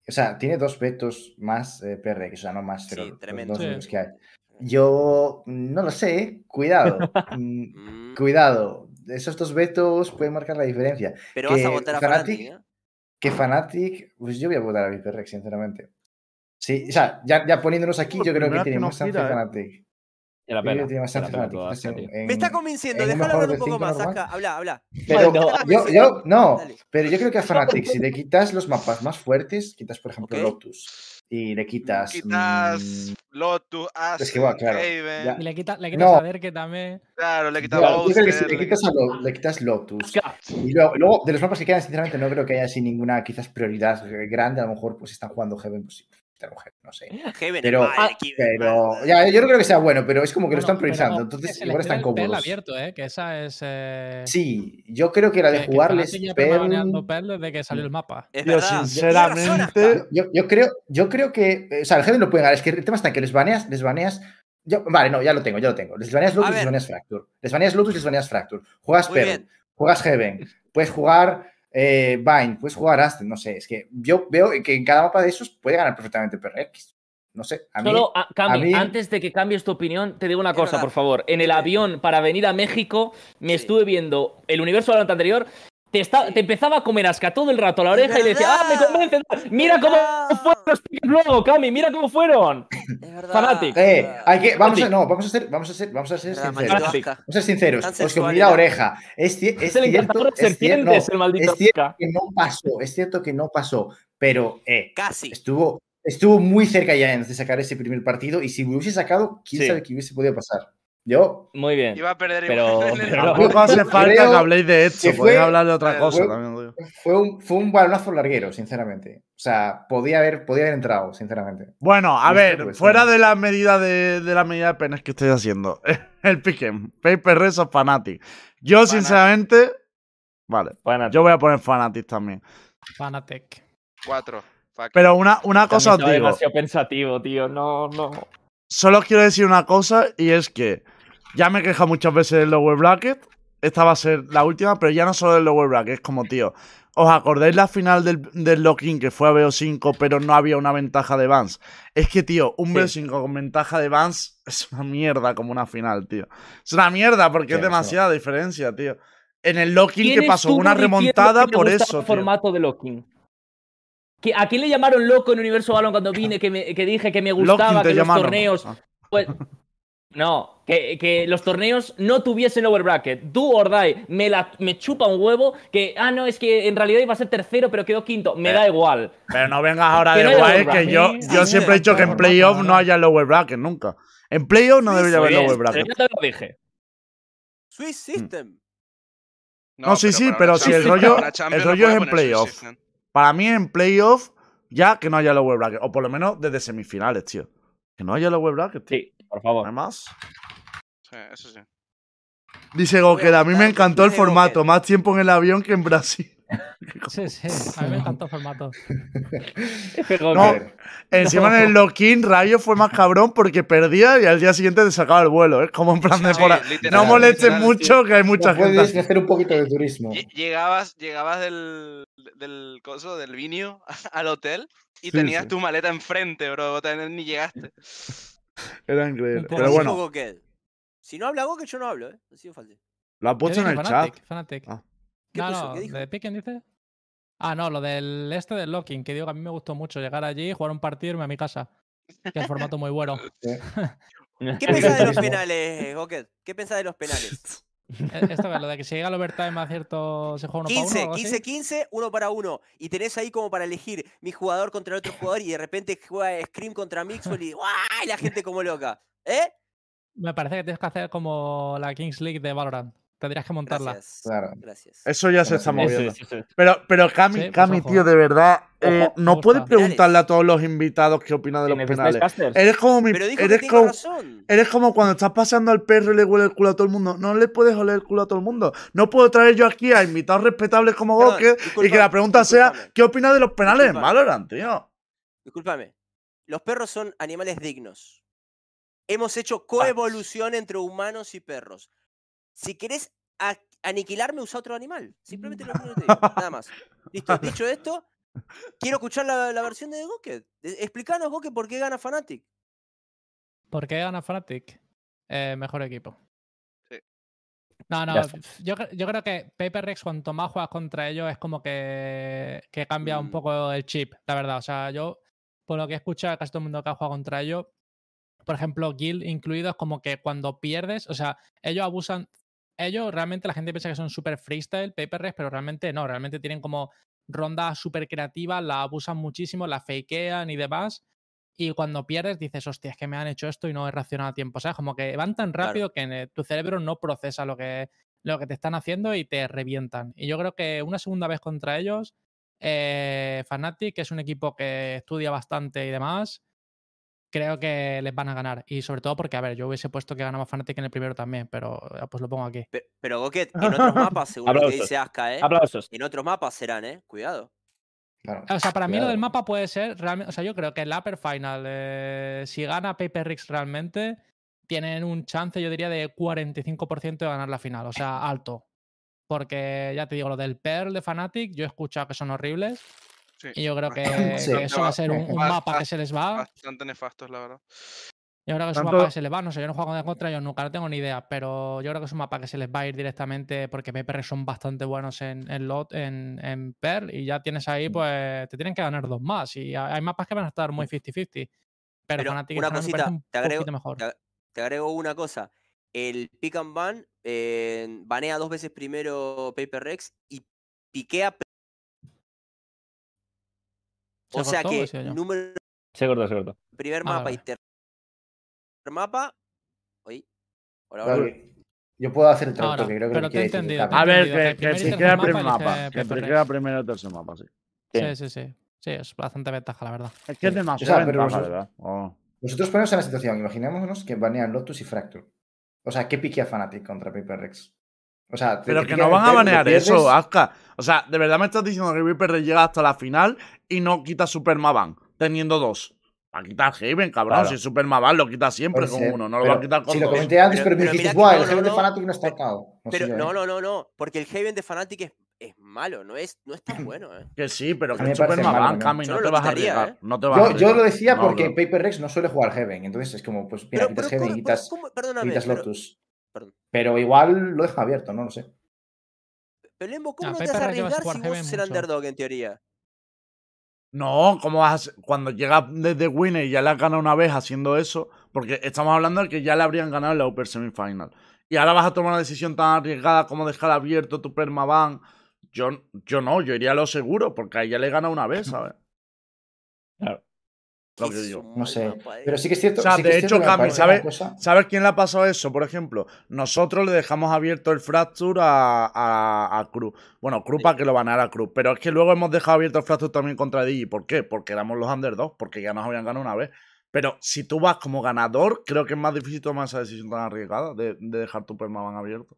O sea, tiene dos vetos más eh, PRX, o sea, no más, Sí, pero los tremendo. dos Sí. que hay. Yo no lo sé, ¿eh? cuidado. Mm, Mm, cuidado. Esos dos vetos pueden marcar la diferencia. Pero vas a votar a Fnatic- Fnatic. ¿no? Que Fnatic, pues yo voy a votar a ViperRex, sinceramente. Sí, o sea, ya, ya poniéndonos aquí, Por yo creo que tiene no más chance gira, ¿eh? Pena. tiene pena en- Me está convenciendo, déjalo hablar un poco cinco más. Saca, habla, habla. Pero yo, yo, no, pero yo creo que a Fnatic, si le quitas los mapas más fuertes, quitas, por ejemplo, Ok. Lotus y le quitas. Quitas mm, Lotus, Es que va, claro, ya. Y le quitas le quitas No. a Derke también. Claro, le quitas yo creo que si Bowser, le quitas, a Lo- le quitas Lotus. Y luego, luego, de los mapas que quedan, sinceramente, no creo que haya así ninguna quizás prioridad grande. A lo mejor, pues están jugando Heaven, pues Heaven, no sé. Pero- Pero ya, yo no creo que sea bueno, pero es como que lo están priorizando. Entonces, que igual están cómodos. abierto, ¿eh? Que esa es. Eh, Sí, yo creo que la de que- que jugarles Pearl desde que salió el mapa. Es Tío, verdad. Tienes sinceramente. Yo, yo creo, yo creo que. eh, O sea, el Heaven lo pueden ganar. Es que el tema está en que les baneas, les baneas. yo- vale, no, ya lo tengo, ya lo tengo. Les baneas Lotus, les baneas Fracture. Les baneas Lotus, les baneas Fracture. Juegas bien. juegas Heaven, puedes jugar eh, Bind, puedes jugar Aston, no sé. Es que yo veo que en cada mapa de esos puede ganar perfectamente PRX. No sé, a mí. Solo, a- Cami, a mí- antes de que cambies tu opinión, te digo una cosa, verdad. por favor. En el avión para venir a México, me Sí. estuve viendo el universo Valorant anterior. Te, está- Sí. te empezaba a comer asca todo el rato a la oreja y le decía, ah, me verdad! convences. Mira cómo fueron los piques luego, Cami, mira cómo fueron. Fnatic. Eh, hay que, vamos a, no, vamos a ser, vamos a ser, vamos a ser sinceros. Vamos a ser sinceros. Os comí la oreja. Es, es Es el cierto, encantador de no, el maldito es cierto Asca. que no pasó. Es cierto que no pasó. Pero eh, Casi. estuvo, estuvo muy cerca ya de sacar ese primer partido. Y si hubiese sacado, quién Sí. sabe qué hubiese podido pasar. Yo, Muy bien. Iba a perder Pero- pero-. Tampoco hace falta Creo que habléis de que Podéis hablar de otra cosa fue- también. Fue un, fue un balonazo larguero, sinceramente. O sea, podía haber, podía haber entrado, sinceramente. Bueno, a esto, ver, fuera de la medida de, de la medida de penes que estoy haciendo, el piquen, Paper Res o Fanatic. Yo, Fanatic. sinceramente, vale, Bueno, yo voy a poner Fanatic también. Fanatic. Cuatro. Fuck. Pero una, una cosa os digo, demasiado pensativo, tío. No, no. solo quiero decir una cosa y es que ya me he quejado muchas veces del lower bracket. Esta va a ser la última, pero ya no solo del lower bracket, es como, tío. ¿Os acordáis la final del, del lock-in que fue a BO5, pero no había una ventaja de Vans? Es que, tío, un Sí. BO5 con ventaja de Vans es una mierda como una final, tío. Es una mierda porque Sí, es eso. demasiada diferencia, tío. En el lock-in ¿Quién que pasó una remontada que por eso, el tío. formato de locking? ¿Que- ¿A quién le llamaron loco en Universo Balón cuando vine? Que, me- que dije que me gustaba que los llamaron. torneos. Pues, no, que, que los torneos no tuviesen lower bracket. Do or die. Me, la, me chupa un huevo que, ah, no, es que en realidad iba a ser tercero, pero quedó quinto. Me Eh, da igual. Pero no vengas ahora de no guay, que yo, yo Sí, siempre he dicho que en playoff no haya lower bracket nunca. En playoff no debería haber bien, pero bracket. yo te lo dije. Swiss System. No, sí, sí, pero si el rollo- el no rollo es en playoff. Para mí en playoff, ya que no haya lower bracket. O por lo menos desde semifinales, tío. Que no haya lower bracket, tío. Sí, por ¿No favor. hay más? Sí, eso sí. Dice Voy a Goker, a mí me encantó el formato. Más tiempo en el avión que en Brasil. Sí, sí. A mí me encantó el formato. No. Encima en el lock-in, Rayo fue más cabrón porque perdía y al día siguiente te sacaba el vuelo. Es como en plan de Sí, por No molestes mucho, que hay mucha gente. puedes hacer un poquito de turismo. Lle- Llegabas, llegabas del, del coso, del vinio al hotel y Sí, tenías sí. tu maleta enfrente, bro. ni llegaste. Era increíble. Pero así. bueno. Si no habla Goquet, yo no hablo, ¿eh? Así de fácil. lo ha puesto en el chat. Fnatic. Ah. ¿Qué no, puso? no, ¿Qué dijo? ¿de Piquen dice? Ah, no, lo del este del locking, que digo que a mí me gustó mucho llegar allí, jugar un partido y irme a mi casa. Que es formato muy bueno. ¿Qué pensás de los penales, Goquet? ¿Qué pensás de los penales? Esto es lo de que si llega el overtime a cierto. se juega uno para uno. 15, algo así. 15, 15, uno para uno. Y tenés ahí como para elegir mi jugador contra el otro jugador y de repente juega Scream contra Mixwell y ¡guau! Y la gente como loca. ¿Eh? Me parece que tienes que hacer como la Kings League de Valorant. Tendrías que montarla. Gracias. Claro. Gracias. Eso ya se está moviendo. Sí, sí, sí. Pero, pero Cami, Sí, pues Cami, tío, de verdad, eh, Ojo, no puedes preguntarle a todos los invitados qué opinan de los ¿Necesitáis penales. Eres como mi, Pero dijo eres como, razón. eres como cuando estás paseando al perro y le huele el culo a todo el mundo. No le puedes oler el culo a todo el mundo. No puedo traer yo aquí a invitados respetables como Goke y que la pregunta sea. ¿qué opinas de los penales en. Valorant, tío? Discúlpame. Los perros son animales dignos. Hemos hecho coevolución entre humanos y perros. Si querés aniquilarme, usa otro animal. Simplemente lo que te digo. Nada más. Listo. Dicho esto, quiero escuchar la, la versión de Goket. De- Explícanos, Goket, por qué gana Fnatic. ¿Por qué gana Fnatic? Eh, mejor equipo. Sí. No, no, yo, cre- yo creo que Paper Rex, cuanto más juegas contra ellos, es como que, que cambia un Mm. poco el chip, la verdad. O sea, yo, por lo que he escuchado, casi todo el mundo que ha jugado contra ellos, por ejemplo, Guild incluido, es como que cuando pierdes, o sea, ellos abusan. Ellos realmente la gente piensa que son súper freestyle, Paper Rex, pero realmente no, realmente tienen como rondas súper creativas, la abusan muchísimo, la fakean y demás. Y cuando pierdes dices, hostia, es que me han hecho esto y no he reaccionado a tiempo. ¿Sabes? Como que van tan Claro. rápido que eh, tu cerebro no procesa lo que, lo que te están haciendo y te revientan. Y yo creo que una segunda vez contra ellos, eh, Fnatic, que es un equipo que estudia bastante y demás, creo que les van a ganar. Y sobre todo porque, a ver, yo hubiese puesto que ganaba Fnatic en el primero también, pero eh, pues lo pongo aquí. Pe- Pero Goket, en otros mapas, según lo que dice Aska, ¿eh? Aplausos. En otros mapas serán, ¿eh? Cuidado. Claro. O sea, para mí lo del mapa puede ser realmente. O sea, yo creo que el Upper Final, eh, si gana Paper Rix realmente, tienen un chance, yo diría, de 45% de ganar la final. O sea, alto. Porque ya te digo, lo del Pearl de Fnatic, yo he escuchado que son horribles. Sí, Y yo creo que, Sí. que eso va a ser un, mapa que se les va. Bastante nefastos, la verdad. Yo creo que es un mapa que se les va. No sé, yo no juego de contra ellos nunca, no tengo ni idea. Pero yo creo que es un mapa que se les va a ir directamente porque PPR son bastante buenos en, en LOT, en, en Pearl. Y ya tienes ahí, Mm. pues te tienen que ganar dos más. Y hay mapas que van a estar muy 50-50. Pero, Pero Fnatic en una cosita, un te agrego- poquito mejor. te, te agrego una cosa. El pick and ban eh, banea dos veces primero Paper Rex y piquea. ¿Se O sea cortó o que número Se cortó, se cortó. primer Ah, mapa vale. y tercer mapa. Oye, hola, hola. Vale. Yo puedo hacer el No, traductor no, que creo que pero lo te he entendido. A ver, que, que que el te primer y queda primer mapa mapa. Que PPR. queda primero el tercer mapa, sí. Sí, sí, sí. Sí, es bastante ventaja, la verdad. Es que es demasiado O ventaja, ¿verdad? Oh. Vosotros poneros en la situación, imaginémonos que banean Lotus y Fracture. O sea, ¿qué piquea Fnatic contra Paper Rex? O sea, te- Pero que no van a lo banear eso, Azka. O sea, ¿de verdad me estás diciendo que Viper llega hasta la final y no quita Super Mavan teniendo dos? Va a quitar Haven, cabrón. Claro. Si es Super Mavan lo quita siempre puede con ser, uno, no lo pero va a quitar con Sí, lo comenté antes, Pero- pero, me pero dijiste, mira que guau, no, el no, Heaven de. Fnatic no está tocado. No sé Pero no, ¿eh? no, no, no. Porque el Haven de Fnatic es, es malo, no es, no es tan bueno, ¿eh? Que sí, pero que me Super Mavan. Cami, Yo no te lo vas a arriesgar. No te vas a Yo, lo decía porque. Paper Rex no suele jugar Heaven. Entonces es como, pues mira, quitas Heaven y ¿cómo- quitas, Lotus. Perdón. Pero igual lo deja abierto, ¿no? No sé. pero Lembo, ¿cómo no te vas a arriesgar si vos sos el underdog, en teoría? No, ¿cómo vas a- Cuando llega desde Winner y ya le has ganado una vez haciendo eso, porque estamos hablando de que ya le habrían ganado en la Upper Semifinal. Y ahora vas a tomar una decisión tan arriesgada como dejar abierto tu permaban. Yo, yo no, yo iría a lo seguro, porque ahí ya le he ganado una vez, ¿sabes? Claro. Lo Que digo. No sé. Pero sí que es cierto. O sea, sí que de hecho, Cami, ¿sabes? ¿Sabes quién le ha pasado eso? Por ejemplo, nosotros le dejamos abierto el Fracture a, a, a Cruz. Bueno, Cruz para que lo banara a Cruz. Pero es que luego hemos dejado abierto el Fracture también contra Digi. ¿Por qué? Porque éramos los underdogs, porque ya nos habían ganado una vez. Pero si tú vas como ganador, creo que es más difícil tomar esa decisión tan arriesgada de, de dejar tu permaban abierto.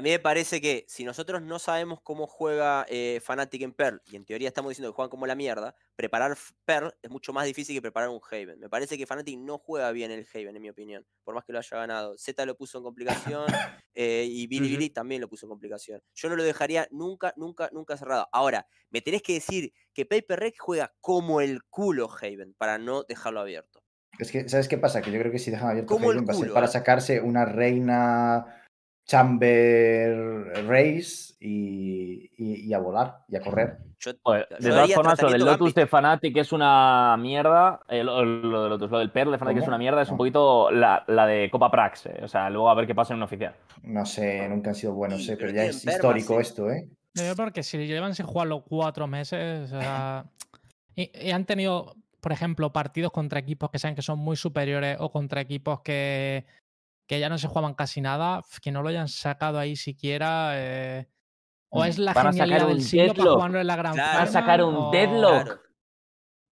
A mí me parece que si nosotros no sabemos cómo juega eh, Fnatic en Pearl, y en teoría estamos diciendo que juegan como la mierda, preparar Pearl es mucho más difícil que preparar un Haven. Me parece que Fnatic no juega bien el Haven, en mi opinión, por más que lo haya ganado. Z lo puso en complicación eh, y Billy. Billy también lo puso en complicación. Yo no lo dejaría nunca, nunca, nunca cerrado. Ahora, me tenés que decir que Paper Rex juega como el culo Haven para no dejarlo abierto. Es que, ¿sabes qué pasa? Que yo creo que si dejan abierto Haven va a ser culo, para ¿eh? sacarse una reina Chamber Race y, y- y a volar y a correr. Yo, yo de todas formas, lo del Lotus Gambit. de Fnatic es una mierda. eh, lo, lo de Lotus, lo del Pearl de Fnatic es una mierda. Es un Ah. poquito la, la de Copa Prax. eh, O sea, luego a ver qué pasa en un oficial. No sé, nunca han sido buenos, Sí, eh, pero ya es histórico sí. esto, ¿eh? Yo porque si llevan sin jugarlo cuatro meses, o sea, y, y han tenido, por ejemplo, partidos contra equipos que saben que son muy superiores o contra equipos que, que ya no se jugaban casi nada, que no lo hayan sacado ahí siquiera. eh, o Mm. es la Van a sacar genialidad del siglo para deadlock. jugarlo en la gran Claro. Van a sacar un o- deadlock. Claro.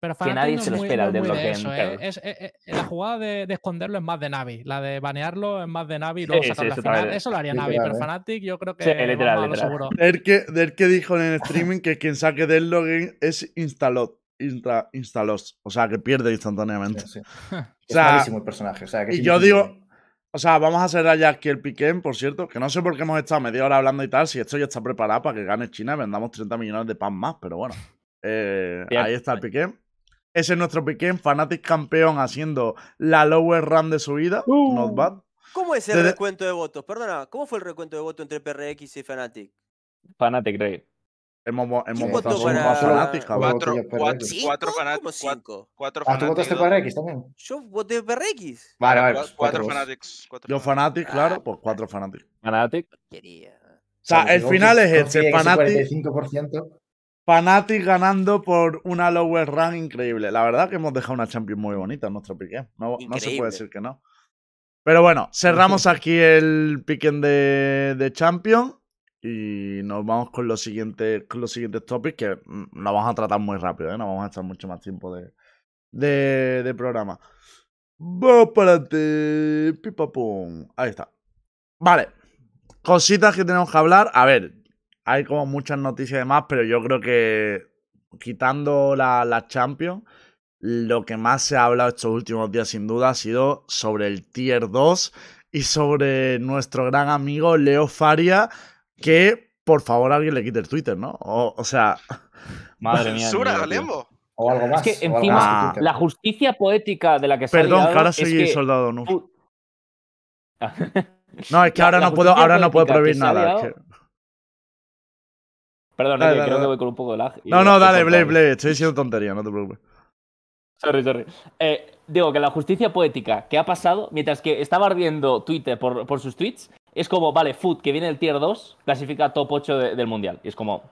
Pero que nadie no se lo muy- espera, el deadlock de eso. ¿eh? Es- eh, la jugada de, de esconderlo es más de Navi. La de banearlo es más de Navi y luego Sí, sacarlo sí, al final. Eso lo haría Navi, Literal, pero ¿eh? Fnatic yo creo que Sí, vamos literal, a lo literal. seguro. Del que, dijo en el streaming que quien saque login es instalot. Insta, instalos. O sea, que pierde instantáneamente. Sí, sí. O Es malísimo el personaje. O sea, que y yo digo. O sea, vamos a hacer allá aquí el piquén, por cierto, que no sé por qué hemos estado media hora hablando y tal, si esto ya está preparado para que gane China y vendamos 30 millones de pan más, pero bueno. Eh, ahí está el piquén. Ese es nuestro piquén, Fnatic campeón haciendo la lower run de su vida, Uh. not bad. ¿Cómo es el Desde- recuento de votos? Perdona, ¿cómo fue el recuento de votos entre PRX y Fnatic? Fnatic Rey. Hemos, vo- hemos ¿Quién votado solo para- Fnatic, Cuatro- cabrón. Cuatro, por cuatro, cuatro ¿Cómo Fanatics. Cuatro, cuatro Ah, tú votaste Fanatics, para X también. Yo voté PRX. Vale, vale. cua- pues Cuatro votos. Fanatics. cuatro Yo Fanatics. Fnatic, claro, Ah. pues cuatro Fnatic. Fnatic. Quería. O sea, el final es este, consigue ese Fnatic, 45%. Fnatic ganando por una lower run increíble. La verdad que hemos dejado una Champions muy bonita en nuestro piquén. No, no se puede decir que no. Pero bueno, cerramos aquí el piquen de, de Champions y nos vamos con los siguientes, con los siguientes topics que nos vamos a tratar muy rápido, ¿eh? no vamos a estar mucho más tiempo de, de, programa. Vamos para adelante. Pipa pum. Ahí está. Vale. Cositas que tenemos que hablar. A ver, hay como muchas noticias de más, pero yo creo que quitando la, la Champions, lo que más se ha hablado estos últimos días sin duda ha sido sobre el Tier 2 y sobre nuestro gran amigo Leo Faria, que por favor alguien le quite el Twitter, ¿no? O, o sea, Madre mía. Censura. Lembo. O algo más. Es que encima Ah. La justicia poética de la que se ha perdón, que ahora es soy que- soldado no. Fu- No, es que La- ahora la no puedo, ahora no puedo prohibir nada. que- Perdón, Dale, que dale, creo dale. que voy con un poco de lag. No, no, dale. Blade, Blade, estoy diciendo tontería, no te preocupes. Sorry, sorry. Eh, digo que la justicia poética que ha pasado, mientras que estaba ardiendo Twitter por, por sus tweets, es como, vale, Food, que viene el tier 2, clasifica top 8 de- del mundial. Y es como.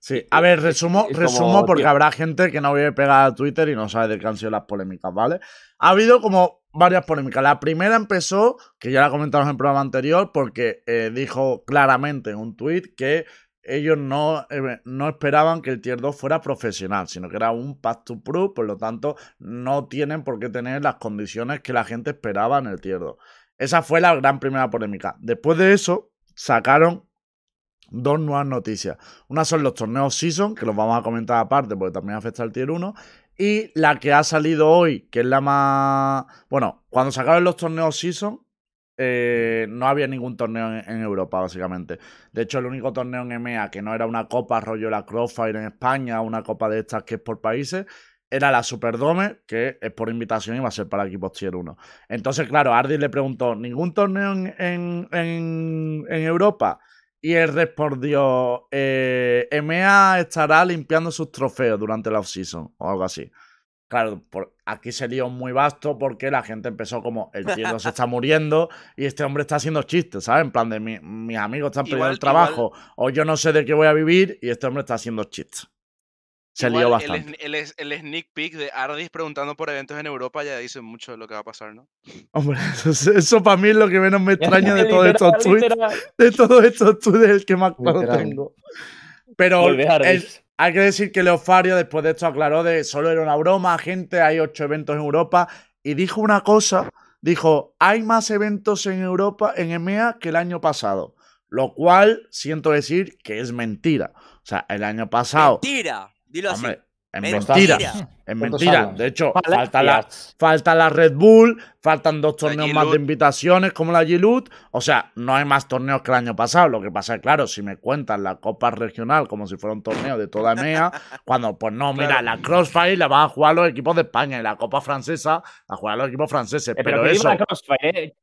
Sí, a ver, resumo, es como, resumo porque tío. habrá gente que no vive pegada a Twitter y no sabe de qué han sido las polémicas, ¿vale? Ha habido como varias polémicas. La primera empezó, que ya la comentamos en el programa anterior, porque eh, dijo claramente en un tweet que ellos no, eh, no esperaban que el Tier 2 fuera profesional, sino que era un path to proof, por lo tanto, no tienen por qué tener las condiciones que la gente esperaba en el Tier 2. Esa fue la gran primera polémica. Después de eso, sacaron dos nuevas noticias. Una son los torneos Season, que los vamos a comentar aparte porque también afecta al Tier 1. Y la que ha salido hoy, que es la más... Bueno, cuando sacaron los torneos Season, eh, no había ningún torneo en, Europa, básicamente. De hecho, el único torneo en EMEA que no era una copa rollo la Crossfire en España, una copa de estas que es por países, era la Superdome, que es por invitación y va a ser para equipos Tier 1. Entonces, claro, Ardi le preguntó, ¿ningún torneo en, en, en- en Europa? Y él respondió, eh, EMEA estará limpiando sus trofeos durante la off-season o algo así. Claro, por, aquí se lió muy vasto porque la gente empezó como, el tío se está muriendo y este hombre está haciendo chistes, ¿sabes? En plan de, mi- mis amigos están perdiendo el trabajo o yo no sé de qué voy a vivir y este hombre está haciendo chistes. Se Igual lió el bastante. El, sneak peek de Ardis preguntando por eventos en Europa ya dice mucho de lo que va a pasar, ¿no? Hombre, eso, para mí es lo que menos me extraña de todos estos tweets. De todos estos tweets es el que más claro tengo. Pero el- hay que decir que Leofario después de esto aclaró de solo era una broma, gente, hay ocho eventos en Europa. Y dijo una cosa, dijo, hay más eventos en Europa, en EMEA, que el año pasado. Lo cual siento decir que es mentira. O sea, el año pasado... Mentira. Dilo así. Hombre, es Mentira. mentira. Es ¿Cuántos mentira. De hecho, falta la, falta la Red Bull, faltan dos torneos más de invitaciones como la G-Loot. O sea, no hay más torneos que el año pasado. Lo que pasa es, claro, si me cuentan la Copa Regional como si fuera un torneo de toda EMEA, cuando, pues no, mira, Claro. la Crossfire la van a jugar los equipos de España y la Copa Francesa la juegan los equipos franceses. Eh, pero que eso, Crossfire, eh.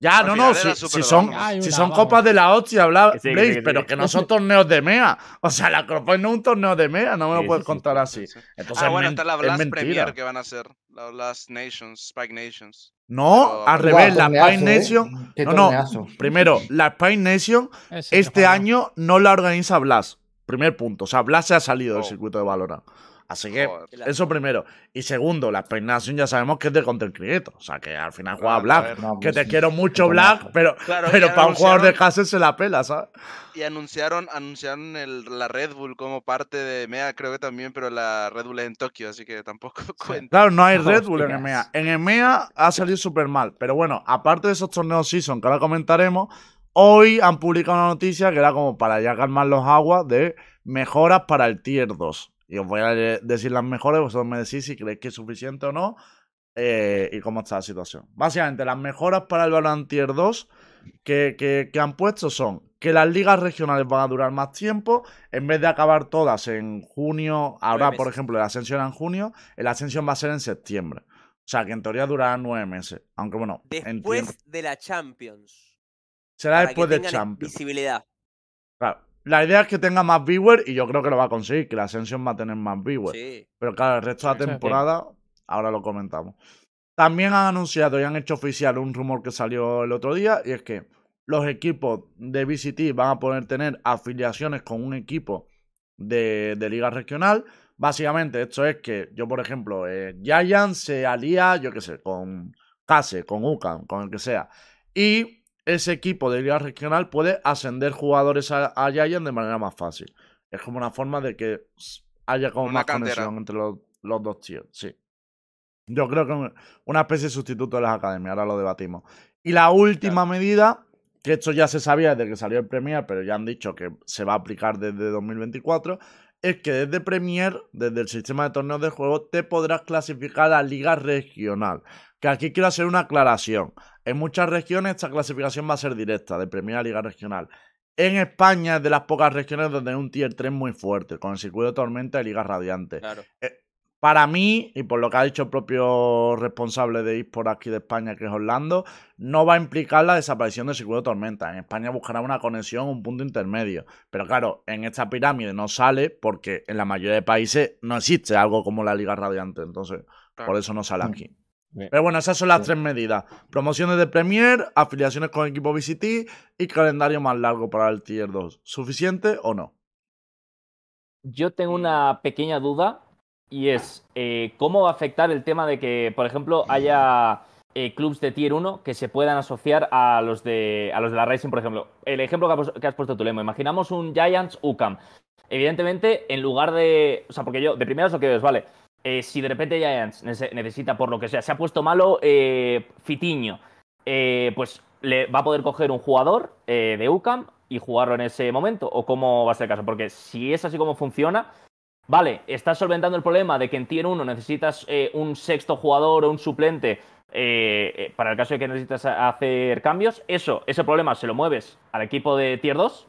Ya, Al no, no, si, si son. Hay si una, son copas de la hostia, habla Que sí, que Blaze, sí, que pero sí. que no son torneos de MEA. O sea, la Crossfire no es un torneo de MEA, no me lo Sí, puedes contar sí, así. Sí. Entonces, ah, bueno, está la Blast. Premier que van a hacer. La Blast Nations, Spike Nations. No, Pero- al revés, la torneazo, Spine ¿eh? Nation. Qué No, no, primero, la Spine Nation este año no la organiza Blast. Primer punto. O sea, Blast se ha salido del Oh. circuito de Valorant. Así que, Joder. Eso primero. Y segundo, la Nation ya sabemos que es de Content Creator. O sea, que al final juega Claro, Black. a ver. No, Que pues te sí, quiero mucho, Black, pero, Claro, pero para un jugador de Hassel se la pela, ¿sabes? Y anunciaron, anunciaron el- la Red Bull como parte de MEA, creo que también, pero la Red Bull es en Tokio, así que tampoco cuenta. Claro, no hay Red Bull en. EMEA. En EMEA ha salido súper mal. Pero bueno, aparte de esos torneos Season que ahora comentaremos, hoy han publicado una noticia que era como para ya calmar los aguas de mejoras para el Tier 2. Y os voy a decir las mejores, vosotros me decís si creéis que es suficiente o no eh, y cómo está la situación. Básicamente, las mejoras para el Valorant Tier 2 que, que- que han puesto son que las ligas regionales van a durar más tiempo, en vez de acabar todas en junio, ahora por ejemplo el Ascension en junio, el Ascension va a ser en septiembre. O sea que en teoría durará nueve meses. Aunque bueno, entiendo- Después de la Champions. será después de Champions. visibilidad. La idea es que tenga más viewers y yo creo que lo va a conseguir, que la Ascension va a tener más viewers. Sí. Pero claro, el resto de la temporada, ahora lo comentamos. También han anunciado y han hecho oficial un rumor que salió el otro día, y es que los equipos de VCT van a poder tener afiliaciones con un equipo de, de liga regional. Básicamente, esto es que yo, por ejemplo, eh, Giant se alía, yo qué sé, con Case, con UCAN, con el que sea. Y ese equipo de liga regional puede ascender jugadores a, a Giant de manera más fácil. Es como una forma de que haya como Una más cantera. conexión entre los, los dos tiers, sí. Yo creo que un- una especie de sustituto de las academias, ahora lo debatimos. Y la última medida, que esto ya se sabía desde que salió el Premier, pero ya han dicho que se va a aplicar desde 2024, es que desde Premier, desde el sistema de torneos de juego, te podrás clasificar a liga regional. Que aquí quiero hacer una aclaración. En muchas regiones esta clasificación va a ser directa, de Premier a liga regional. En España es de las pocas regiones donde hay un tier 3 muy fuerte, con el circuito de tormenta y liga radiante. Claro. Para mí, y por lo que ha dicho el propio responsable de eSport aquí de España, que es Orlando, no va a implicar la desaparición del circuito de tormenta. En España buscará una conexión, un punto intermedio. Pero claro, en esta pirámide no sale porque en la mayoría de países no existe algo como la Liga Radiante. Entonces, Claro. por eso no sale Mm. aquí. Bien. Pero bueno, esas son las tres medidas. Promociones de Premier, afiliaciones con equipo VCT y calendario más largo para el Tier 2. ¿Suficiente o no? Yo tengo una pequeña duda y es eh, cómo va a afectar el tema de que, por ejemplo, haya eh, clubs de tier 1 que se puedan asociar a los de a los de la Racing, por ejemplo. El ejemplo que has, que has puesto tú, Lemo. Imaginamos un Giants UCAM. Evidentemente, en lugar de. O sea, porque yo, de primeras lo que veo es, vale, eh, si de repente Giants nece- necesita, por lo que sea, se ha puesto malo eh, Fitiño, eh, pues le va a poder coger un jugador eh, de UCAM y jugarlo en ese momento. ¿O cómo va a ser el caso? Porque si es así como funciona, vale, estás solventando el problema de que en Tier 1 necesitas eh, un sexto jugador o un suplente eh, para el caso de que necesitas hacer cambios. Eso, ese problema se lo mueves al equipo de Tier 2.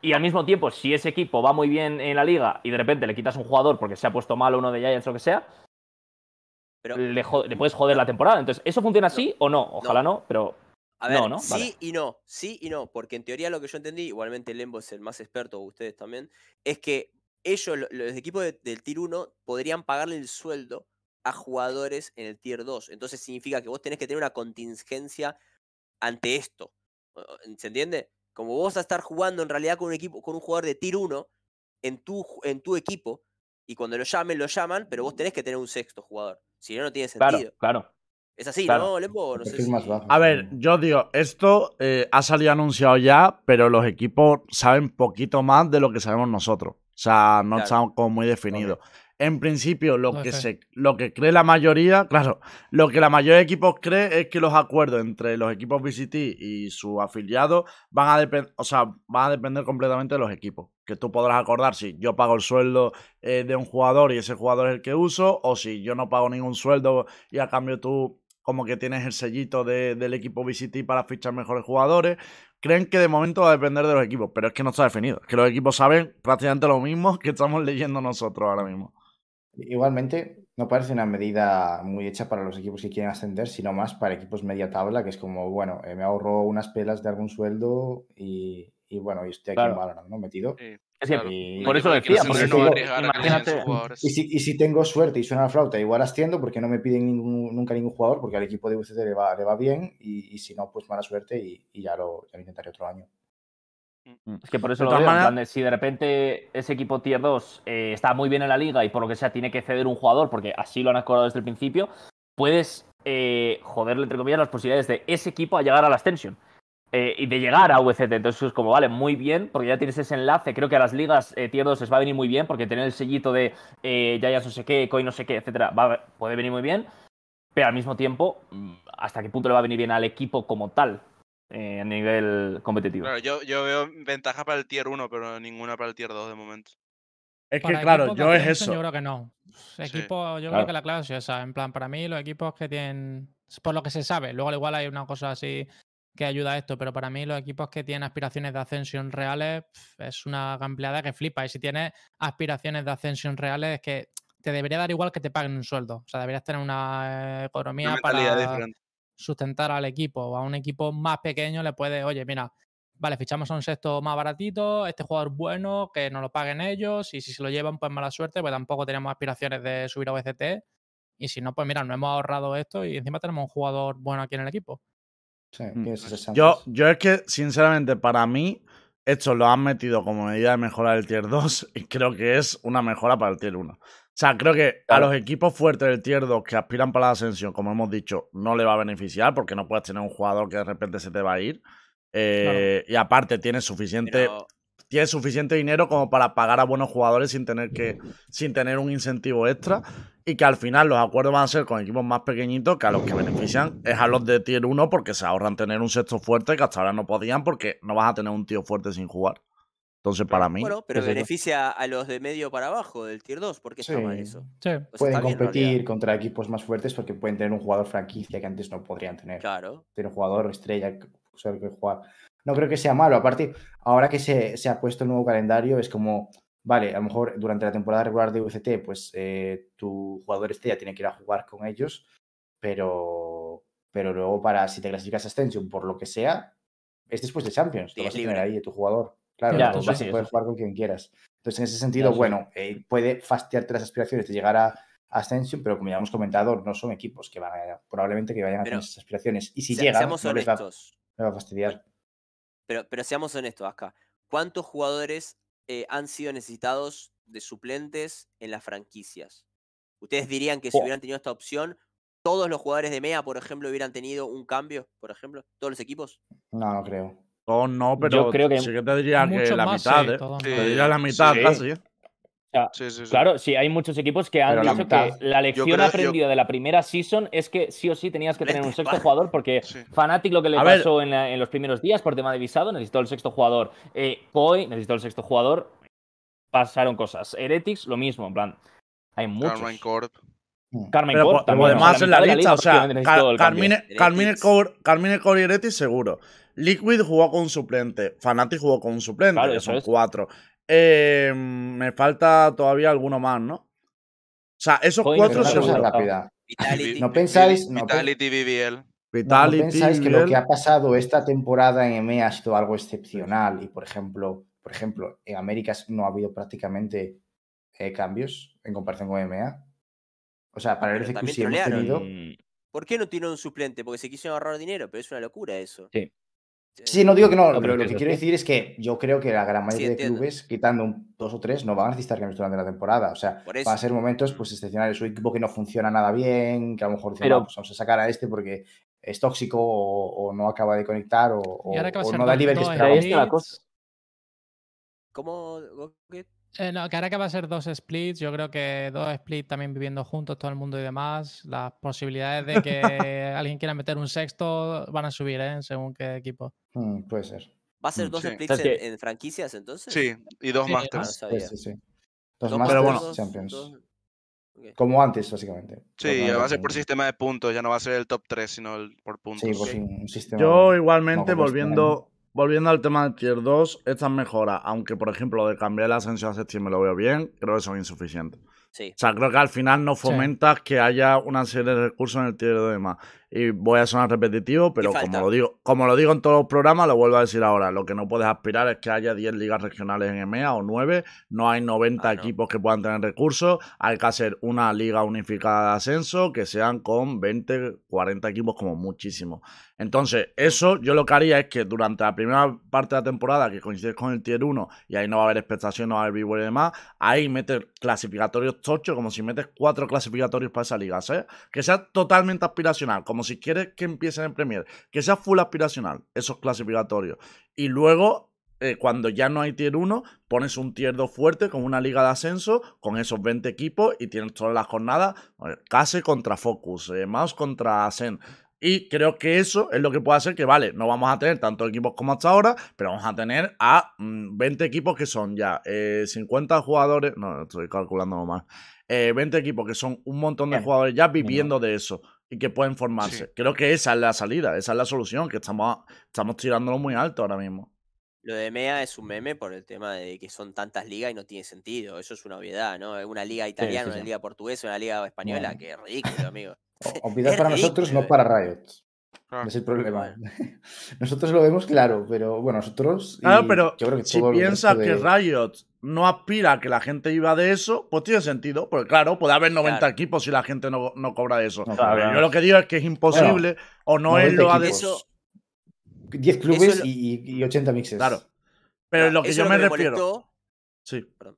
Y al mismo tiempo, si ese equipo va muy bien en la liga y de repente le quitas un jugador porque se ha puesto malo uno de Giants o lo que sea, Pero, le, puedes joder la temporada. Entonces, ¿eso funciona así o no? Ojalá no, pero a ver, no, ¿no? sí Vale. y no, sí y no, porque en teoría lo que yo entendí, igualmente Lembo es el más experto, ustedes también, es que ellos, lo- los equipos de- del Tier 1, podrían pagarle el sueldo a jugadores en el Tier 2. Entonces significa que vos tenés que tener una contingencia ante esto. ¿Se entiende? Como vos vas a estar jugando en realidad con un equipo, con un jugador de Tier 1 en tu, en tu equipo, y cuando lo llamen, lo llaman, pero vos tenés que tener un sexto jugador. Si no, no tiene claro, sentido. claro. Es así, claro. ¿no, Lembo? No sé si- más bajo. A ver, yo digo, esto eh, ha salido anunciado ya, pero los equipos saben poquito más de lo que sabemos nosotros. O sea, no Claro. está como muy definido. En principio, lo No que, se, lo que cree la mayoría, claro, lo que la mayoría de equipos cree es que los acuerdos entre los equipos VCT y sus afiliados van a, depen- o sea, van a depender completamente de los equipos. Que tú podrás acordar si yo pago el sueldo eh, de un jugador y ese jugador es el que uso, o si yo no pago ningún sueldo y a cambio tú como que tienes el sellito de- del equipo VCT para fichar mejores jugadores. Creen que de momento va a depender de los equipos, pero es que no está definido. Es que los equipos saben prácticamente lo mismo que estamos leyendo nosotros ahora mismo. Igualmente, no parece una medida muy hecha para los equipos que quieren ascender, sino más para equipos media tabla, que es como, bueno, eh, me ahorro unas pelas de algún sueldo y, y bueno, y estoy aquí Claro. en Valorant, ¿no? Metido. Sí, Es claro. Y- por eso decía, porque no digo, imagínate- jugadores. Y si, y si tengo suerte y suena la flauta, igual asciendo porque no me piden ningún- nunca ningún jugador, porque al equipo de UCT le va, le va bien, y, y si no, pues mala suerte y, y ya, lo, ya lo intentaré otro año. Es que por eso De lo veo, en maneras- plan de si de repente ese equipo tier 2 eh, está muy bien en la liga y por lo que sea tiene que ceder un jugador, porque así lo han acordado desde el principio, puedes eh, joderle, entre comillas, las posibilidades de ese equipo a llegar a la extension. eh, y de llegar a VCT. Entonces es como, vale, muy bien, porque ya tienes ese enlace. Creo que a las ligas eh, tier 2 les va a venir muy bien, porque tener el sellito de eh, Giants no sé qué, Coin no sé qué, etcétera, va a- puede venir muy bien. Pero al mismo tiempo, mm, ¿hasta qué punto le va a venir bien al equipo como tal? Eh, a nivel competitivo. Claro, yo, yo veo ventaja para el tier 1, pero ninguna para el tier 2 de momento. Es que Para claro, yo es eso. Yo creo que no. Sí, Equipo, yo claro. creo que la clave es esa. En plan, para mí, los equipos que tienen. Por lo que se sabe, luego al igual hay una cosa así que ayuda a esto, pero para mí, los equipos que tienen aspiraciones de ascensión reales es una ampliada que flipa. Y si tienes aspiraciones de ascensión reales, es que te debería dar igual que te paguen un sueldo. O sea, deberías tener una eh, economía Una para diferente. Sustentar al equipo. O a un equipo más pequeño le puede, oye, mira, vale, fichamos a un sexto más baratito, este jugador bueno, que nos lo paguen ellos, y si se lo llevan, pues mala suerte, pues tampoco tenemos aspiraciones de subir a VCT. Y si no, pues mira, nos hemos ahorrado esto y encima tenemos un jugador bueno aquí en el equipo. Sí, Mm. Yo, yo es que, sinceramente, para mí, esto lo han metido como medida de mejorar el tier 2 y creo que es una mejora para el tier 1. O sea, creo que a los equipos fuertes del tier 2 que aspiran para la ascensión, como hemos dicho, no le va a beneficiar porque no puedes tener un jugador que de repente se te va a ir. Eh, Y aparte, tienes suficiente, Pero, tienes suficiente dinero como para pagar a buenos jugadores sin tener que sin tener un incentivo extra y que al final los acuerdos van a ser con equipos más pequeñitos que a los que benefician es a los de tier 1 porque se ahorran tener un sexto fuerte que hasta ahora no podían porque no vas a tener un tío fuerte sin jugar. Entonces, para mí, bueno, pero beneficia a los de medio para abajo del tier 2. ¿Por qué está mal Sí. eso? Sí. O sea, Pueden bien, competir contra equipos más fuertes porque pueden tener un jugador franquicia que antes no podrían tener. Claro. Tener un jugador estrella que usar que jugar. No creo que sea malo. Aparte, ahora que se, se ha puesto el nuevo calendario, es como, vale, a lo mejor durante la temporada regular de UCT, pues eh, tu jugador estrella tiene que ir a jugar con ellos, pero, pero luego para si te clasificas a Ascension por lo que sea, es después de Champions, Sí, lo vas a tener ahí, tu jugador. Claro, Ya, vas sí, eso sí. jugar con quien quieras. Entonces, en ese sentido, Ya, bueno, eh, puede fastidiarte las aspiraciones de llegar a Ascension, pero como ya hemos comentado, no son equipos que van a, probablemente que vayan a tener esas aspiraciones. Y si Se- llegan, seamos no les va, honestos. les va a fastidiar. Pero, pero seamos honestos acá. ¿Cuántos jugadores eh, han sido necesitados de suplentes en las franquicias. ¿Ustedes dirían que si Oh. hubieran tenido esta opción, todos los jugadores de MEA, por ejemplo, hubieran tenido un cambio, por ejemplo? ¿Todos los equipos? No, no creo. Todos no, pero creo que- sí que te diría que la más, mitad, sí, ¿eh? no. Te diría la mitad Sí. casi. ¿eh? O sea, Sí, sí, sí. Claro, sí, hay muchos equipos que han Pero dicho que la lección creo- yo- aprendida de la primera season es que sí o sí tenías que tener un sexto jugador porque Sí. Fnatic lo que le A pasó en, la- en los primeros días por tema de visado necesitó el sexto jugador. Eh, Koi necesitó el sexto jugador. Pasaron cosas. Heretics lo mismo, en plan. Hay muchos. Carmine Corp. Mm. Carmine Pero Corp también, o sea, podemos en la lista, o sea, Car-. Carmine, Carmine. Core, Carmine Core y Heretics seguro. Liquid jugó con un suplente. Fnatic jugó con un suplente, Claro, que eso son es. cuatro. Eh, me falta todavía alguno más, ¿no? O sea, esos Coin, cuatro seguro. rápida. Vitality. No pensáis, no, Vitality, BBL. ¿No Vitality, pensáis que lo que ha pasado esta temporada en EMEA ha sido algo excepcional? Y por ejemplo, por ejemplo, en Américas no ha habido prácticamente eh, cambios en comparación con EMEA. O sea, para el también sí hemos tenido. Mm, ¿Por qué no tiene un suplente? Porque se quisieron ahorrar dinero, pero es una locura eso. Sí. Sí, no digo que no, No, pero lo que quiero decir es que yo creo que la gran Sí, mayoría de clubes, quitando un, dos o tres, no van a necesitar cambios durante la temporada. O sea, van a ser momentos pues excepcionales. Un equipo que no funciona nada bien, que a lo mejor dicen, Pero- "Ah, pues vamos a sacar a este porque es tóxico o, o no acaba de conectar o, no da el nivel que esperábamos. está la splits. cosa. ¿Cómo? Eh, no, que ahora que va a ser dos splits, yo creo que dos splits también viviendo juntos todo el mundo y demás, las posibilidades de que alguien quiera meter un sexto van a subir, ¿eh? Según qué equipo. Mm, puede ser. ¿Va a ser Mm, dos sí. splits en, en franquicias entonces? Sí, y dos Sí, no Masters. Sí, sí, sí. Dos Masters Pero bueno. Champions. dos-. Como antes, básicamente. Sí, va a ser por sistema de puntos, ya no va a ser el top 3, sino el por puntos. Sí, por un sistema. Yo igualmente, no, volviendo, volviendo al tema del tier 2, estas mejoras, aunque por ejemplo lo de cambiar el ascenso a septiembre lo veo bien, creo que son insuficientes. Sí. O sea, creo que al final no fomentas que haya una serie de recursos en el tier 2 y demás. Y voy a sonar repetitivo, pero como lo digo, como lo digo en todos los programas, lo vuelvo a decir ahora. Lo que no puedes aspirar es que haya 10 ligas regionales en EMEA o 9. No hay 90 Ah, no. equipos que puedan tener recursos. Hay que hacer una liga unificada de ascenso que sean con 20, 40 equipos como muchísimo. Entonces, eso yo lo que haría es que durante la primera parte de la temporada, que coincide con el tier 1, y ahí no va a haber expectación, no va a haber vivo y demás, ahí meter clasificatorios tochos, como si metes cuatro clasificatorios para esa liga, ¿sabes? Que sea totalmente aspiracional, como si quieres que empiecen en Premier, que sea full aspiracional, esos clasificatorios. Y luego, eh, cuando ya no hay tier 1, pones un tier 2 fuerte con una liga de ascenso, con esos 20 equipos, y tienes todas las jornadas, eh, Case contra Focus, eh, Mouse contra Asen. Y creo que eso es lo que puede hacer que, vale, no vamos a tener tantos equipos como hasta ahora, pero vamos a tener a mm, 20 equipos que son ya eh, 50 jugadores, no, estoy calculando mal, eh, 20 equipos que son un montón de jugadores ya viviendo de eso y que pueden formarse. Sí. Creo que esa es la salida, esa es la solución, que estamos, estamos tirándolo muy alto ahora mismo. Lo de MEA es un meme por el tema de que son tantas ligas y no tiene sentido. Eso es una obviedad, ¿no? Una liga italiana, sí, una sí. liga portuguesa, una liga española, Bueno. que es ridículo, amigo. O- Olvidad Es para nosotros, no para Riot. Claro. Es el problema. Nosotros lo vemos claro, pero bueno, nosotros. y Claro, pero yo creo que si piensas resto que de- Riot no aspira a que la gente viva de eso, pues tiene sentido. Porque claro, puede haber 90 Claro. equipos si la gente no, no cobra eso. No, Claro. Yo lo que digo es que es imposible o no es 90 lo equipos. adecuado. Eso, 10 Eso clubes es lo- y, y 80 mixes. Claro. Pero lo que yo es me, me refiero. molestó. Sí. Perdón.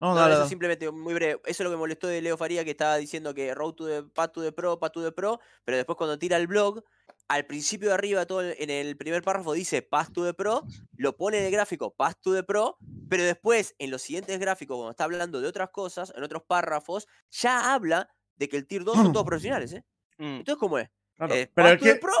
No, No, dale, eso simplemente muy breve. Eso es lo que me molestó de Leo Faría, que estaba diciendo que Road to the Path to the Pro, Path to the Pro, pero después cuando tira el blog, al principio de arriba, todo en el primer párrafo dice Path to the Pro, lo pone en el gráfico Path to the Pro, pero después en los siguientes gráficos, cuando está hablando de otras cosas, en otros párrafos, ya habla de que el Tier 2 son todos profesionales, ¿eh? Mm. Entonces, ¿cómo es? Claro. ¿Es Pero to the Pro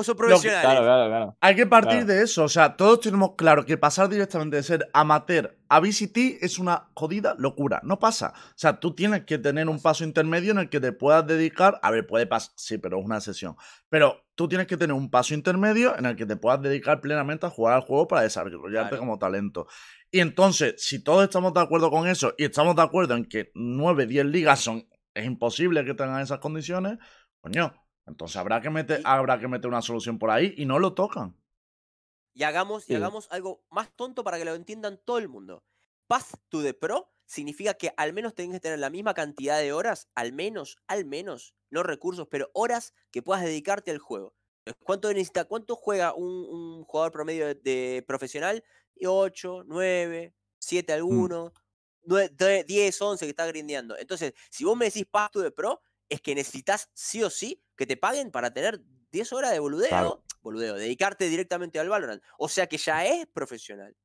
o son que-? Claro, claro, claro. hay que partir Claro. de eso. O sea, todos tenemos claro que pasar directamente de ser amateur a VCT es una jodida locura. No pasa. O sea, tú tienes que tener un paso intermedio en el que te puedas dedicar. A ver, puede pasar. Sí, pero es una sesión. Pero tú tienes que tener un paso intermedio en el que te puedas dedicar plenamente a jugar al juego para desarrollarte Claro. como talento. Y entonces, si todos estamos de acuerdo con eso y estamos de acuerdo en que 9, 10 ligas son. Es imposible que tengan esas condiciones, coño. Entonces habrá que meter, habrá que meter una solución por ahí y no lo tocan. Y hagamos, y hagamos algo más tonto para que lo entiendan todo el mundo. Path to the Pro significa que al menos tenés que tener la misma cantidad de horas, al menos, al menos, no recursos, pero horas que puedas dedicarte al juego. Entonces, ¿Cuánto necesita, cuánto juega un, un jugador promedio de, de profesional? 8, 9, 7 alguno, de- 10, 11 que está grindeando. Entonces, si vos me decís Path to the Pro, es que necesitas sí o sí que te paguen para tener 10 horas de boludeo, Claro. boludeo, dedicarte directamente al Valorant. O sea que ya es profesional.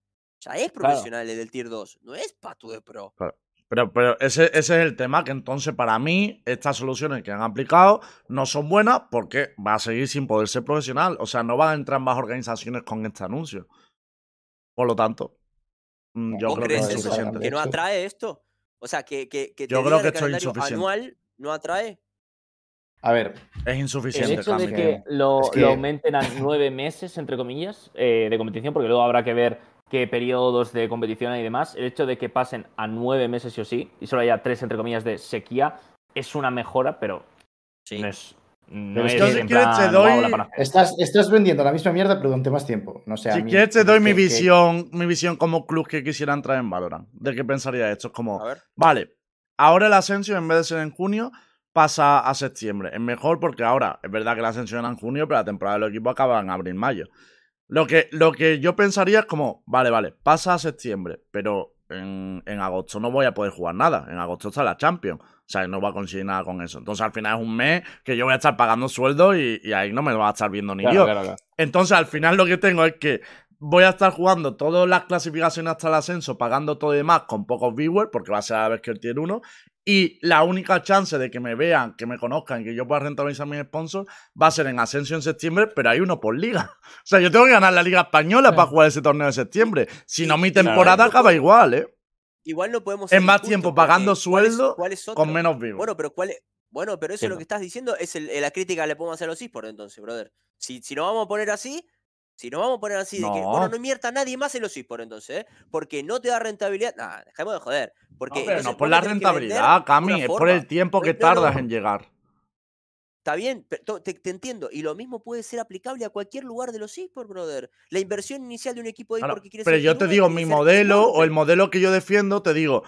Ya es Claro. profesional el del Tier 2. No es Path to the Pro. Pero, pero ese, ese es el tema, que entonces para mí estas soluciones que han aplicado no son buenas porque va a seguir sin poder ser profesional. O sea, no van a entrar más organizaciones con este anuncio. Por lo tanto, mm, yo ¿Vos creo que es insuficiente. ¿Que no De atrae esto? O sea, que, que, que te Yo creo que el esto es calendario insuficiente. anual no atrae. A ver, Es El insuficiente, hecho de que lo, Es que- lo aumenten a nueve meses, entre comillas, eh, de competición, porque luego habrá que ver qué periodos de competición hay y demás, el hecho de que pasen a nueve meses sí o sí, y solo haya tres, entre comillas, de sequía, es una mejora, pero Sí. no es... No Pero es es que si quieres plan, te doy- estás, estás vendiendo la misma mierda, pero durante más tiempo. No sé, a Si mí- quieres te doy mi que- que- visión, mi visión como club que quisiera entrar en Valorant. ¿De qué pensaría esto? Es como, A ver. vale, ahora el Ascension en vez de ser en junio pasa a septiembre. Es mejor porque ahora, es verdad que la Ascension era en junio, pero la temporada del equipo acaba en abril-mayo. Lo que, lo que yo pensaría es como, vale, vale, pasa a septiembre, pero en, en agosto no voy a poder jugar nada. En agosto está la Champions. O sea, no va a conseguir nada con eso. Entonces al final es un mes que yo voy a estar pagando sueldo y, y ahí no me va a estar viendo ni Claro, yo. claro, claro. Entonces, al final lo que tengo es que voy a estar jugando todas las clasificaciones hasta el ascenso, pagando todo y demás con pocos viewers, porque va a ser a la vez que el tier 1. Y la única chance de que me vean, que me conozcan que yo pueda rentabilizar mis sponsors va a ser en ascenso en septiembre, pero hay uno por liga. O sea, yo tengo que ganar la Liga Española Sí. para jugar ese torneo de septiembre. Si no, mi Claro. temporada acaba igual, ¿eh? Igual no podemos. Es ser más tiempo porque pagando ¿cuál es- sueldo cuál es Con menos viewers. Bueno, pero ¿cuál es? Bueno, pero eso Sí, lo no. que estás diciendo es el- la crítica que le podemos hacer a los esports, entonces, brother. Si, si nos vamos a poner así, si nos vamos a poner así, de que, bueno, No. invierta nadie más en los esports, entonces, ¿eh? Porque no te da rentabilidad. Nah, dejemos de joder. Porque No, pero no por la rentabilidad, Cami, es por el tiempo que No, no, no. tardas en llegar. Está bien, te, te entiendo. Y lo mismo puede ser aplicable a cualquier lugar de los esports, brother. La inversión inicial de un equipo de Claro, esports que pero yo te digo, mi modelo o el modelo que yo defiendo, te digo,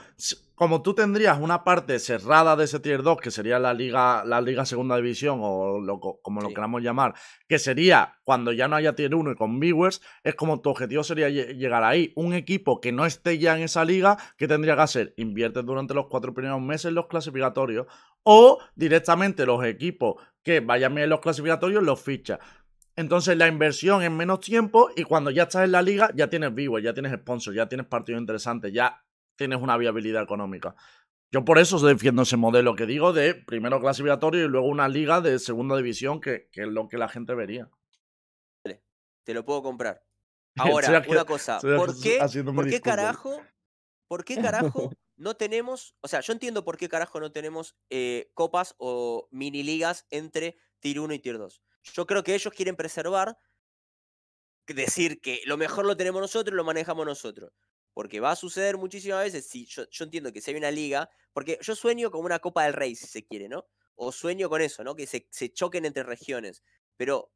como tú tendrías una parte cerrada de ese tier 2, que sería la liga, la liga segunda división o lo, co- como lo Sí. queramos llamar, que sería cuando ya no haya tier 1 y con viewers, es como tu objetivo sería lle- llegar ahí. Un equipo que no esté ya en esa liga, que tendría que hacer? Invierte durante los cuatro primeros meses los clasificatorios o directamente los equipos que vayan bien en los clasificatorios los ficha. Entonces la inversión en menos tiempo y cuando ya estás en la liga ya tienes viewers, ya tienes sponsors, ya tienes partidos interesantes, ya tienes una viabilidad económica. Yo por eso defiendo ese modelo que digo de primero clasificatorio y luego una liga de segunda división que, que es lo que la gente vería. Te lo puedo comprar. Ahora, una cosa, ¿por qué, por qué carajo, por qué carajo no tenemos, o sea, yo entiendo por qué carajo no tenemos eh, copas o mini ligas entre Tier 1 y Tier 2. Yo creo que ellos quieren preservar, decir que lo mejor lo tenemos nosotros, lo manejamos nosotros. Porque va a suceder muchísimas veces, si yo, entiendo que si hay una liga, porque yo sueño con una Copa del Rey, si se quiere, ¿no? O sueño con eso, ¿no? Que se, se choquen entre regiones. Pero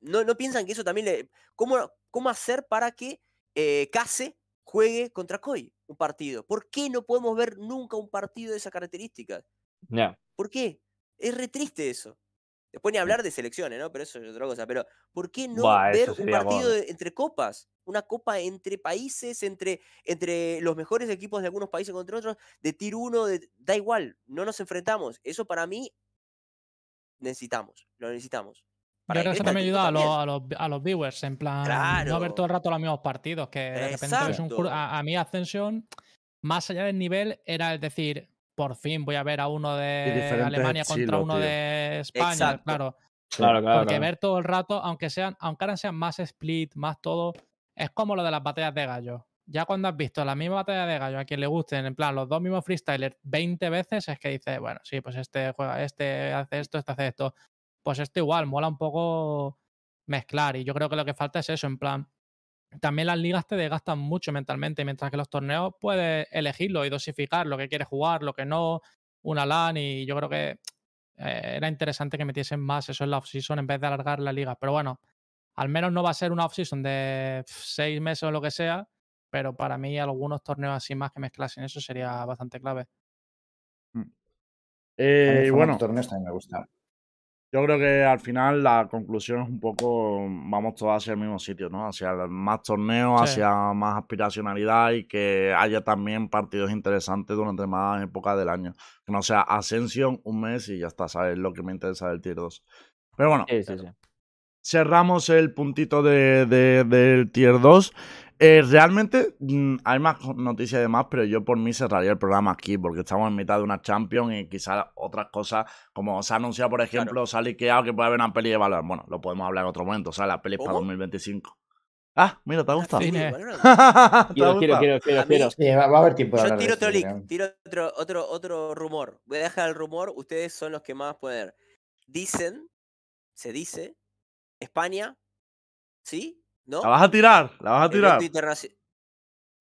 no, no piensan que eso también le. ¿Cómo, cómo hacer para que eh, Case juegue contra Koi un partido? ¿Por qué no podemos ver nunca un partido de esas características? Ya. ¿Por qué? Es re triste eso. Después ni hablar de selecciones, ¿no? Pero eso es otra cosa. Pero, ¿por qué no ver un partido de- entre copas? Una copa entre países, entre, entre los mejores equipos de algunos países contra otros, de Tier 1, de, da igual, no nos enfrentamos. Eso para mí necesitamos, lo necesitamos. Yo Para creo que eso este también ayuda a los, a, los, a los viewers, en plan, no ver Claro. todo el rato los mismos partidos, que de repente ves un... Exacto. A, a mí Ascension, más allá del nivel, era el decir, por fin voy a ver a uno de Alemania contra estilo, uno tío. de España, Exacto. claro. Claro, claro. Porque claro. ver todo el rato, aunque sean, aunque ahora sean más split, más todo, es como lo de las batallas de gallo. Ya cuando has visto la misma batalla de gallo a quien le gusten, en plan, los dos mismos freestylers 20 veces, es que dices, bueno, sí, pues este juega, este hace esto, este hace esto. Pues esto igual, mola un poco mezclar. Y yo creo que lo que falta es eso, en plan. También las ligas te desgastan mucho mentalmente, mientras que los torneos puedes elegirlo y dosificar lo que quieres jugar, lo que no, una LAN, y yo creo que eh, era interesante que metiesen más eso en la off-season en vez de alargar la liga. Pero bueno, al menos no va a ser una off-season de seis meses o lo que sea, pero para mí algunos torneos así más que mezclasen eso sería bastante clave. Mí Eh, bueno, torneos también me gusta. Yo creo que al final la conclusión es un poco, vamos todos hacia el mismo sitio, ¿no? Hacia más torneos, Sí. hacia más aspiracionalidad y que haya también partidos interesantes durante más épocas del año. Que no sea Ascension un mes y ya está, ¿sabes? Lo que me interesa del Tier 2. Pero bueno, Sí, sí, sí. cerramos el puntito de, de- del Tier 2. Eh, realmente mm, hay más noticias y demás, pero yo por mí cerraría el programa aquí, porque estamos en mitad de una Champions y quizás otras cosas, como se ha anunciado, por ejemplo, se ha liqueado que puede haber una peli de valor. Bueno, lo podemos hablar en otro momento, o sea, la peli es para ¿Cómo? 2025. Ah, mira, ¿te ha gustado? Sí, Cine. Valorant. ¿Te ha Quiero, quiero, quiero, quiero, quiero. Sí, va, va a haber tiempo de Yo tiro otro link, tiro otro, otro, otro rumor. Voy a dejar el rumor, ustedes son los que más pueden. Dicen, se dice, España, ¿sí? ¿No? ¿La vas a tirar? ¿La vas a tirar?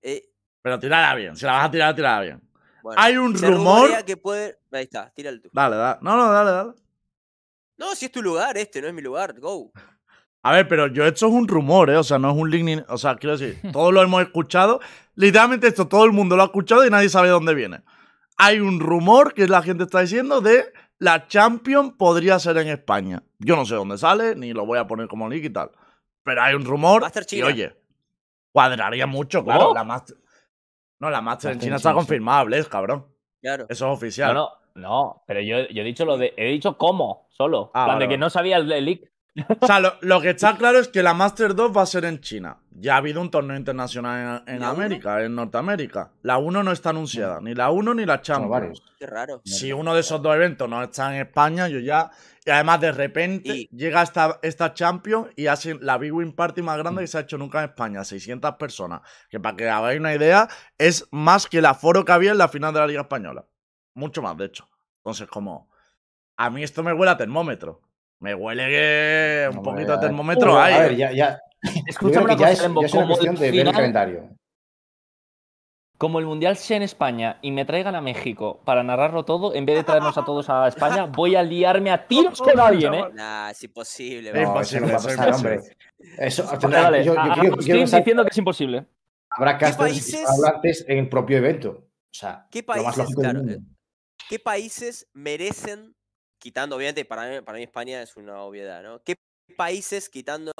Eh, Pero tirala bien, si la vas a tirar, tirala bien. bueno, Hay un rumor. que puede. Ahí está, tíralo tú. Dale, dale. No, no, dale, dale. No, si es tu lugar, este no es mi lugar, go. A ver, pero yo esto es un rumor, ¿eh? O sea, no es un link ni... O sea, quiero decir, todos lo hemos escuchado. Literalmente esto todo el mundo lo ha escuchado y nadie sabe de dónde viene. Hay un rumor que la gente está diciendo de la Champions podría ser en España. Yo no sé dónde sale, ni lo voy a poner como link y tal. Pero hay un rumor y oye, cuadraría mucho, claro. ¿Cómo? La Master... No, la Master en China está confirmada, Blaze, cabrón. Claro. Eso es oficial. No, no, no, pero yo, yo he dicho lo de. He dicho cómo, solo. Ah, En plan vale, de que vale. no sabía el, el leak. O sea, lo, lo que está claro es que la Master 2 va a ser en China. Ya ha habido un torneo internacional en, en ¿La uno? América, en Norteamérica. La 1 no está anunciada, ni la 1 ni la Champions. varios. Qué raro. Si uno de esos dos eventos no está en España, yo ya. Y además, de repente, Y- llega esta, esta Champions y hacen la Big Win Party más grande que se ha hecho nunca en España. 600 personas. Que para que hagáis una idea, es más que el aforo que había en la final de la Liga Española. Mucho más, de hecho. Entonces, como. A mí esto me huele a termómetro. Me huele que un Hombre, poquito a termómetro hay. A ¿eh? ver, ya, ya, Escúchame una ya cosa, es, Lembo, ya es una cuestión de ver el final- calendario. Como el mundial sea en España y me traigan a México para narrarlo todo, en vez de traernos a todos a España, voy a liarme a tiros con alguien, ¿eh? Nah, es imposible. No, bro. eso no imposible, va a es pasar, hombre. imposible. Eso, tendrá- vale, yo, yo quiero, hagamos quiero stream pensar diciendo que es imposible. habrá casters países? hispanohablantes en el propio evento. O sea, ¿Qué lo más países, claro, mundo. ¿Qué países merecen, quitando obviamente, para mí, para mí España es una obviedad, ¿no? ¿Qué países, quitando,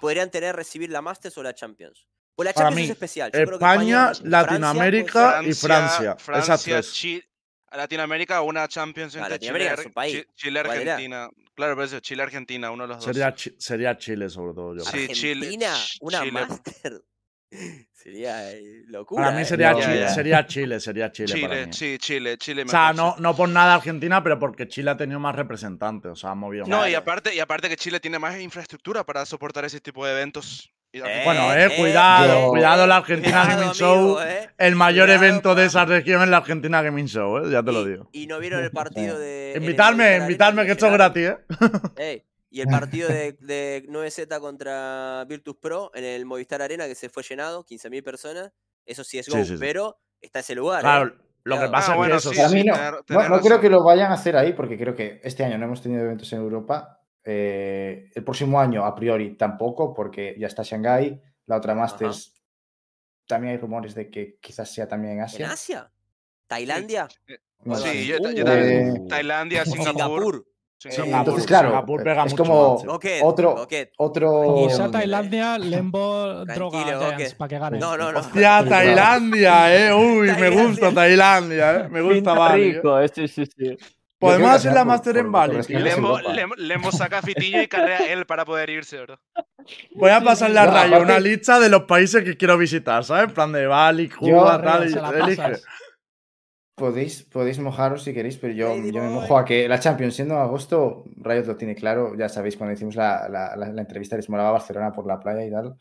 podrían tener recibir la Masters o la Champions? O la Para Champions mí, es especial. Yo creo que España, Francia, Latinoamérica y Francia. Francia, Esas tres. Chi- Latinoamérica, una Champions Ah, entre Chile, es un país. Chi- Chile, ¿Cuál era? Argentina. Claro, por eso, Chile, Argentina, uno de los dos. Sería, Chi- sería Chile, sobre todo yo. Sí. Chile- una Chile. Master. Sería eh, locura. Para mí eh. sería, No, Chile, sería Chile, sería Chile, para Chile, mí. sí, Chile, Chile. O sea, no, no por nada Argentina, pero porque Chile ha tenido más representantes, o sea, ha movido No, más. y aparte, y aparte que Chile tiene más infraestructura para soportar ese tipo de eventos. Eh, Bueno, eh, eh, cuidado, yo- cuidado la Argentina Cuidado, Gaming Show. amigo, eh. El mayor Cuidado, evento de esa región es la Argentina Gaming Show, eh, ya te lo digo. Y no vieron el partido de. Invitarme, invitarme, que esto es gratis, eh. Ey, y el partido de, de 9Z contra Virtus Pro en el Movistar Arena que se fue llenado, 15.000 personas. Eso sí es go, sí, sí. pero está ese lugar. ¿eh? Claro, lo que pasa Ah, es bueno, que eso. sí, Para sí, mí no. tener- No- tener no, creo que lo vayan a hacer ahí, porque creo que este año no hemos tenido eventos en Europa. Eh, el próximo año, a priori, tampoco, porque ya está Shanghái. La otra Masters, también hay rumores de que quizás sea también en ¿En Asia. Asia? ¿Tailandia? Sí, yo, yo también. Eh, Tailandia, Singapur. Singapur. Singapur, Entonces, claro, Singapur pega es mucho como- sí. Otro-. Otro. Quizá Tailandia, droga ok. para que gane. No, no, no. Hostia, Sí, Tailandia, eh. Uy, me gusta Tailandia, eh. Me gusta Bali. rico, eh, sí, sí, sí. Podemos que hacer la por- en Bali, Lembo, Lembo saca a Fitiño y carrea él para poder irse, bro. Voy a pasar la No, raya una lista de los países que quiero visitar, ¿sabes? En plan de Bali, Cuba, Yo- tal, y Se la elige. Podéis, podéis mojaros si queréis, pero yo, yo me mojo a que la Champions, siendo en agosto, Riot lo tiene claro. Ya sabéis, cuando hicimos la, la, la- la entrevista, les molaba Barcelona por la playa y tal.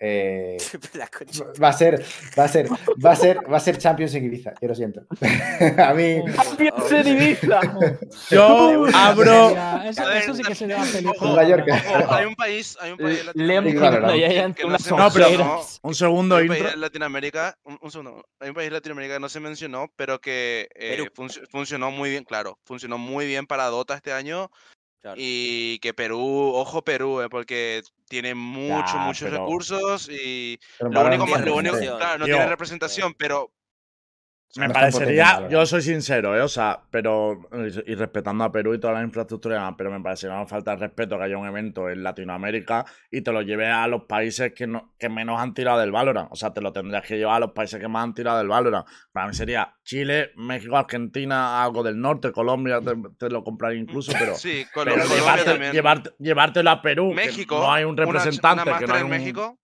Eh, va a ser, va a ser, va a ser, va a ser Champions en Ibiza, yo lo siento. a mí, ¡Champions en Ibiza! Yo abro. Eso, A ver, eso sí que sería ojo, película. En Mallorca. Hay un país, hay un se segundo hay un país en Latinoamérica, un, un segundo, hay un país en Latinoamérica que no se mencionó, pero que eh, func- funcionó muy bien, claro, funcionó muy bien para Dota este año Claro. y que Perú, ojo Perú, eh, porque tiene muchos, muchos pero- recursos y pero lo único, no lo único, claro, no Tío. tiene representación, pero Me no parecería, yo soy sincero, ¿eh? o sea, pero y respetando a Perú y toda la infraestructura, y demás, pero me parecería una falta de respeto que haya un evento en Latinoamérica y te lo lleves a los países que, no, que menos han tirado del Valorant. O sea, te lo tendrías que llevar a los países que más han tirado del Valorant. Para mí sería Chile, México, Argentina, algo del norte, Colombia, te, te lo compraría incluso, pero. Sí, pero Colo- Colombia llevarte- también. llevarte- llevártelo a Perú, que México. no hay un una- representante, una que no hay en un- México.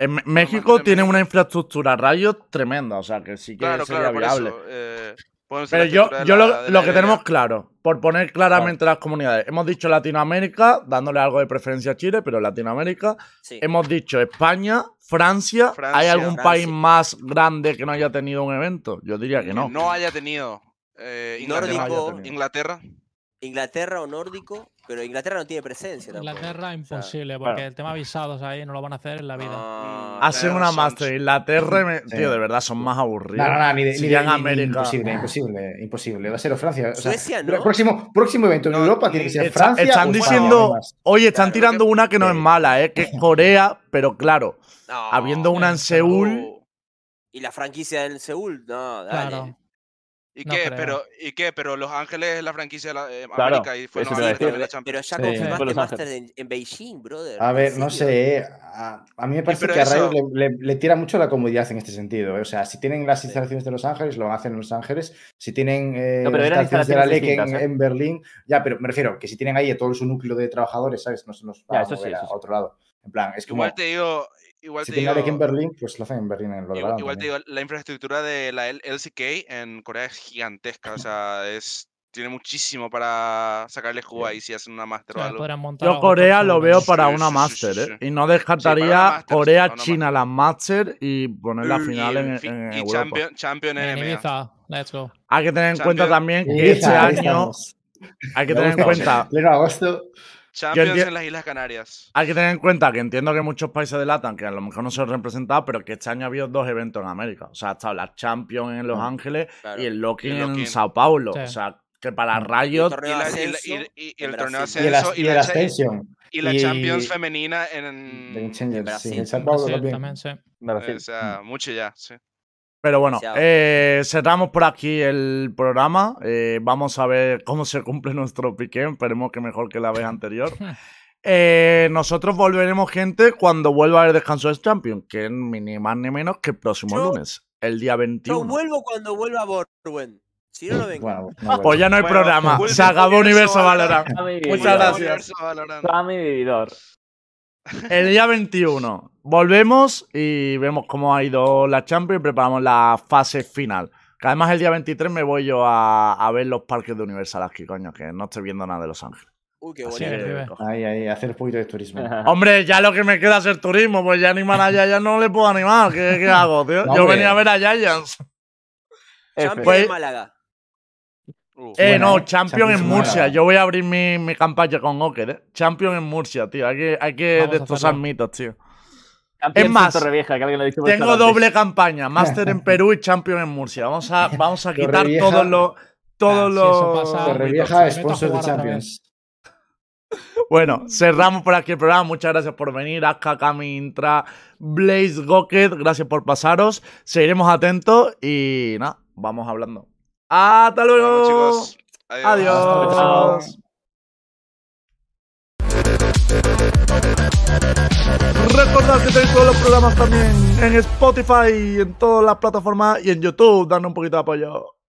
En México tiene una infraestructura rayos tremenda, o sea que sí que Claro, sería claro, viable. eso. eh, Pero yo, yo la- lo, lo que tenemos claro, por poner claramente las comunidades, hemos dicho Latinoamérica, dándole algo de preferencia a Chile, pero Latinoamérica, Sí. hemos dicho España, Francia, ¿hay algún Francia. país más grande que no haya tenido un evento? Yo diría que Que no. no haya tenido. eh, Inglaterra. Nórdico, Inglaterra. Inglaterra o nórdico, pero Inglaterra no tiene presencia tampoco. Inglaterra O sea, imposible, porque claro. el tema visados ahí no lo van a hacer en la vida. ah, Hace Tenés una Master. Inglaterra, me- Sí. tío, de verdad son más aburridos. No, no, no, ni de, ni de- Serían ni- ni- América. imposible, imposible, imposible. Va a ser o Francia. O sea, Suecia, el ¿no? próximo, próximo evento en No, Europa tiene que ser Está- Francia. están diciendo, oye, están Claro, tirando que- una que no es mala, ¿eh? que es Corea, pero claro, no, habiendo una en Seúl, Y la franquicia en Seúl, no, dale. Claro. ¿Y No qué? creo. Pero, ¿Y qué? Pero Los Ángeles es la franquicia de la, eh, Claro, América y fue también la Pero, Champions. pero ya Sí. Confirmaste en, en Beijing, brother. A ¿en ver, no sé. A, a mí me parece pero que a Riot le, le- le tira mucho la comodidad en este sentido. ¿eh? O sea, si tienen las instalaciones de Los Ángeles, lo hacer en Los Ángeles. Si tienen eh, No, pero eran instalaciones de la LEC en, ¿eh? Berlín, ya, pero me refiero que si tienen ahí a todo su núcleo de trabajadores, ¿sabes? No se nos va Ya, a sí, mover eso a sí. otro lado. En plan, es como. Igual te digo, igual si te digo, en Berlín, pues lo hacen en Berlín en lo igual, igual te también. digo, la infraestructura de la LCK en Corea es gigantesca, o sea, es tiene muchísimo para sacarle jugo ahí si hacen una master o algo. Yo Corea lo veo para sí, una sí, sí, ¿eh? Y no descartaría una Master, Corea, para una China, la Master y poner la final en, y, en y Europa. Champion, Champion En NMA. Ibiza, let's go. Hay que tener en cuenta también que este año hay que tener en cuenta Pleno agosto. Champions enti- en las Islas Canarias. hay que tener en cuenta que entiendo que muchos países de LATAM que a lo mejor no se han representado, pero que este año ha habido dos eventos en América. O sea, ha estado la Champions en Los Mm. Ángeles Claro. y el Locking en. Sao Paulo. Sí. O sea, que para Mm. Riot Y, torneo la- de y la- y- ascenso y- y en el torneo. Y ascenso la, Ascension. y la Champions femenina en... En sí, Brasil. en Sao Paulo también. también, sí. De Brasil. O sea, mucho ya, sí. Pero bueno, eh, cerramos por aquí el programa. Eh, vamos a ver cómo se cumple nuestro pique. Esperemos que mejor que la vez anterior. Eh, nosotros volveremos, gente, cuando vuelva a haber descanso de Champions, que es ni más ni menos que el próximo Yo- lunes, el día Yo 21. vuelvo cuando vuelva Borwen. Si no, no vengo. Bueno, no, Pues ya no hay Bueno, programa. Se acabó Universo Valorant. Muchas gracias. Universo Valorant. Sammy Vividor. El día 21 volvemos y vemos cómo ha ido la Champions y preparamos la fase final. Que además el día 23 me voy yo a, a ver los parques de Universal aquí, coño, que no estoy viendo nada de Los Ángeles. Uy, qué bonito. que-. Ahí, ahí, hacer un poquito de turismo. Hombre, ya lo que me queda es el turismo, pues ya animar a Giants no le puedo animar. ¿Qué, qué hago, tío? No, Yo hombre. venía a ver a Giants. Champions Pues- Málaga. Eh, Buena, no, ¿eh? Champion Champions en Murcia. Yo voy a abrir mi, mi campaña con Oker, ¿eh? Champion en Murcia, tío. Hay que, hay que Vamos destrozar mitos, tío. Champions Es más, Torrevieja, que alguien lo ha dicho por Tengo doble campaña, Master en Perú y Champion en Murcia. Vamos a, vamos a quitar todos los. Todos Ah, si los. Torrevieja, a sponsor de Champions. Bueno, cerramos por aquí el programa. Muchas gracias por venir. Aska, Kami, Intra, Blaze, Goket. Gracias por pasaros. Seguiremos atentos y nada, vamos hablando. Hasta luego. Chicos. Adiós. Chao. Recordad que tenéis todos los programas también en Spotify, en todas las plataformas y en YouTube. Darnos un poquito de apoyo.